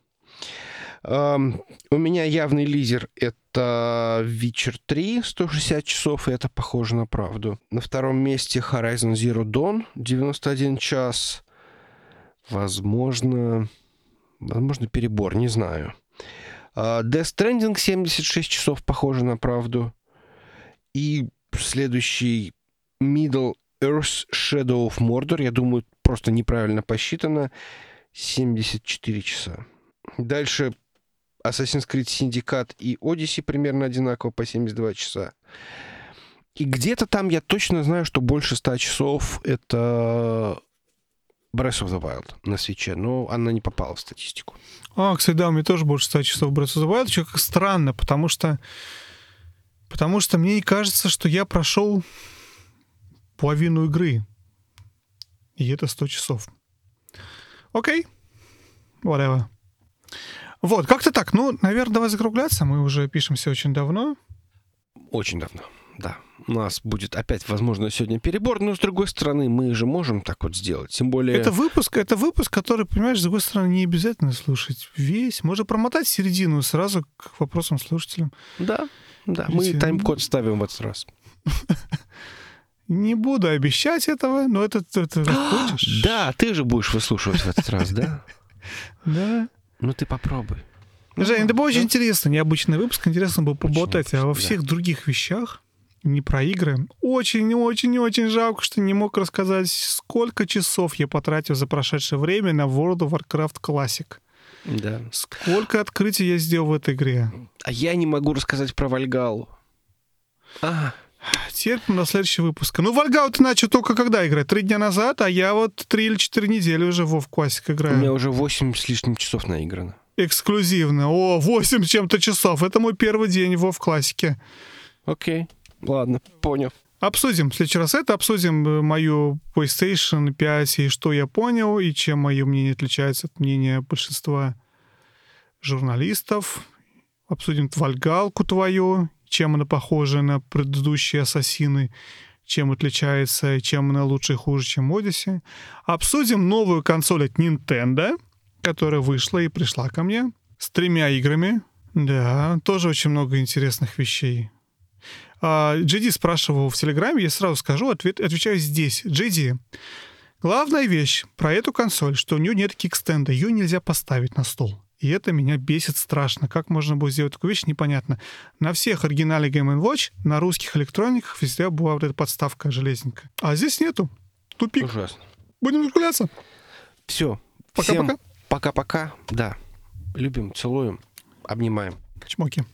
У меня явный лидер — это Witcher 3, 160 часов, и это похоже на правду. На втором месте Horizon Zero Dawn, 91 час. Возможно, возможно перебор, не знаю. А, Death Stranding 76 часов, похоже на правду. И следующий Middle Earth Shadow of Mordor, я думаю, просто неправильно посчитано, 74 часа. Дальше Assassin's Creed Syndicate и Odyssey примерно одинаково по 72 часа. И где-то там я точно знаю, что больше 100 часов это Breath of the Wild на свече, но она не попала в статистику. А, кстати, да, у меня тоже больше 100 часов Breath of the Wild, что как странно, потому что потому что мне кажется, что я прошел половину игры. И это 100 часов. Окей. Whatever. Вот, как-то так. Ну, наверное, давай закругляться. Мы уже пишемся очень давно. Очень давно, да. У нас будет опять, возможно, сегодня перебор, но с другой стороны, мы же можем так вот сделать. Тем более... Это выпуск, это выпуск, который, понимаешь, с другой стороны, не обязательно слушать весь. Можно промотать середину сразу к вопросам слушателям. Да, да. Мы Видите, тайм-код ставим в этот раз. Не буду обещать этого, но это ты хочешь. Да, ты же будешь выслушивать в этот раз, да? Да. Ну ты попробуй. Жень, это был очень да. интересно, необычный выпуск. Интересно было поболтать, а во всех других вещах, не про игры, очень-очень-очень жалко, что не мог рассказать, сколько часов я потратил за прошедшее время на World of Warcraft Classic. Да. Сколько открытий я сделал в этой игре. А я не могу рассказать про Вальгалу. А, Терпим на следующий выпуск. Ну, Вальгау ты начал только когда играть? Три дня назад, а я вот три или четыре недели уже в WoW Classic у играю. меня уже 8 с лишним часов наиграно. Эксклюзивно. О, 8 с чем-то часов. Это мой первый день в Classic. Окей, ладно, понял. Обсудим в следующий раз это, обсудим э, мою PlayStation 5 и что я понял, и чем мое мнение отличается от мнения большинства журналистов. Обсудим Вальгалку твою, чем она похожа на предыдущие Ассасины, чем отличается, чем она лучше и хуже, чем Odyssey. Обсудим новую консоль от Nintendo, которая вышла и пришла ко мне с тремя играми. Да, тоже очень много интересных вещей. А, Джиди спрашивал в Телеграме, я сразу скажу, ответ, отвечаю здесь. Джиди, главная вещь про эту консоль, что у нее нет кикстенда, ее нельзя поставить на стол. И это меня бесит страшно. Как можно было сделать такую вещь, непонятно. На всех оригинале Game Watch, на русских электрониках везде была вот эта подставка железненькая. А здесь нету. Тупик. Ужасно. Будем закругляться. Все. Пока-пока. Пока-пока. Да. Любим, целуем, обнимаем. Чмоки.